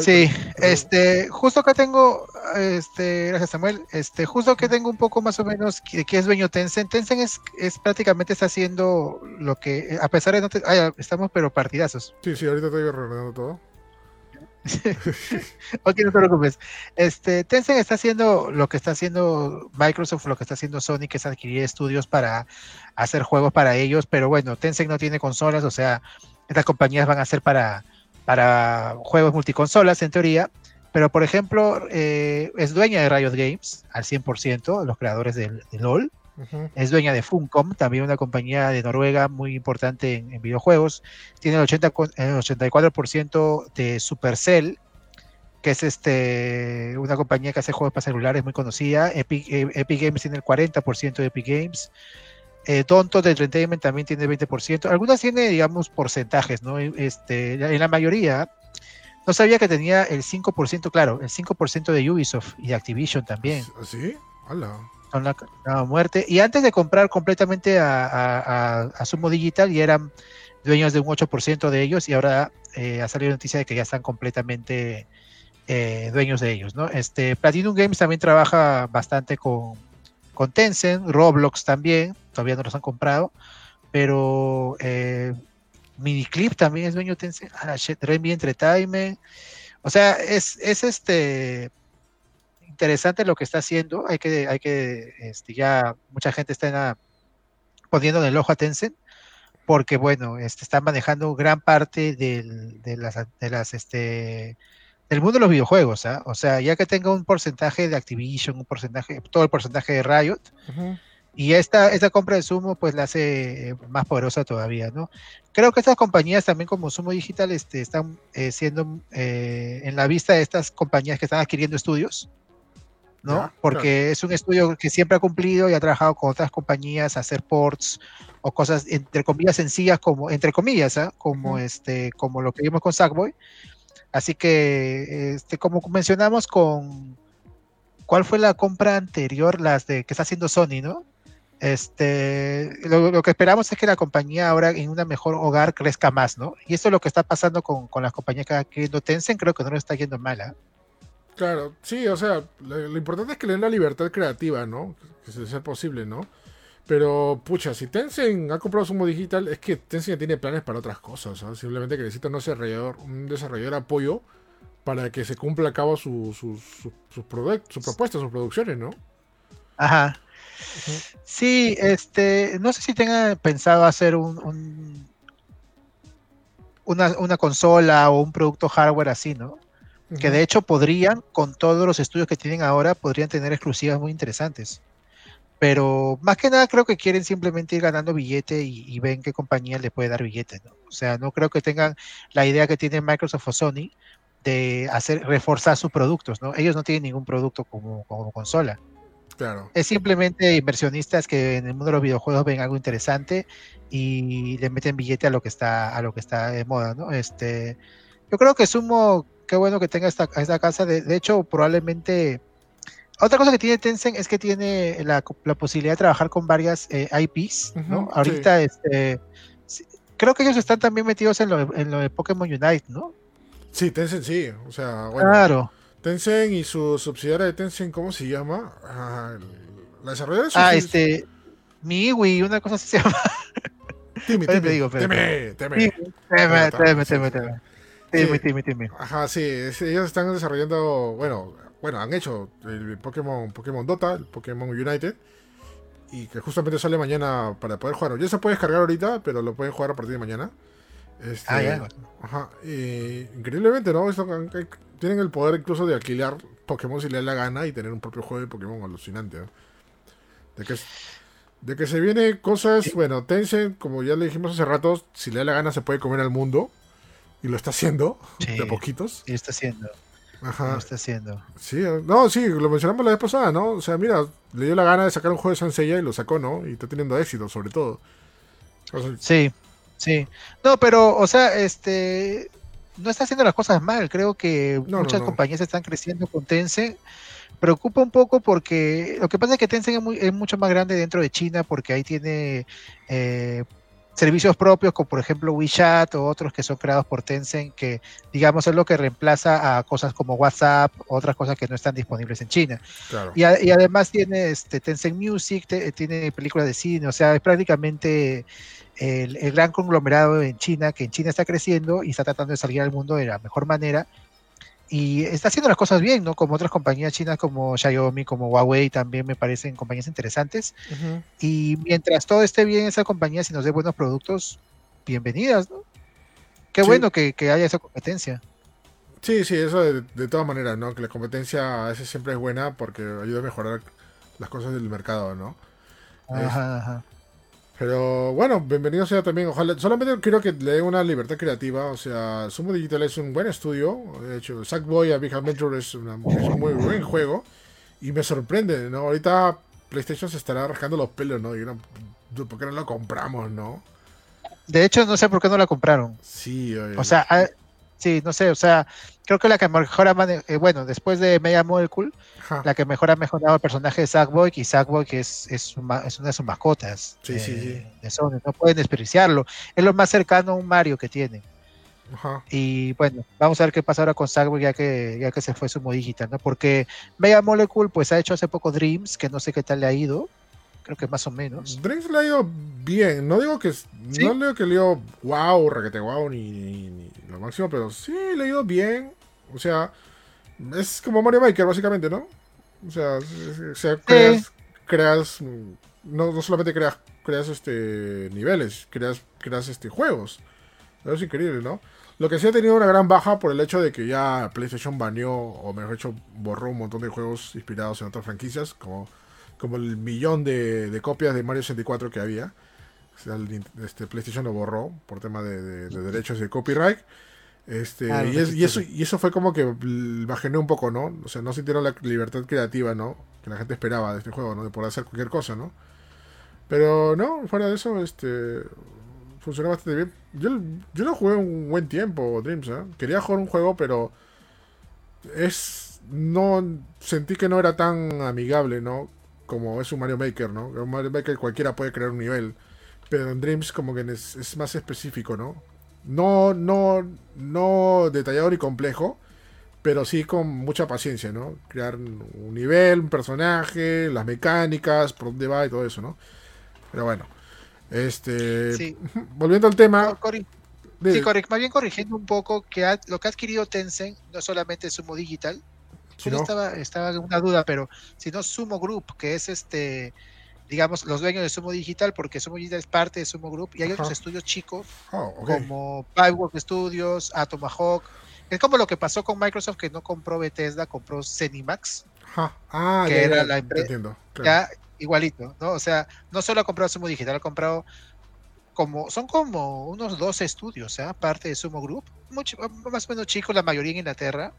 Sí, este, justo acá tengo, este, gracias Samuel, este, justo que tengo un poco más o menos de qué es dueño Tencent. Tencent es, es prácticamente está haciendo lo que, a pesar de no, te- estamos pero partidazos. Sí, sí, ahorita estoy ordenando todo. Ok, no te preocupes. Este, Tencent está haciendo lo que está haciendo Microsoft, lo que está haciendo Sony, que es adquirir estudios para hacer juegos para ellos, pero bueno, Tencent no tiene consolas, o sea, estas compañías van a ser para, para juegos multiconsolas en teoría, pero por ejemplo, eh, es dueña de Riot Games al 100%, los creadores del- de, LOL, es dueña de Funcom, también una compañía de Noruega muy importante en, en videojuegos. Tiene el, 80, co- el 84% de Supercell, que es este una compañía que hace juegos para celulares muy conocida. Epic, eh, Epic Games tiene el 40% de Epic Games. Eh, Tonto de Entertainment también tiene 20%. Algunas tiene, digamos, porcentajes, ¿no? Este, en la mayoría. No sabía que tenía el 5%, claro, el 5% de Ubisoft y de Activision también ¿Así? Hola. son la, la muerte. Y antes de comprar completamente a, a, a- a Sumo Digital, ya eran dueños de un 8% de ellos y ahora eh, ha salido noticia de que ya están completamente eh, dueños de ellos, ¿no? Este, Platinum Games también trabaja bastante con, con Tencent, Roblox también, todavía no los han comprado, pero eh, Miniclip también es dueño de Tencent, ah, Renby Entertainment, o sea, es, es este interesante lo que está haciendo. Hay que, hay que, este, ya mucha gente está en poniendo en el ojo a Tencent, porque bueno, este, están manejando gran parte del, de las, de las, este, del mundo de los videojuegos, ¿ah? O sea, ya que tenga un porcentaje de Activision, un porcentaje, todo el porcentaje de Riot, Ujú. y esta, esta compra de Sumo pues la hace eh, más poderosa todavía, ¿no? Creo que estas compañías también como Sumo Digital este, están eh, siendo eh, en la vista de estas compañías que están adquiriendo estudios, ¿no? Ya, Porque es un estudio que siempre ha cumplido y ha trabajado con otras compañías a hacer ports o cosas entre comillas sencillas como entre comillas, ¿ah? como Ujú. este como lo que vimos con Sackboy. Así que este como mencionamos con ¿cuál fue la compra anterior? Las de que está haciendo Sony, ¿no? Este, lo, lo que esperamos es que la compañía ahora en un mejor hogar crezca más, ¿no? Y esto es lo que está pasando con, con las compañías que está adquiriendo Tencent, creo que no lo está yendo mal, ¿ah? Claro, sí, o sea, lo, lo importante es que le den la libertad creativa, ¿no? Que se sea posible, ¿no? Pero, pucha, si Tencent ha comprado Sumo Digital, es que Tencent ya tiene planes para otras cosas. ¿sabes? Simplemente que necesita un desarrollador, un desarrollador apoyo para que se cumpla a cabo su, su, su, sus sus propuestas, sus producciones, ¿no? Ajá. Sí, este, no sé si tengan pensado hacer un, un- una, una consola o un producto hardware así, ¿no? Que de hecho podrían, con todos los estudios que tienen ahora, podrían tener exclusivas muy interesantes. Pero más que nada creo que quieren simplemente ir ganando billete y, y ven qué compañía le puede dar billete, ¿no? O sea, no creo que tengan la idea que tiene Microsoft o Sony de hacer reforzar sus productos, ¿no? Ellos no tienen ningún producto como, como consola. Claro. Es simplemente inversionistas que en el mundo de los videojuegos ven algo interesante y le meten billete a lo que está a lo que está de moda, ¿no? Este, yo creo que Sumo, qué bueno que tenga esta, esta casa. De, de hecho, probablemente otra cosa que tiene Tencent es que tiene la, la posibilidad de trabajar con varias eh, IPs, Ahorita, este, creo que ellos están también metidos en lo, en lo de Pokémon Unite, ¿no? Sí, Tencent sí. O sea, bueno. Claro. Tencent y su subsidiaria de Tencent, ¿cómo se llama? Ah, la desarrolladora es Ah, este, Miiwi, una cosa así se llama. Timmy, Timmy, digo, Timmy, Timmy. Teme, teme, teme, teme, teme. Teme, teme, teme. Ajá, sí, ellos están desarrollando, bueno, bueno, han hecho el Pokémon, Pokémon Dota, el Pokémon United, y que justamente sale mañana para poder jugar. Ya se puede descargar ahorita, pero lo pueden jugar a partir de mañana. Este, Ah, ya. Ajá, y increíblemente, ¿no? Esto- tienen el poder incluso de alquilar Pokémon si les da la gana y tener un propio juego de Pokémon alucinante, ¿no? De que, de que se viene cosas, bueno, Tencent, como ya le dijimos hace rato, si le da la gana se puede comer al mundo, y lo está haciendo, Sí. de a poquitos. Y está haciendo, Ajá. lo está haciendo. Sí, no, sí, lo mencionamos la vez pasada, ¿no? O sea, mira, le dio la gana de sacar un juego de Sansella y lo sacó, ¿no? Y está teniendo éxito, sobre todo. O sea, Sí, sí. No, pero, o sea, este, no está haciendo las cosas mal. Creo que No, no, muchas no. compañías están creciendo con Tencent. Preocupa un poco porque lo que pasa es que Tencent es, muy- es mucho más grande dentro de China porque ahí tiene eh, servicios propios como por ejemplo WeChat o otros que son creados por Tencent que digamos es lo que reemplaza a cosas como WhatsApp, otras cosas que no están disponibles en China. claro. Y, a- y además tiene este Tencent Music, te- tiene películas de cine, o sea, es prácticamente el, el gran conglomerado en China, que en China está creciendo y está tratando de salir al mundo de la mejor manera. Y está haciendo las cosas bien, ¿no? Como otras compañías chinas como Xiaomi, como Huawei, también me parecen compañías interesantes. Ujú. Y mientras todo esté bien, esa compañía, si nos dé buenos productos, bienvenidas, ¿no? Qué Sí. bueno que, que haya esa competencia. Sí, sí, eso de, de todas maneras, ¿no? Que la competencia a veces siempre es buena porque ayuda a mejorar las cosas del mercado, ¿no? Es- Ajá, ajá. Pero bueno, bienvenido sea también. Ojalá, solamente quiero que le den una libertad creativa. O sea, Sumo Digital es un buen estudio. De hecho, Sackboy a Big Adventure es, una- es un muy buen juego. Y me sorprende, ¿no? Ahorita PlayStation se estará rascando los pelos, ¿no? Y no, ¿por qué no lo compramos, no? De hecho, no sé por qué no la compraron. Sí, oye. O sea, ah, sí, no sé, o sea, creo que la que mejor ha eh, bueno, después de Mega Molecule, Ajá. la que mejor ha mejorado el personaje de Sackboy, y Sackboy es, es, su ma- es una de sus mascotas Sí, eh, sí, sí. de Sony, no pueden desperdiciarlo. Es lo más cercano a un Mario que tienen. Ajá. Y bueno, vamos a ver qué pasa ahora con Sackboy ya que, ya que se fue su digital, ¿no? Porque Mega Molecule pues ha hecho hace poco Dreams, que no sé qué tal le ha ido, creo que más o menos. Drinks le ha ido bien. No digo que ¿Sí? no digo que le ha ido wow, raquete wow, ni, ni- ni lo máximo, pero sí le ha ido bien. O sea, es como Mario Maker, básicamente, ¿no? O sea, es- o sea, creas, creas no, no solamente creas, creas este niveles, creas, creas este juegos. Eso es increíble, ¿no? Lo que sí ha tenido una gran baja por el hecho de que ya PlayStation baneó, o mejor dicho, borró un montón de juegos inspirados en otras franquicias, como, como el millón de, de copias de Mario 64 que había. O sea, el este, PlayStation lo borró por tema de, de- de derechos de copyright. Este, Ah, y, es- y eso, registré. y eso fue como que bajeneó un poco, ¿no? O sea, no sintieron la libertad creativa, ¿no? Que la gente esperaba de este juego, ¿no? De poder hacer cualquier cosa, ¿no? Pero no, fuera de eso, este funcionó bastante bien. Yo, yo lo jugué un buen tiempo, Dreams, ¿eh? Quería jugar un juego, pero es no sentí que no era tan amigable, ¿no? Como es un Mario Maker, ¿no? En Mario Maker cualquiera puede crear un nivel, pero en Dreams como que es, es más específico, ¿no? No, no, no detallado ni complejo, pero sí con mucha paciencia, ¿no? Crear un nivel, un personaje, las mecánicas, por dónde va y todo eso, ¿no? Pero bueno, este, Sí. volviendo al tema, No, corri- de- sí, corre- más bien corrigiendo un poco que ha- lo que ha adquirido Tencent no solamente es Sumo Digital, si Yo no- estaba, estaba en una duda, pero si no Sumo Group, que es este, digamos, los dueños de Sumo Digital, porque Sumo Digital es parte de Sumo Group, y hay otros estudios chicos Oh, ok. como Pipework Studios, Atomahawk. Es como lo que pasó con Microsoft que no compró Bethesda, compró Zenimax, Ajá. Ah, que ya, era ya, la empresa- claro. ya igualito, ¿no? O sea, no solo ha comprado Sumo Digital, ha comprado como, son como unos 12 estudios, ¿ah? Parte de Sumo Group, mucho, más o menos chicos, la mayoría en Inglaterra,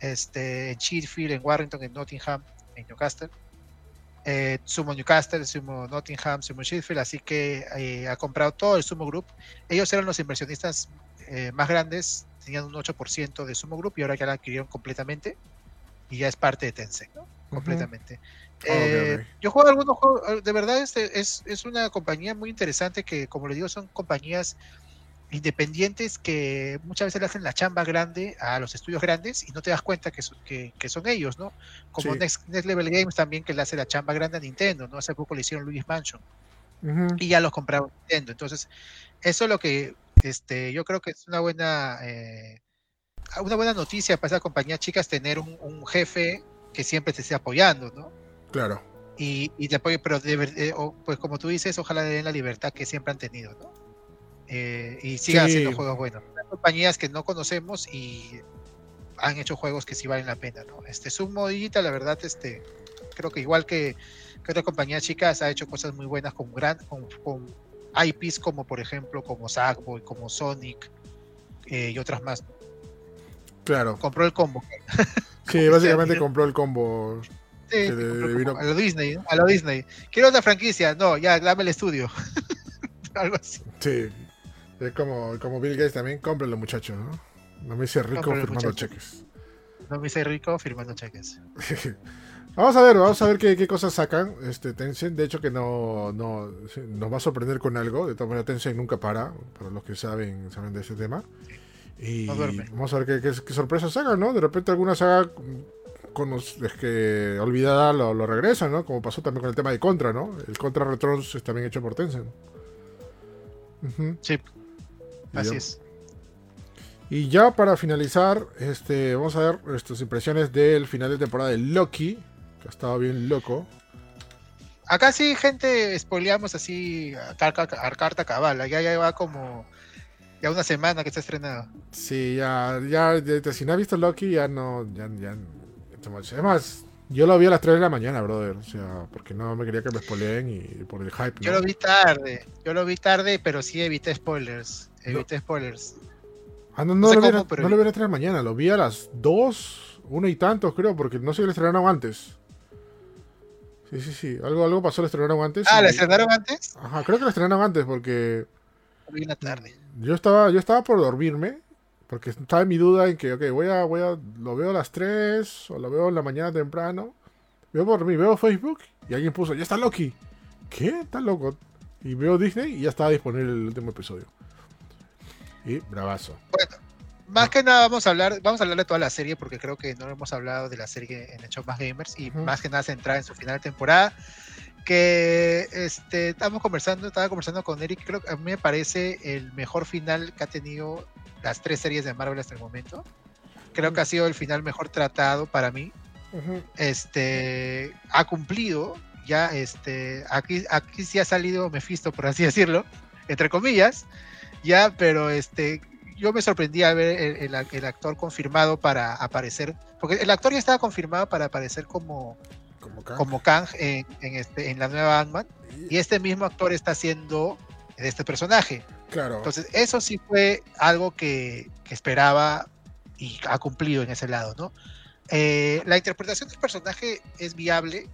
este, en Sheffield, en Warrington, en Nottingham, en Newcastle. Eh, Sumo Newcastle, Sumo Nottingham, Sumo Sheffield, así que eh, ha comprado todo el Sumo Group. Ellos eran los inversionistas eh, más grandes, tenían un 8% de Sumo Group y ahora ya la adquirieron completamente y ya es parte de Tencent, ¿no? Completamente. Ok, Eh. Yo juego algunos juegos, de verdad es, es, es una compañía muy interesante que, como le digo, son compañías independientes que muchas veces le hacen la chamba grande a los estudios grandes y no te das cuenta que son, que, que son ellos, ¿no? Como Sí. Next, Next Level Games también que le hace la chamba grande a Nintendo, ¿no? Hace poco le hicieron Luis Mansion y ya los compraron Nintendo. Entonces, eso es lo que este, yo creo que es una buena, eh, una buena noticia para esas compañías chicas tener un, un jefe que siempre te esté apoyando, ¿no? Claro. y, y te apoye, pero de eh, o- pues como tú dices, ojalá le den la libertad que siempre han tenido, ¿no? Eh, y sigan Sí. haciendo juegos buenos. Hay compañías que no conocemos y han hecho juegos que sí valen la pena, ¿no? Este Sumo Digital, la verdad, este, creo que igual que, que otras compañías chicas, ha hecho cosas muy buenas con gran, con, con IPs como por ejemplo, como Sackboy, como Sonic eh, y otras más. Claro. Compró el combo. Sí, básicamente compró el combo. Sí, le- compró vino-. A lo Disney, ¿no? a lo Disney. Quiero otra franquicia, no, ya, dame el estudio. Algo así. Sí. Es como, como Bill Gates también, cómprenlo muchachos, ¿no? No me hice rico firmando cheques. No me hice rico firmando cheques. vamos a ver, vamos a ver qué, qué cosas sacan este Tencent. De hecho que no, no nos va a sorprender con algo. De todas maneras, Tencent nunca para, para los que saben, saben de ese tema. Y No vamos a ver qué, qué- qué sorpresas sacan, ¿no? De repente alguna saga con los, es que olvidada lo, lo regresan, ¿no? Como pasó también con el tema de Contra, ¿no? El Contra Returns es también hecho por Tencent. Sí, así ya- es. Y ya para finalizar, este, vamos a ver nuestras impresiones del final de temporada de Loki, que ha estado bien loco. Acá sí, gente, spoileamos así a carta, a carta cabala. Ya, ya va como ya una semana que está estrenado. Sí, ya, ya, ya- si no has visto Loki, ya no, ya, ya. Es más, yo lo vi a las 3 de la mañana, brother, o sea, porque no me quería que me spoileen y por el hype, Yo lo vi tarde, yo lo vi tarde, pero sí evité spoilers. No. Evité spoilers. Ah, no, no lo vi, cómo, la- pero no vi. lo vi a las 3 de la mañana, lo vi a las 2, 1 y tantos, creo, porque no sé si lo estrenaron antes. Sí, sí, sí, algo, algo pasó, lo estrenaron antes. Ah, ¿la estrenaron antes? Ajá, creo que lo estrenaron antes porque... Lo vi una tarde. Yo estaba, yo estaba por dormirme, porque estaba en mi duda en que, ok, voy a, voy a, lo veo a las 3 o lo veo en la mañana temprano. Veo por dormir, veo Facebook y alguien puso, ya está Loki. ¿Qué? ¿Está loco? Y veo Disney y ya estaba disponible el último episodio. Y bravazo. Más que nada vamos a hablar, vamos a hablar de toda la serie porque creo que no hemos hablado de la serie en show más gamers y Ujú. más que nada centrada en su final de temporada. Que este estamos conversando, estaba conversando con Eric, creo que a mí me parece el mejor final que ha tenido las tres series de Marvel hasta el momento. Creo que ha sido el final mejor tratado para mí. Este ha cumplido ya este aquí aquí sí ha salido Mephisto por así decirlo, entre comillas, ya, pero este yo me sorprendí a ver el, el- el actor confirmado para aparecer, porque el actor ya estaba confirmado para aparecer como, Como Kang en, en este, en la nueva Ant-Man, y este mismo actor está haciendo este personaje. Claro. Entonces, eso sí fue algo que, que esperaba y ha cumplido en ese lado, ¿no? Eh, la interpretación del personaje es viable,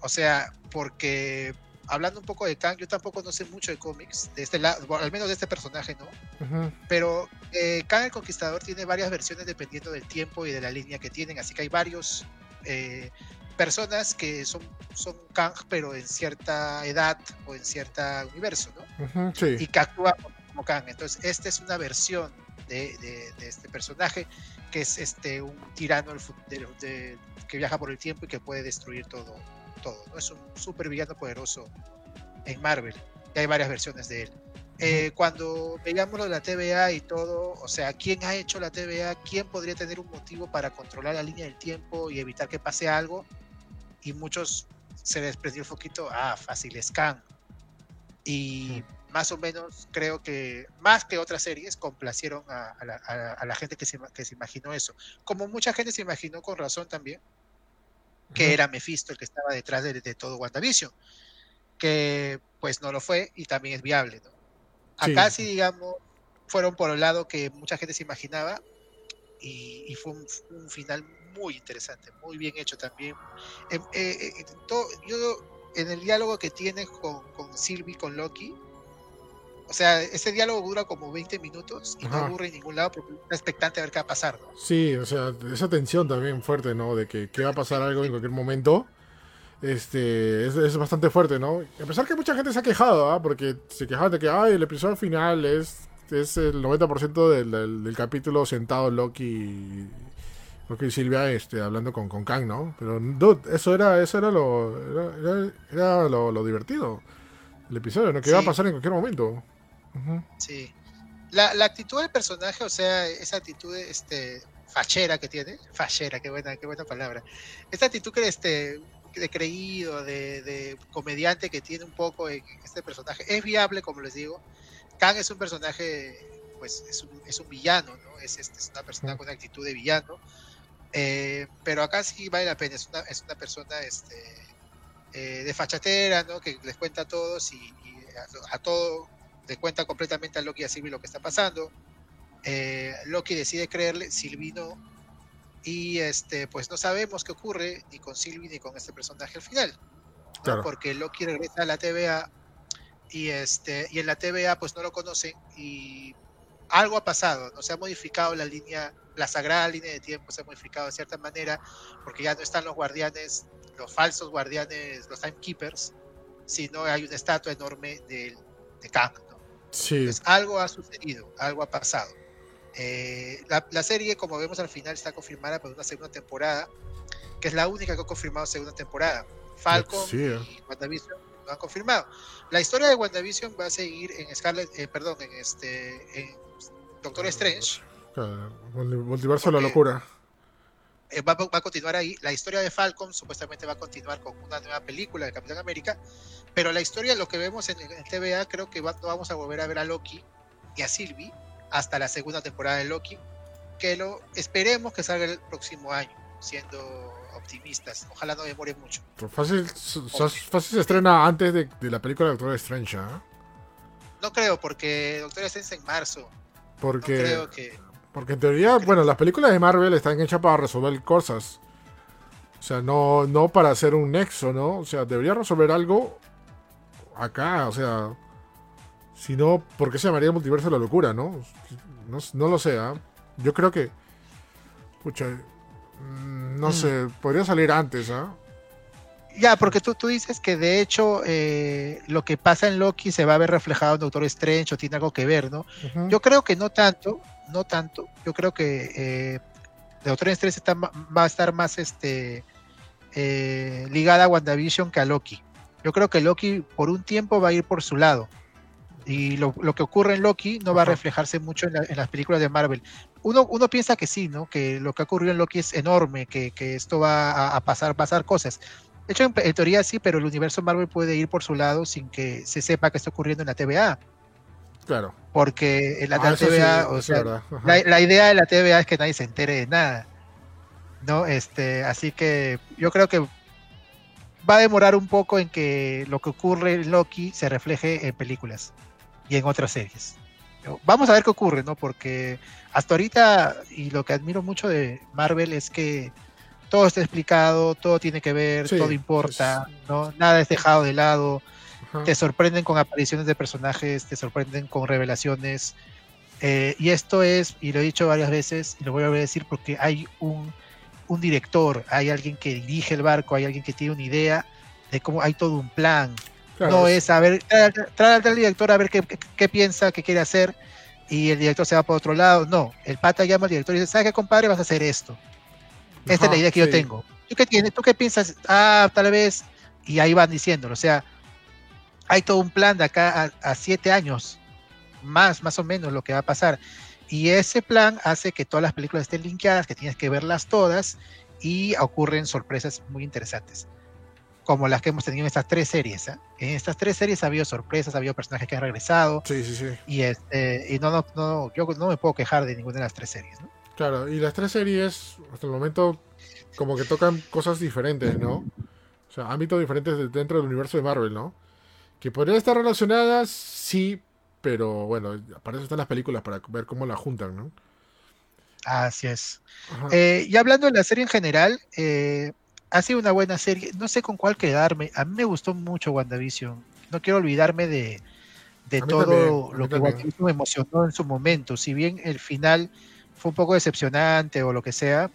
o sea, porque hablando un poco de Kang, yo tampoco no sé mucho de cómics, de este lado, al menos de este personaje, ¿no? Pero eh, Kang el Conquistador tiene varias versiones dependiendo del tiempo y de la línea que tienen, así que hay varios eh, personas que son, son Kang, pero en cierta edad o en cierto universo, ¿no? Sí. Y que actúan como Kang. Entonces, esta es una versión de, este personaje, que es este un tirano que viaja por el tiempo y que puede destruir todo. Todo ¿no? Es un super villano poderoso en Marvel. Y hay varias versiones de él. Eh, cuando veíamos lo de la TVA y todo, o sea, ¿quién ha hecho la TVA? ¿Quién podría tener un motivo para controlar la línea del tiempo y evitar que pase algo? Y muchos se les prendió un poquito, ah, fácil, Scan. Y más o menos creo que, más que otras series, complacieron a, la, gente que se, que se, imaginó eso. Como mucha gente se imaginó con razón también, que era Mephisto el que estaba detrás de, de todo WandaVision, que pues no lo fue y también es viable, ¿no? Acá sí, digamos, fueron por el lado que mucha gente se imaginaba y, fue un, final muy interesante, muy bien hecho también. Em, eh, eh, yo, en el diálogo que tiene con, con Sylvie, con Loki, o sea, ese diálogo dura como 20 minutos y no aburre en ningún lado porque está expectante a ver qué va a pasar. Sí, o sea, esa tensión también fuerte, ¿no? De que, que va a pasar algo en cualquier momento este, es, bastante fuerte, ¿no? A pesar que mucha gente se ha quejado, ¿ah? Porque se quejaban de que, ay, el episodio final es, es el 90% del, del, capítulo sentado Loki, Loki y Silvia este, hablando con, con Kang, ¿no? Pero, dude, eso era, eso era lo, era, lo, divertido. El episodio, ¿no? Que iba a pasar en cualquier momento. Sí. La, la, actitud del personaje, o sea, esa actitud este, fachera que tiene, fachera, qué buena, qué buena palabra. Esa actitud que este, de creído, de, comediante que tiene un poco en este personaje. Es viable, como les digo. Kang es un personaje, pues es un, es un villano, ¿no? Es, este, es, una persona con actitud de villano. Eh, pero acá sí vale la pena. Es una, es una persona este, eh, de fachatera, ¿no? Que les cuenta a todos y, a, todo le cuenta completamente a Loki y a Sylvie lo que está pasando. Eh, Loki decide creerle, Silvino y este, pues no sabemos qué ocurre ni con Sylvie ni con este personaje al final. Porque Loki regresa a la TVA y, este, y en la TVA pues no lo conocen y algo ha pasado, no se ha modificado la línea, la sagrada línea de tiempo se ha modificado de cierta manera porque ya no están los guardianes, los falsos guardianes, los timekeepers, sino hay una estatua enorme de, de Kang. Sí. algo ha sucedido, algo ha pasado. Eh, la, serie, como vemos al final, está confirmada para una segunda temporada, que es la única que ha confirmado segunda temporada. Falcon y WandaVision lo han confirmado. La historia de WandaVision va a seguir en Scarlet, eh, perdón, en este, en Doctor Strange. multiverso de la locura. Eh, va, a continuar ahí. La historia de Falcon supuestamente va a continuar con una nueva película de Capitán América. Pero la historia, lo que vemos en, el TVA, creo que no vamos a volver a ver a Loki y a Sylvie hasta la segunda temporada de Loki, que lo esperemos que salga el próximo año, siendo optimistas. Ojalá no demore mucho. fácil, fácil se estrena antes de, la película de Doctor Strange, ¿ah? No creo, porque Doctor Strange es en marzo. Porque, creo que... porque en teoría, bueno, las películas de Marvel están hechas para resolver cosas. O sea, no, no para hacer un nexo, ¿no? O sea, debería resolver algo acá, o sea, si no, ¿por qué se llamaría multiverso la locura, no? No, lo sé, ¿ah? Yo creo que. Pucha. Mm, no mm. sé, podría salir antes, ¿ah? Ya, porque tú, tú dices que de hecho eh, lo que pasa en Loki se va a ver reflejado en Doctor Strange o tiene algo que ver, ¿no? Yo creo que no tanto, no tanto. Yo creo que eh, Doctor Strange está, va a estar más este, eh, ligada a WandaVision que a Loki. Yo creo que Loki por un tiempo va a ir por su lado y lo, que ocurre en Loki no va a reflejarse mucho en, las películas de Marvel. Uno, uno piensa que sí, ¿no? Que lo que ha ocurrido en Loki es enorme, que, esto va a, pasar, pasar cosas. De hecho, en, teoría sí, pero el universo Marvel puede ir por su lado sin que se sepa que está ocurriendo en la TVA. Claro. Porque en la ah, TVA, o sea, la, idea de la TVA es que nadie se entere de nada. ¿No? Este, así que yo creo que va a demorar un poco en que lo que ocurre en Loki se refleje en películas y en otras series. Vamos a ver qué ocurre, ¿no? Porque hasta ahorita, y lo que admiro mucho de Marvel es que todo está explicado, todo tiene que ver, todo importa, ¿no? Nada es dejado de lado. Te sorprenden con apariciones de personajes, te sorprenden con revelaciones. Eh, y esto es, y lo he dicho varias veces, y lo voy a decir porque hay un, un director, hay alguien que dirige el barco, hay alguien que tiene una idea de cómo hay todo un plan, no es a ver, trae, al director a ver qué, piensa, qué quiere hacer y el director se va por otro lado. No, el pata llama al director y dice, ¿sabes qué, compadre? Vas a hacer esto. Esta es la Ajá, idea que yo sí. tengo. ¿Tú qué, tienes? ¿Tú qué piensas? Ah, tal vez. Y ahí van diciéndolo. O sea, hay todo un plan de acá a, a siete años, más, más o menos lo que va a pasar. Y ese plan hace que todas las películas estén linkeadas, que tienes que verlas todas y ocurren sorpresas muy interesantes. Como las que hemos tenido en estas tres series. ¿ah? En estas tres series ha habido sorpresas, ha habido personajes que han regresado. Sí, sí, sí. Y, este, y no, no, no, yo no me puedo quejar de ninguna de las tres series. ¿no? Claro, y las tres series, hasta el momento, como que tocan cosas diferentes, ¿no? O sea, ámbitos diferentes de- dentro del universo de Marvel, ¿no? Que podrían estar relacionadas, sí, pero bueno, para eso están las películas, para ver cómo la juntan, ¿no? Así es. Eh, y hablando de la serie en general, eh, ha sido una buena serie. No sé con cuál quedarme. A mí me gustó mucho WandaVision. No quiero olvidarme de, de todo también, lo que. WandaVision me emocionó en su momento. Si bien el final fue un poco decepcionante o lo que sea,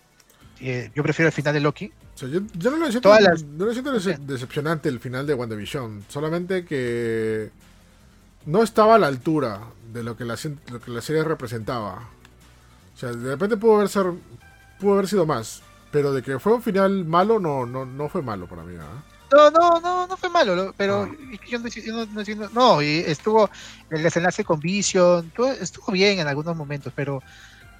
eh, yo prefiero el final de Loki. O sea, yo, yo no lo siento, todas las- no lo siento no sé. dece- decepcionante el final de WandaVision, solamente que no estaba a la altura de lo que la, cien- lo que la serie representaba. O sea, de repente pudo haber, ser, pudo haber sido más, pero de que fue un final malo, no, no, no fue malo para mí. ¿ah? No, no, no, no fue malo, lo- pero Ah. yo no, yo no- no y estuvo el desenlace con Vision, estuvo bien en algunos momentos, pero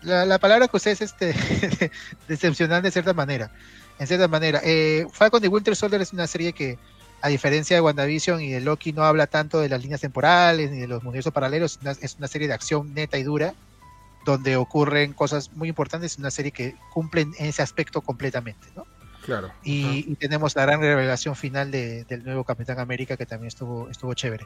la, la palabra que usted es este decepcionante de cierta manera, en cierta manera. Eh, Falcon y Winter Soldier es una serie que, a diferencia de WandaVision y de Loki, no habla tanto de las líneas temporales ni de los universos paralelos, es una, es serie de acción neta y dura, donde ocurren cosas muy importantes, una serie que cumplen en ese aspecto completamente, ¿no? Claro. Y, y tenemos la gran revelación final de- del nuevo Capitán América que también estuvo, estuvo chévere.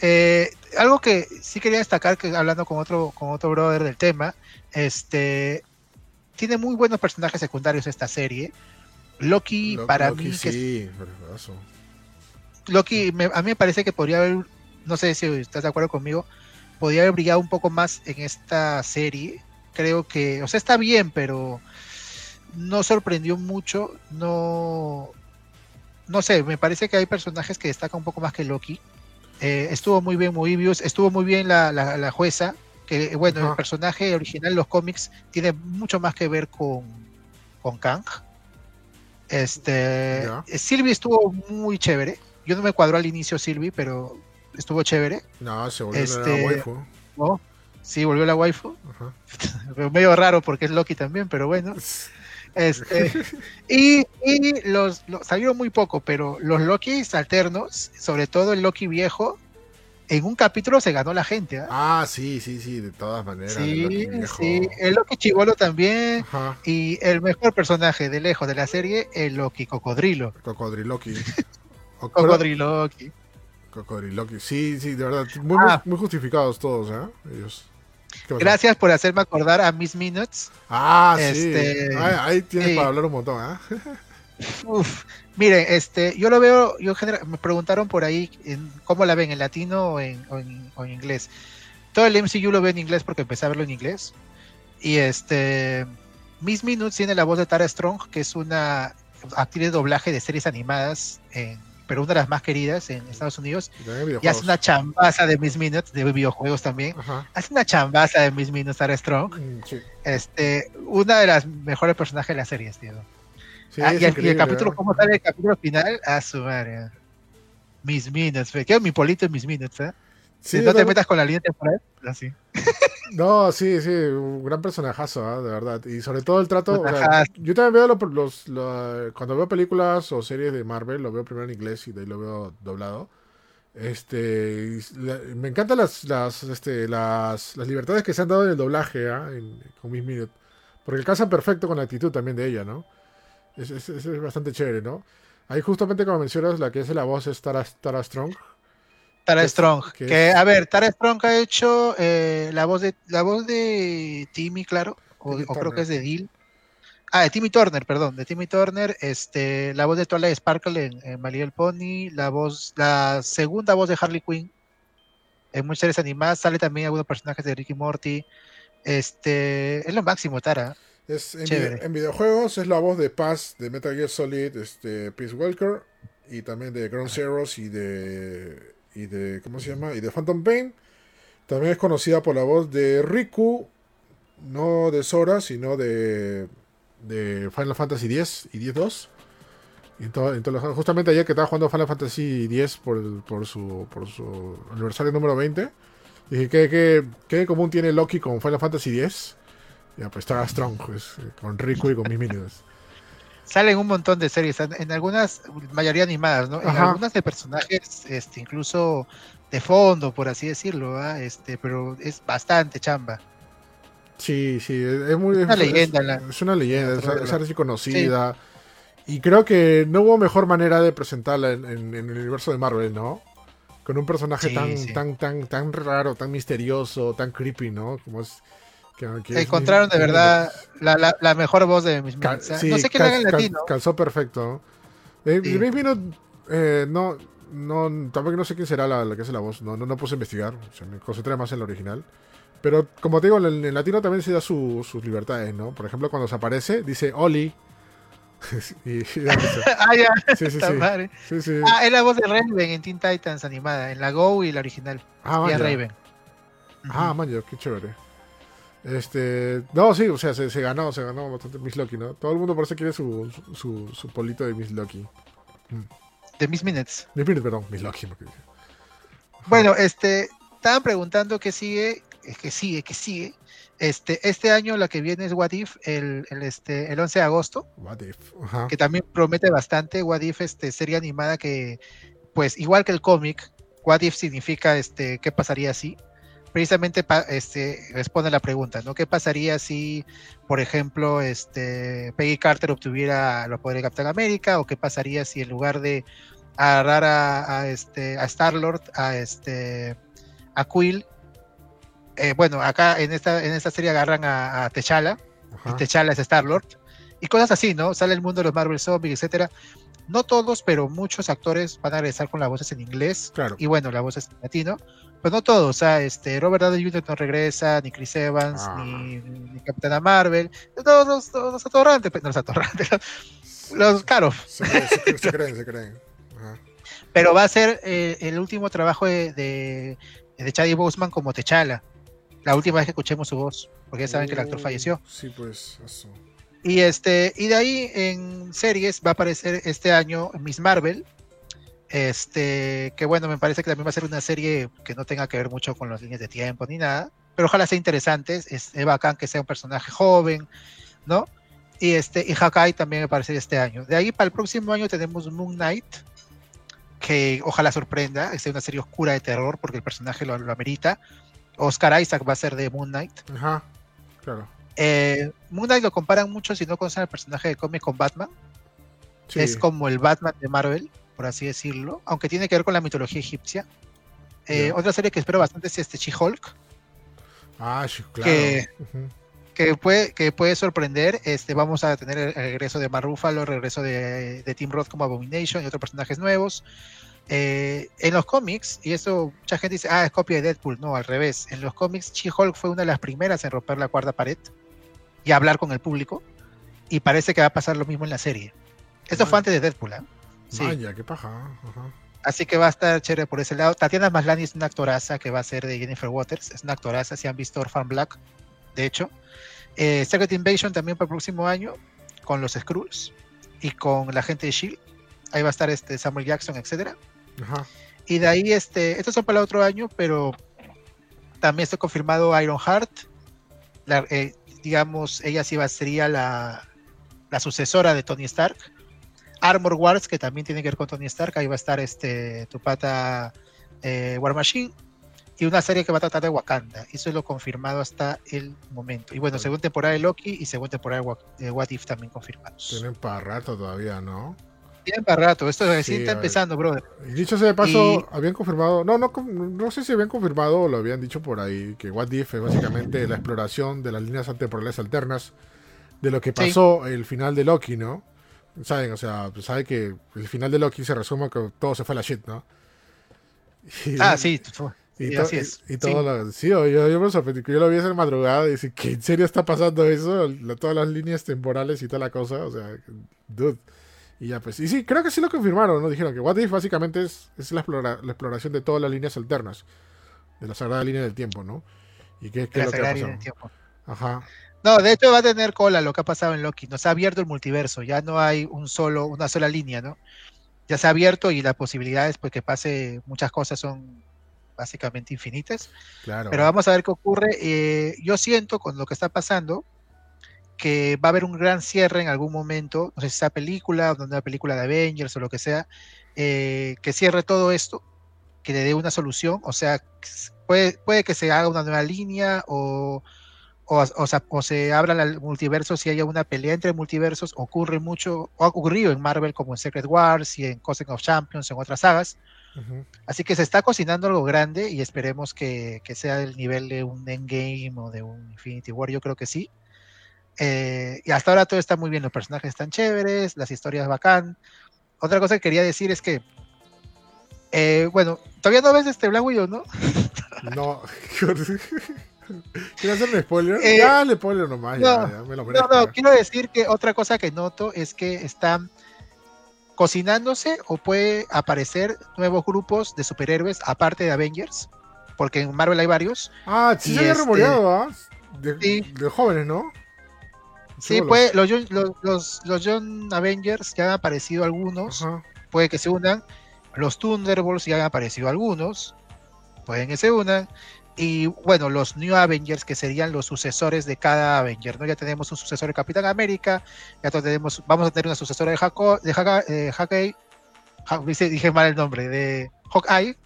Eh, algo que sí quería destacar, que hablando con otro, con otro brother del tema, este tiene muy buenos personajes secundarios esta serie. Loki, Lo- para Loki mí, que sí. Loki, me- a mí me parece que podría haber, no sé si estás de acuerdo conmigo, podría haber brillado un poco más en esta serie. Creo que, o sea, está bien, pero no sorprendió mucho. No, no sé, me parece que hay personajes que destacan un poco más que Loki. Eh, estuvo muy bien Moebius, estuvo muy bien la, la- la jueza, que bueno, el personaje original los cómics tiene mucho más que ver con, con Kang. Este, Ya. eh, Sylvie estuvo muy chévere. Yo no me cuadró al inicio Sylvie, pero estuvo chévere. No, se volvió Este- una waifu. ¿no? Sí, volvió la waifu. Pero medio raro porque es Loki también, pero bueno. Este, y y los, los- salieron muy poco, pero los Lokis alternos, sobre todo el Loki viejo, en un capítulo se ganó la gente. ¿ah? Ah, sí, sí, sí, de todas maneras. sí, sí, el Loki chivolo también. Ajá. Y el mejor personaje de lejos de la serie, el Loki cocodrilo. Cocodriloqui. Cocodriloqui. Cocodriloqui. Sí, sí, de verdad. Muy, Ah. muy, justificados todos, ¿eh? Ellos. Gracias por hacerme acordar a Miss Minutes. Ah, sí. Este, Ahí, ahí tienes sí. para hablar un montón, ¿ah? Uf, miren, este, yo lo veo, yo genera- me preguntaron por ahí en cómo la ven, en latino o en, o en- o en inglés. Todo el MCU lo veo en inglés porque empecé a verlo en inglés. Y este, Miss Minutes tiene la voz de Tara Strong, que es una actriz de doblaje de series animadas, en- pero una de las más queridas en Estados Unidos. Y hace una chambaza de Miss Minutes, de videojuegos también. Ajá. Hace una chambaza de Miss Minutes, Tara Strong. Mm, Sí, Este, una de las mejores personajes de las series, tío. Sí, Ah, y, el, y el increíble, capítulo, ¿eh? ¿cómo sale el capítulo final? A su madre. Mis minutes, fe. Mi polito en mis minutes, ¿eh? Sí, no te metas con la línea temporal. Así. No, sí, sí, un gran personajazo, ¿ah? de verdad. Y sobre todo el trato. o sea, Personajazo. yo también veo lo- los, lo- cuando veo películas o series de Marvel, lo veo primero en inglés y de ahí lo veo doblado. Este, la- me encantan las, las, este, las, las libertades que se han dado en el doblaje. En- con Miss Minute. Porque calzan perfecto con la actitud también de ella, ¿no? Es, es- es- bastante chévere, ¿no? Ahí justamente como mencionas, la que es la voz es Tara, Tara Strong. Tara Que Strong. que Que, es- a ver, Tara Strong ha hecho eh, la voz de la voz de Timmy, claro. O, Timmy o creo que es de Deal. Ah, de Timmy Turner, perdón, de Timmy Turner, este, la voz de Twilight Sparkle en, en Little Pony, la voz, la segunda voz de Harley Quinn en muchas series animadas, sale también algunos personajes de Ricky Morty, este, es lo máximo, Tara. Es, en, videojuegos es la voz de Paz de Metal Gear Solid, este, Peace Walker, y también de Ground Zeroes y de, y de, ¿cómo se llama? Y de Phantom Pain. También es conocida por la voz de Riku, no de Sora, sino de, de Final Fantasy X y X-2. Y to- entonces, justamente ayer que estaba jugando Final Fantasy X por, su, por su aniversario número 20, dije, ¿qué, qué, qué común tiene Loki con Final Fantasy X? Ya, pues estaba Strong, pues, con Riku y con mis minions. Salen un montón de series, en algunas, mayoría animadas, ¿no? En Ajá. algunas de personajes, este, incluso de fondo, por así decirlo, ¿ah? este, pero es bastante chamba. Sí, sí, es, muy. Es una es- leyenda Es, la- es una leyenda, es, la- es archi conocida. Y creo que no hubo mejor manera de presentarla en, en- en el universo de Marvel, ¿no? Con un personaje Sí, tan, sí. tan, tan, tan raro, tan misterioso, tan creepy, ¿no? Como es. Que- Encontraron de mi- verdad la, la, la mejor voz de mis Cal- Minutes, sí, No sé quién cal- haga en cal- latino. calzó perfecto. Eh, Sí. Miss Minute, eh, no, no, tampoco no sé quién será la, la que hace la voz. No, no, no puse a investigar. O sea, me concentré más en la original. Pero como te digo, en, en latino también se da su- sus libertades, ¿no? Por ejemplo, cuando se aparece, dice Oli. y, y ah, ya, sí, sí, sí. sí. Ah, es la voz de Raven en Teen Titans animada, en la Go y la original. Ah, y ya. Raven. Ah, man, ya, qué chévere. Este, no, sí, o sea, se, se ganó, se ganó bastante Miss Loki, ¿no? Todo el mundo parece quiere su, su, su, polito de Miss Loki. De Miss Minutes. Miss Minute, perdón, Miss Loki. porque- Bueno, este, estaban preguntando qué sigue, eh, qué sigue, qué sigue. Este, este año la que viene es What If, el, el, este, el 11 de agosto, What if? Que también promete bastante. What If, este, serie animada que, pues, igual que el cómic, What If significa, este, qué pasaría si. Precisamente, pa- este, responde a la pregunta, ¿no? ¿Qué pasaría si, por ejemplo, este, Peggy Carter obtuviera los poderes de Capitán América? ¿O qué pasaría si en lugar de agarrar a, a, este, a Star-Lord, a, este, a Quill, eh, bueno, acá en esta, en esta serie agarran a, a Ajá. T'Challa es Star-Lord, y cosas así, ¿no? Sale el mundo de los Marvel Zombies, etcétera. No todos, pero muchos actores van a regresar con las voces en inglés, Claro. y bueno, la voz es en latino, pero no todos, o sea, este, Robert Downey Jr. no regresa, ni Chris Evans, Ah. ni, ni Capitana Marvel, todos los, todos los atorrantes, pues, no los atorrantes, los caros, Se creen, se, creen, se creen. se creen. Ajá. pero va a ser eh, el último trabajo de, de, de Chadwick Boseman como T'Challa, la última vez que escuchemos su voz, porque ya saben que el actor Oh, falleció. Sí, pues, eso. Y este, y de ahí en series va a aparecer este año Miss Marvel. Este, que bueno, me parece que también va a ser una serie que no tenga que ver mucho con las líneas de tiempo ni nada. Pero ojalá sea interesante. Es, es bacán que sea un personaje joven, ¿no? Y este, y Hawkeye también va a aparecer este año. De ahí para el próximo año tenemos Moon Knight. Que ojalá sorprenda. Es una serie oscura de terror porque el personaje lo, lo amerita. Oscar Isaac va a ser de Moon Knight. Ajá. Claro. Eh, Moon Knight lo comparan mucho si no conocen el personaje de cómic con Batman. Sí. Es como el Batman de Marvel, por así decirlo, aunque tiene que ver con la mitología egipcia. Eh. Otra serie que espero bastante es este She-Hulk, Ah, sí, claro. que- puede, que puede sorprender. Este, vamos a tener el, regreso de Mark Ruffalo, el regreso de, de Tim Roth como Abomination y otros personajes nuevos. Eh, en los cómics, y eso mucha gente dice, ah, es copia de Deadpool. No, al revés. En los cómics, She-Hulk fue una de las primeras en romper la cuarta pared y hablar con el público. Y parece que va a pasar lo mismo en la serie. Esto fue antes de Deadpool, ¿ah? Sí. Vaya, qué paja. Ajá. Así que va a estar chévere por ese lado. Tatiana Maslany es una actoraza que va a ser de Jennifer Waters. Es una actoraza, si han visto Orphan Black, de hecho. Eh, Secret Invasion también para el próximo año, con los Skrulls y con la gente de Shield. Ahí va a estar este Samuel Jackson, etcétera. Ajá. Y de ahí, este, estos son para el otro año, pero también está confirmado Iron Heart. La- eh, digamos, ella sí va, sería la, la sucesora de Tony Stark. Armor Wars, que también tiene que ver con Tony Stark. Ahí va a estar este, tu pata eh, War Machine. Y una serie que va a tratar de Wakanda. Eso es lo confirmado hasta el momento. Y bueno, segunda temporada de Loki y segunda temporada de What If también confirmados. Tienen para rato todavía, ¿no? Tienen para rato. Esto recién Sí, está empezando, brother. Y dicho sea de paso, Y- habían confirmado, no, no, no sé si habían confirmado o lo habían dicho por ahí, que What If es básicamente la exploración de las líneas temporales alternas de lo que pasó el final de Loki, ¿no? Saben, o sea, pues sabe que el final de Loki se resume que todo se fue a la shit, ¿no? Y- Ah, sí. Y, sí, así es. y- y todo lo- sí, yo, yo me sorprendí, yo lo vi esa madrugada y dije, ¿que en serio está pasando eso? La- todas las líneas temporales y toda la cosa, o sea, dude. Y ya pues, y sí, creo que sí lo confirmaron, ¿no? Dijeron que What If básicamente es, es la, explora- la exploración de todas las líneas alternas. de la Sagrada Línea del Tiempo, ¿no? ¿Y qué, qué La es lo que ha Sagrada Línea pasado? del Tiempo. Ajá. No, de hecho va a tener cola lo que ha pasado en Loki. Nos ha abierto el multiverso. Ya no hay un solo, una sola línea, ¿no? Ya se ha abierto y las posibilidades, pues que pase muchas cosas son básicamente infinitas. Claro. Pero vamos a ver qué ocurre. Eh, yo siento con lo que está pasando que va a haber un gran cierre en algún momento, no sé si sea película, o una película de Avengers o lo que sea, eh, que cierre todo esto, que le dé una solución. O sea, puede, puede que se haga una nueva línea o, o, o, sea, o se abra el multiverso si haya una pelea entre multiversos. Ocurre mucho, o ha ocurrido en Marvel como en Secret Wars y en Cosmic of Champions, en otras sagas. Así que se está cocinando algo grande y esperemos que, que sea del nivel de un Endgame o de un Infinity War, yo creo que sí. Eh, y hasta ahora todo está muy bien, los personajes están chéveres, las historias bacán. Otra cosa que quería decir es que, eh, bueno, todavía no ves este Black Widow, ¿no? No. ¿Quieres hacer un spoiler? Eh, ya, el spoiler nomás, no, ya, me lo No, merezco. no, quiero decir que otra cosa que noto es que están cocinándose o puede aparecer nuevos grupos de superhéroes aparte de Avengers, porque en Marvel hay varios. Ah, sí se había este- rumoreado, ¿ah? De, Sí. de jóvenes, ¿no? Sí, Chibolos. puede, los, Young- los, los, los Young Avengers ya han aparecido algunos, Ajá. puede que se unan. Los Thunderbolts ya han aparecido algunos, pueden que se unan. Y bueno, los New Avengers, que serían los sucesores de cada Avenger, ¿no? Ya tenemos un sucesor de Capitán América, ya tenemos, vamos a tener una sucesora de, Jaco, de Hawkeye, eh, Hawkeye, dije mal el nombre, de Hawkeye,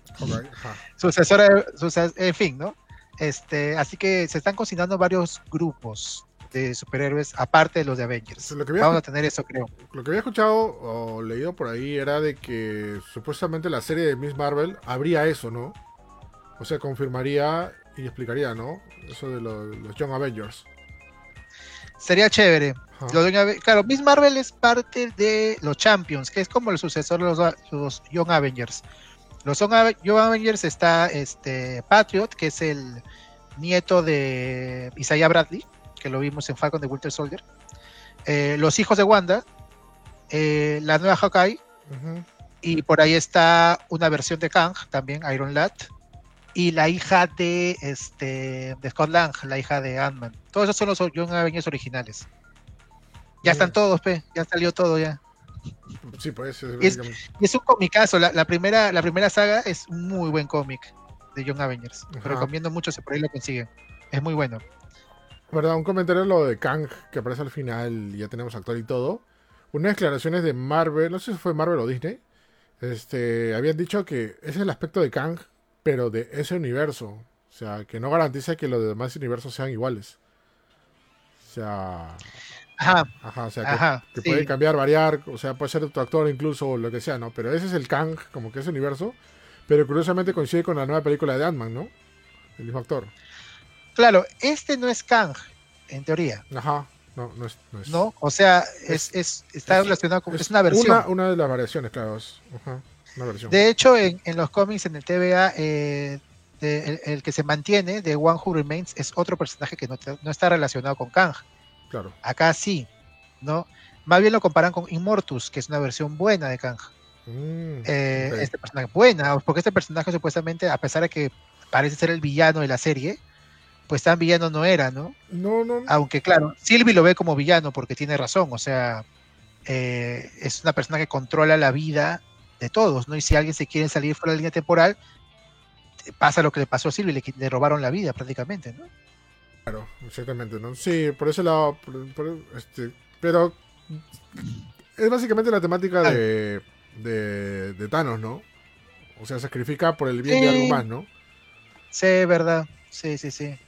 ajá. sucesora, de- suces- en fin, ¿no? Este, así que se están cocinando varios grupos de superhéroes, aparte de los de Avengers. Lo que había Vamos a tener eso, creo. Lo que había escuchado o leído por ahí era de que supuestamente la serie de Miss Marvel habría eso, ¿no? O sea, confirmaría y explicaría, ¿no? Eso de los, los Young Avengers. Sería chévere. Claro, Miss Marvel es parte de los Champions, que es como el sucesor de los, los Young Avengers. Los Young Avengers está este Patriot, que es el nieto de Isaiah Bradley, que lo vimos en Falcon de Winter Soldier. Eh, los hijos de Wanda, eh, la nueva Hawkeye, y por ahí está una versión de Kang, también Iron Lad, y la hija de este de Scott Lang, la hija de Ant-Man. Todos esos son los Young Avengers originales. Ya están todos, pe, ya salió todo ya. Sí, pues. es un comicazo, la, la primera, la primera saga es un muy buen cómic de Young Avengers. Lo recomiendo mucho si por ahí lo consiguen. Es muy bueno. ¿Verdad? Un comentario lo de Kang que aparece al final y ya tenemos actor y todo. Unas declaraciones de Marvel, no sé si fue Marvel o Disney, este, habían dicho que ese es el aspecto de Kang, pero de ese universo. O sea, que no garantiza que los demás universos sean iguales. O sea, Ajá, ajá, o sea, que, ajá. que sí. puede cambiar, variar, o sea, puede ser otro actor incluso, o lo que sea, ¿no? Pero ese es el Kang, como que ese universo. Pero curiosamente coincide con la nueva película de Ant-Man, ¿no? El mismo actor. Claro, este no es Kang, en teoría, Ajá, no, no es. No, es- ¿no? O sea, es, es- está es- relacionado con. Es, una versión. Una, una de las variaciones, claro. Es, ajá, una versión. De hecho, en, en los cómics, en el TVA, eh, de- el, el que se mantiene de One Who Remains es otro personaje que no, no está relacionado con Kang. Claro. Acá sí, ¿no? Más bien lo comparan con Immortus, que es una versión buena de Kang. Mm, Eh. Este personaje buena, porque este personaje supuestamente, a pesar de que parece ser el villano de la serie, pues tan villano no era, ¿no? No, no. Aunque claro, Sylvie lo ve como villano porque tiene razón, o sea, eh, es una persona que controla la vida de todos, ¿no? Y si alguien se quiere salir fuera de la línea temporal, pasa lo que le pasó a Sylvie, le, le robaron la vida prácticamente, ¿no? Claro, exactamente, ¿no? Sí, por ese lado. por- por- este, pero. Es básicamente la temática de, de, de Thanos, ¿no? O sea, sacrifica por el bien de algo más, ¿no? Sí, verdad, sí, sí, sí,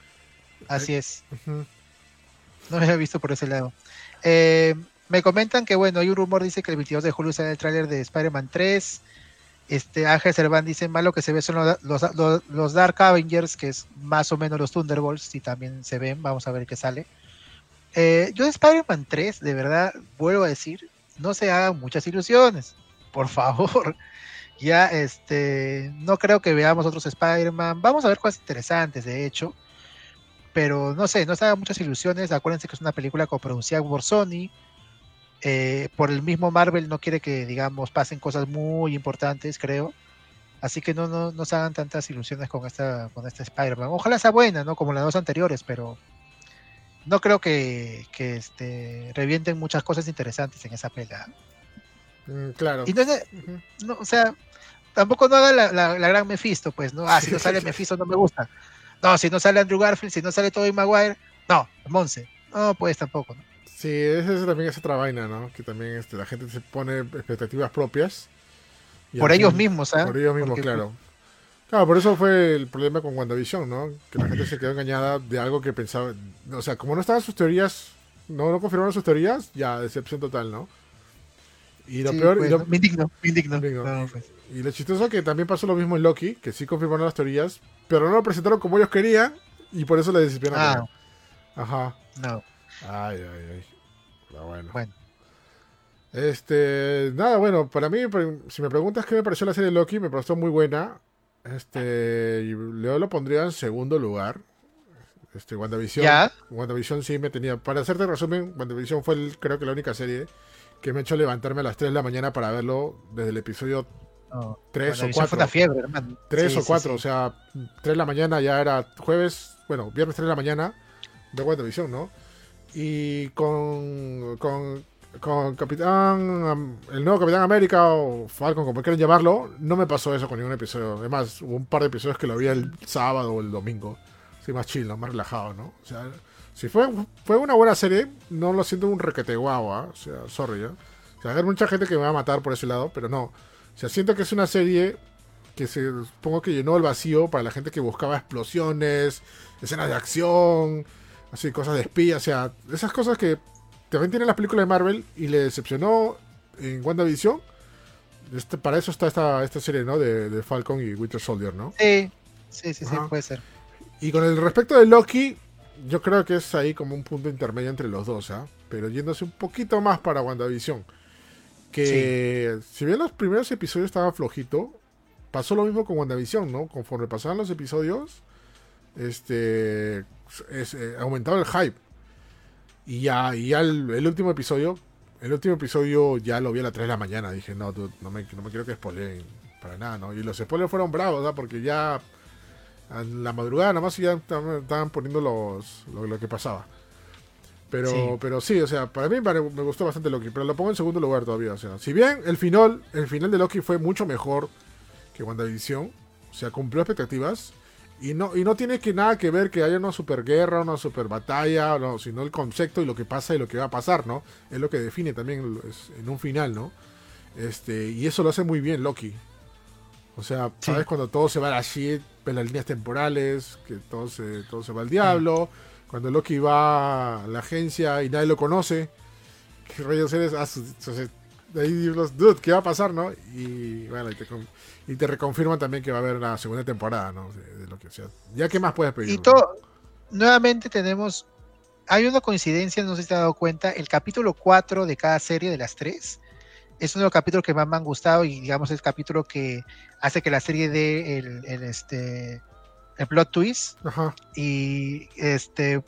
así es. No me había visto por ese lado. Eh, me comentan que, bueno, hay un rumor, dice que el 22 de julio sale el tráiler de Spider-Man 3. Este, Ángel Cerván dice, malo que se ve son los, los- los- los Dark Avengers, que es más o menos los Thunderbolts, y también se ven, vamos a ver qué sale. Eh, yo de Spider-Man 3, de verdad, vuelvo a decir, no se hagan muchas ilusiones, por favor. Ya, este, no creo que veamos otros Spider-Man. Vamos a ver cosas interesantes, de hecho pero no sé, no se hagan muchas ilusiones. Acuérdense que es una película coproducida por Sony. eh, por el mismo Marvel no quiere que, digamos, pasen cosas muy importantes, creo. Así que no, no, no se hagan tantas ilusiones con esta, con esta Spider-Man. Ojalá sea buena, ¿no? Como las dos anteriores, pero no creo que, que este, revienten muchas cosas interesantes en esa pelea. Mm, claro. Y no, es- Ujú. no, o sea, tampoco no haga la, la- la gran Mephisto, pues, ¿no? Ah, si no sale Mephisto no me gusta. No, si no sale Andrew Garfield, si no sale Tobey Maguire, no, Monse. No, pues tampoco, ¿no? Sí, esa es también es otra vaina, ¿no? Que también este, la gente se pone expectativas propias. y Por ellos fin- mismos, ¿ah? Por ellos mismos, Porque, claro. Claro, por eso fue el problema con WandaVision, ¿no? Que la gente se quedó engañada de algo que pensaba. O sea, como no estaban sus teorías, no, no confirmaron sus teorías, ya, decepción total, ¿no? Y lo sí, peor. pues, y, lo. Me indigno, me indigno. Indigno. No, pues. Y lo chistoso que también pasó lo mismo en Loki, que sí confirmaron las teorías, pero no lo presentaron como ellos querían, y por eso le decepcionaron. Ah, Ajá. no, Ay, ay, ay. Pero bueno. bueno. Este, nada, bueno, para mí, si me preguntas qué me pareció la serie de Loki, me pareció muy buena. Este, yo lo pondría en segundo lugar. Este, WandaVision. ¿Ya? WandaVision sí me tenía. Para hacerte resumen, WandaVision fue el- creo que la única serie que me ha hecho levantarme a las 3 de la mañana para verlo desde el episodio No. 3 o 4. Fue una fiebre, hermano. 3 Sí, o sí, 4, sí. o sea, 3 de la mañana ya era jueves, bueno, viernes 3 de la mañana de WandaVision, ¿no? Y con, con, con Capitán, el nuevo Capitán América o Falcon, como quieran llamarlo, no me pasó eso con ningún episodio. Además, hubo un par de episodios que lo vi el sábado o el domingo, así más chill, ¿no? más relajado, ¿no? O sea, si fue, fue una buena serie, no lo siento un requete guau, ¿ah? o sea, sorry, ¿eh? O sea, hay mucha gente que me va a matar por ese lado, pero no. O sea, siento que es una serie que se supongo que llenó el vacío para la gente que buscaba explosiones, escenas de acción, así cosas de espía, o sea, esas cosas que también tienen las películas de Marvel y le decepcionó en WandaVision. Este, para eso está esta, esta serie, ¿no? De, de Falcon y Winter Soldier, ¿no? Sí, sí, sí, sí, puede ser. Y con el respecto de Loki, yo creo que es ahí como un punto intermedio entre los dos, ¿ah? Pero yéndose un poquito más para WandaVision. Que si bien los primeros episodios estaban flojito, pasó lo mismo con WandaVision, ¿no? Conforme pasaban los episodios, este es, eh, aumentaba el hype. Y ya, y ya el, el último episodio, el último episodio ya lo vi a las 3 de la mañana. Dije, no, dude, no me, no me quiero que spoileen para nada, ¿no? Y los spoilers fueron bravos, ¿ah? Porque ya en la madrugada nada más ya estaban estaban poniendo los, lo, lo que pasaba. Pero Sí. pero sí, o sea, para mí me, me gustó bastante Loki, pero lo pongo en segundo lugar todavía. O sea, si bien el final, el final de Loki fue mucho mejor que WandaVision, o sea, cumplió expectativas. Y no, y no tiene que nada que ver que haya una super guerra, una super batalla, no, sino el concepto y lo que pasa y lo que va a pasar, ¿no? Es lo que define también en un final, ¿no? Este, y eso lo hace muy bien Loki. O sea, Sí. ¿sabes? Cuando todo se va a la shit, las líneas temporales, que todo se, todo se va al diablo. Cuando Loki va a la agencia y nadie lo conoce. ¿Qué rayos eres? Ah, su- ahí dices, dude, ¿qué va a pasar, no? Y bueno, y te, con- y te reconfirman también que va a haber una segunda temporada, ¿no? De, de lo que sea. Ya, ¿qué más puedes pedir? Y no? todo, nuevamente tenemos, hay una coincidencia, no sé si te has dado cuenta, el capítulo 4 de cada serie de las tres es uno de los capítulos que más me han gustado y digamos es el capítulo que hace que la serie dé el, el, este, el plot twist. Ajá. Y este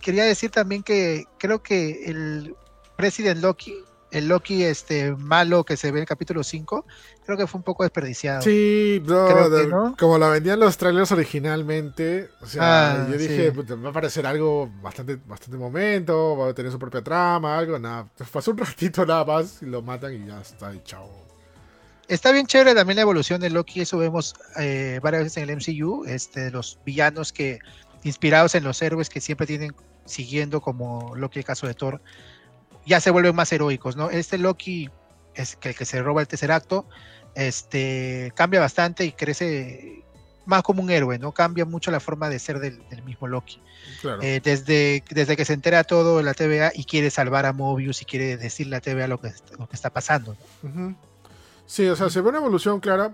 quería decir también que creo que el President Loki, el Loki este malo que se ve en el capítulo 5, creo que fue un poco desperdiciado. Sí, bro, de- no. como la vendían los trailers originalmente, o sea, Ah, yo dije, sí. "Puta, va a parecer algo bastante, bastante momento, va a tener su propia trama, algo, nada. Pasó un ratito nada más y lo matan y ya está, y chao. Está bien chévere también la evolución de Loki, eso vemos eh, varias veces en el MCU, este, los villanos que inspirados en los héroes que siempre tienen siguiendo como Loki el caso de Thor, ya se vuelven más heroicos, ¿no? Este Loki es que el que se roba el tercer acto, este cambia bastante y crece más como un héroe, ¿no? Cambia mucho la forma de ser del, del mismo Loki. Claro. Eh, desde, desde que se entera todo en la TVA y quiere salvar a Mobius y quiere decirle a la TVA lo que, lo que está pasando. ¿no? Sí, o sea, se ve una evolución clara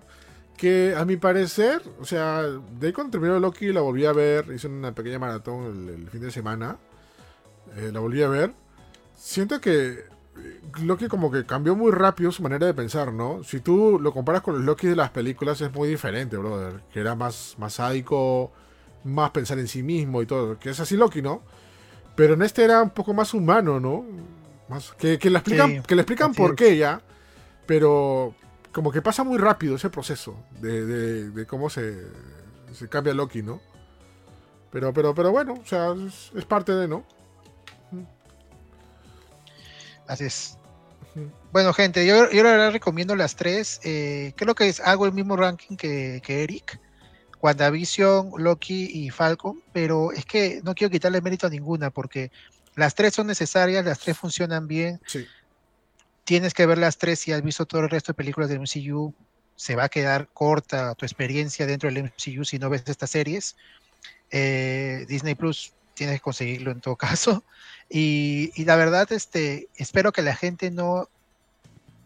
que a mi parecer, o sea, de ahí cuando terminó Loki la volví a ver, hice una pequeña maratón el, el fin de semana, eh, la volví a ver. Siento que eh, Loki como que cambió muy rápido su manera de pensar, ¿no? Si tú lo comparas con los Loki de las películas es muy diferente, brother, que era más, más sádico, más pensar en sí mismo y todo, que es así Loki, ¿no? Pero en este era un poco más humano, ¿no? Más, que, que le explican, Sí, que le explican por es. qué ya, pero como que pasa muy rápido ese proceso de, de- de cómo se, se cambia Loki, ¿no? Pero, pero, pero bueno, o sea, es, es parte de, ¿no? Así es. Bueno, gente, yo, yo la verdad recomiendo las tres. eh, creo que es- hago el mismo ranking que, que Eric. WandaVision, Loki y Falcon, pero es que no quiero quitarle mérito a ninguna porque las tres son necesarias, las tres funcionan bien. Sí. Tienes que ver las tres si has visto todo el resto de películas del MCU. Se va a quedar corta tu experiencia dentro del MCU si no ves estas series. Eh, Disney Plus tienes que conseguirlo en todo caso. Y, la verdad, este, espero que la gente no,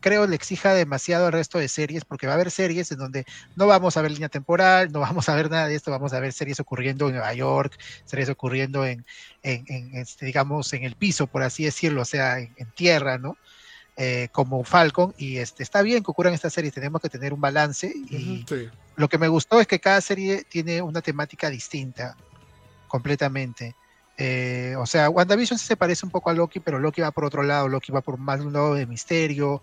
creo, le exija demasiado al resto de series, porque va a haber series en donde no vamos a ver línea temporal, no vamos a ver nada de esto, vamos a ver series ocurriendo en Nueva York, series ocurriendo en, en, este, digamos, en el piso, por así decirlo, o sea, en tierra, ¿no? Eh, como Falcon, y este, está bien que ocurran estas series, tenemos que tener un balance, y Sí. lo que me gustó es que cada serie tiene una temática distinta, completamente. Eh, o sea, WandaVision se parece un poco a Loki, pero Loki va por otro lado, Loki va por más un lado de misterio,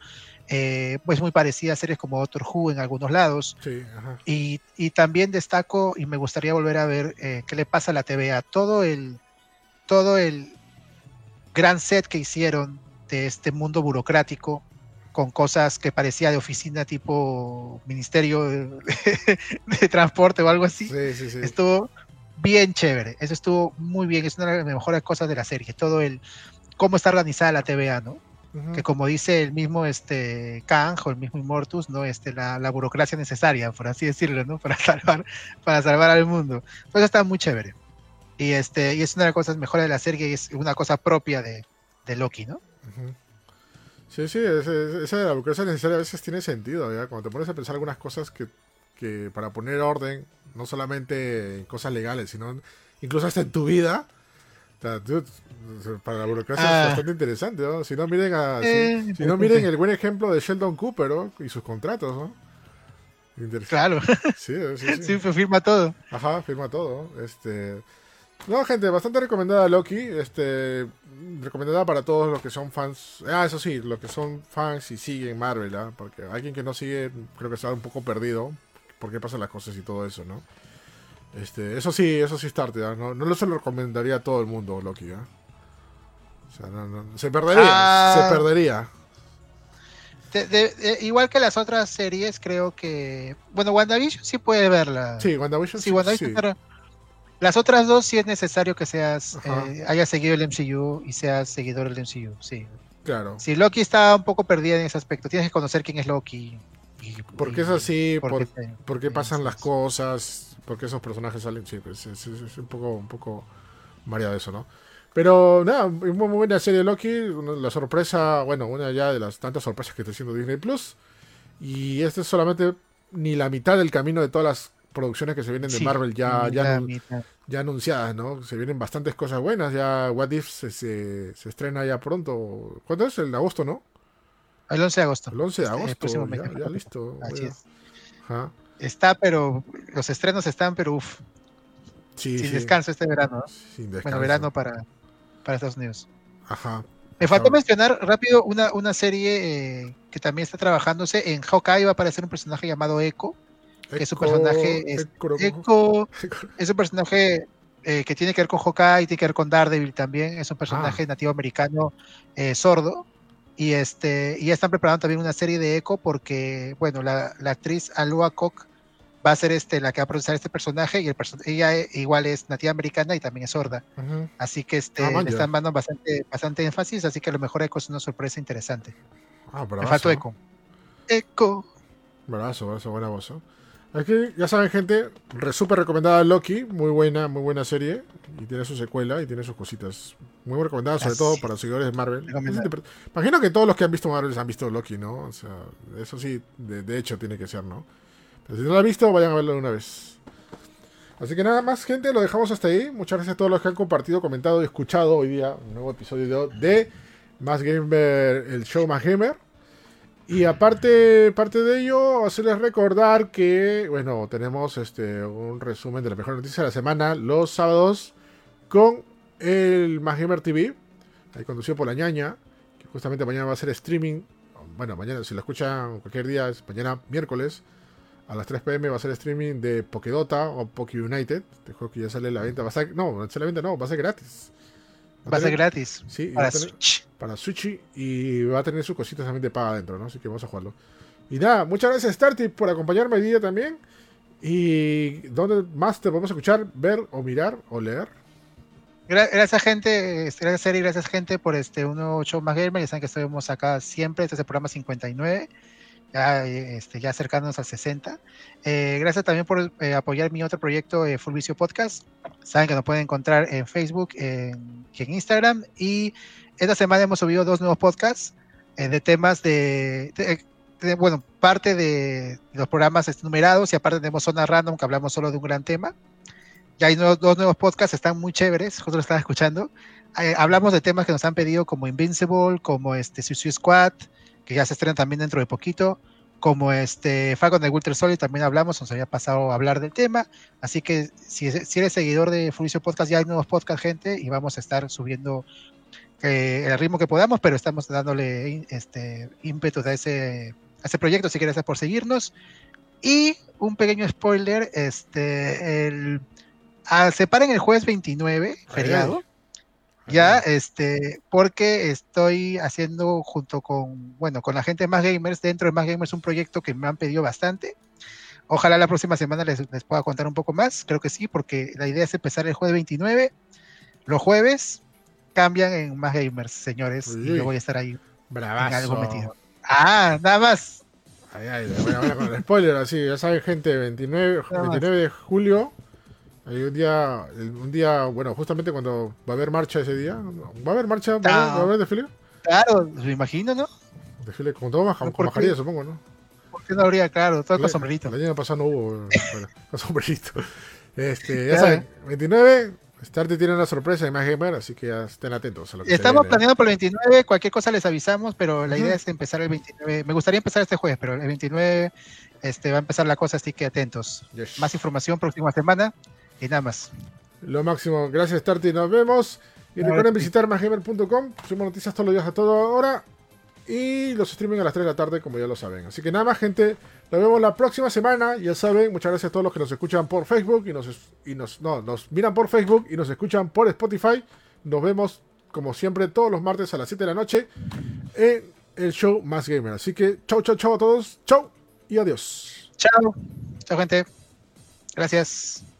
eh, pues muy parecida a series como Doctor Who en algunos lados. Sí, ajá. Y, y también destaco, y me gustaría volver a ver eh, qué le pasa a la TVA, todo el, todo el gran set que hicieron de este mundo burocrático con cosas que parecía de oficina tipo ministerio de, de transporte o algo así Sí, sí, sí. estuvo bien chévere. Eso estuvo muy bien. Es una de las mejores cosas de la serie. Todo el cómo está organizada la TVA, ¿no? Que como dice el mismo este Kang o el mismo Immortus, ¿no? Este, la, la burocracia necesaria, por así decirlo, ¿no? Para salvar, para salvar al mundo. Pues está muy chévere. Y este, y es una de las cosas mejores de la serie y es una cosa propia de, de Loki, ¿no? Sí, sí, esa de la burocracia necesaria a veces tiene sentido, ¿ya? Cuando te pones a pensar algunas cosas que, que para poner orden, no solamente en cosas legales, sino incluso hasta en tu vida, dude, para la burocracia Ah. es bastante interesante, ¿no? Si no, miren, a, Eh, si, no, miren el buen ejemplo de Sheldon Cooper, ¿no? Y sus contratos, ¿no? Claro, Sí, sí, sí. sí, pues firma todo. Ajá, firma todo. Este. No, gente, bastante recomendada Loki. Este. Recomendada para todos los que son fans. Ah, eso sí, los que son fans y siguen Marvel, ¿ah? Porque alguien que no sigue, creo que está un poco perdido. Por qué pasan las cosas y todo eso, ¿no? Este, eso sí, eso sí es tarde, ¿ah? No, no lo se lo recomendaría a todo el mundo, Loki, ¿ah? O sea, no, no, se perdería, Ah. se perdería. De- de- de- igual que las otras series, creo que. Bueno, WandaVision sí puede verla. Sí, WandaVision Sí, sí, WandaVision, sí. Las otras dos sí es necesario que seas, eh, hayas seguido el MCU y seas seguidor del MCU, sí. Claro. Si Loki está un poco perdida en ese aspecto, tienes que conocer quién es Loki. Y, ¿Por qué es así? por ¿Por, qué te- por qué sí, pasan sí, las sí. cosas? ¿Por qué esos personajes salen? Sí, pues es, es- es un poco, un poco variado eso, ¿no? Pero nada, muy, muy buena serie Loki. una- La sorpresa, bueno, una ya de las tantas sorpresas que está haciendo Disney Plus. Y este es solamente ni la mitad del camino de todas las producciones que se vienen de Sí, Marvel ya, ya, mitad. ya anunciadas, ¿no? Se vienen bastantes cosas buenas. Ya What If se, se, se estrena ya pronto. ¿Cuándo es? En agosto, ¿no? El 11 de agosto. El 11 de Este, el agosto. mes. ya, ya listo. Así Bueno, es. Ajá. Está, pero los estrenos están, pero uff, Sí, sin sí. descanso este verano. ¿no? Sin Bueno, verano para, para Estados Unidos. Ajá. Me faltó mencionar rápido una, una serie eh, que también está trabajándose. En Hawkeye va a aparecer un personaje llamado Echo. Que es un Echo- personaje, es- Echo- es un personaje eh, que tiene que ver con Hawkeye, tiene que ver con Daredevil también. Es un personaje Ah. nativo americano eh, sordo. Y este y ya están preparando también una serie de Echo porque, bueno, la, la actriz Alua Koch va a ser este, la que va a procesar este personaje y el perso- ella eh, igual es nativa americana y también es sorda. Así que este, Ah, le están dando bastante, bastante énfasis, así que a lo mejor Echo es una sorpresa interesante. Ah, Me bravazo. faltó Echo. Echo. Bravazo, bravazo, buena voz. ¿eh? Aquí, ya saben, gente, re, súper recomendada Loki. Muy buena, muy buena serie. Y tiene su secuela y tiene sus cositas. Muy recomendada, sobre Así todo para los seguidores de Marvel. Imagino que todos los que han visto Marvel han visto Loki, ¿no? O sea, eso sí, de, de hecho tiene que ser, ¿no? Pero si no lo han visto, vayan a verlo de una vez. Así que nada más, gente, lo dejamos hasta ahí. Muchas gracias a todos los que han compartido, comentado y escuchado hoy día un nuevo episodio de Más Gamer, el show Más Gamer. Y aparte, parte de ello, hacerles recordar que, bueno, tenemos este un resumen de la mejor noticia de la semana los sábados con el Más Gamer TV, ahí conducido por la ñaña, que justamente mañana va a ser streaming bueno, mañana, si lo escuchan cualquier día, es mañana miércoles, a las 3 pm va a ser streaming de Pokedota o Poke United. Este juego que ya sale la venta. No, no sale la venta, no, va a ser gratis. Va a ser gratis. Sí, para tener, Switch. Para Switch y va a tener sus cositas también de paga adentro, ¿no? Así que vamos a jugarlo. Y nada, muchas gracias Starty por acompañarme hoy día también. ¿Y dónde más te podemos escuchar, ver o mirar o leer? Gracias gente, este, gracias Eri, gracias gente por este un nuevo show más gamer, ya saben que estuvimos acá siempre, este es el programa 59, ya, este, ya acercándonos al 60. Eh, gracias también por eh, apoyar mi otro proyecto, eh, Full Vicio Podcast, saben que nos pueden encontrar en Facebook, en, en Instagram y esta semana hemos subido dos nuevos podcasts eh, de temas de, de, de, bueno, parte de los programas numerados y aparte tenemos Zona Random que hablamos solo de un gran tema. Ya hay dos nuevos podcasts, están muy chéveres, justo lo estaba escuchando. Eh, hablamos de temas que nos han pedido como Invincible, como este Suicide Squad, que ya se estrenan también dentro de poquito, como este Falcon de Winter Solid, también hablamos, nos había pasado a hablar del tema. Así que si, eres seguidor de Furicio Podcast, ya hay nuevos podcasts, gente, y vamos a estar subiendo eh, el ritmo que podamos, pero estamos dándole este ímpetu a ese, a ese proyecto, así que gracias por seguirnos. Y un pequeño spoiler, este, el Ah, se paren el jueves 29, feriado. Ya, este, porque estoy haciendo junto con, bueno, con la gente de Más Gamers, dentro de Más Gamers, un proyecto que me han pedido bastante. Ojalá la próxima semana les, les, pueda contar un poco más, creo que sí, porque la idea es empezar el jueves 29. Los jueves cambian en Más Gamers, señores, Uy. y yo voy a estar ahí. Bravazo. algo metido. Ah, nada más. Ay, ay, bueno, bueno, con el spoiler, así, ya saben, gente, 29, 29 de julio hay un día, un día, bueno, justamente cuando va a haber marcha ese día. ¿Va a haber marcha? ¿Va, a, ¿va a haber desfile? Claro, me imagino, ¿no? Desfile con todo más, con mascarilla, supongo, ¿no? ¿Por qué no habría, claro, todo con sombrerito? El año pasado no hubo, bueno, con sombrerito. Este, ya saben, 29, Starty tiene una sorpresa de más gamer, así que ya estén atentos a lo que Estamos planeando por el 29, cualquier cosa les avisamos, pero la uh -huh. idea es empezar el 29. Me gustaría empezar este jueves, pero el 29 este, va a empezar la cosa, así que atentos. Yes. Más información próxima semana. Y nada más. Lo máximo. Gracias, Starty. Nos vemos. Y a recuerden ver. visitar másgamer.com. Subimos noticias todos los días a toda hora. Y los streaming a las 3 de la tarde, como ya lo saben. Así que nada más, gente. Nos vemos la próxima semana. Ya saben, muchas gracias a todos los que nos escuchan por Facebook y nos, y nos, no, nos miran por Facebook y nos escuchan por Spotify. Nos vemos, como siempre, todos los martes a las 7 de la noche en el show Más Gamer. Así que chau, chau, chau a todos. Chau y adiós. Chao. Chao, gente. Gracias.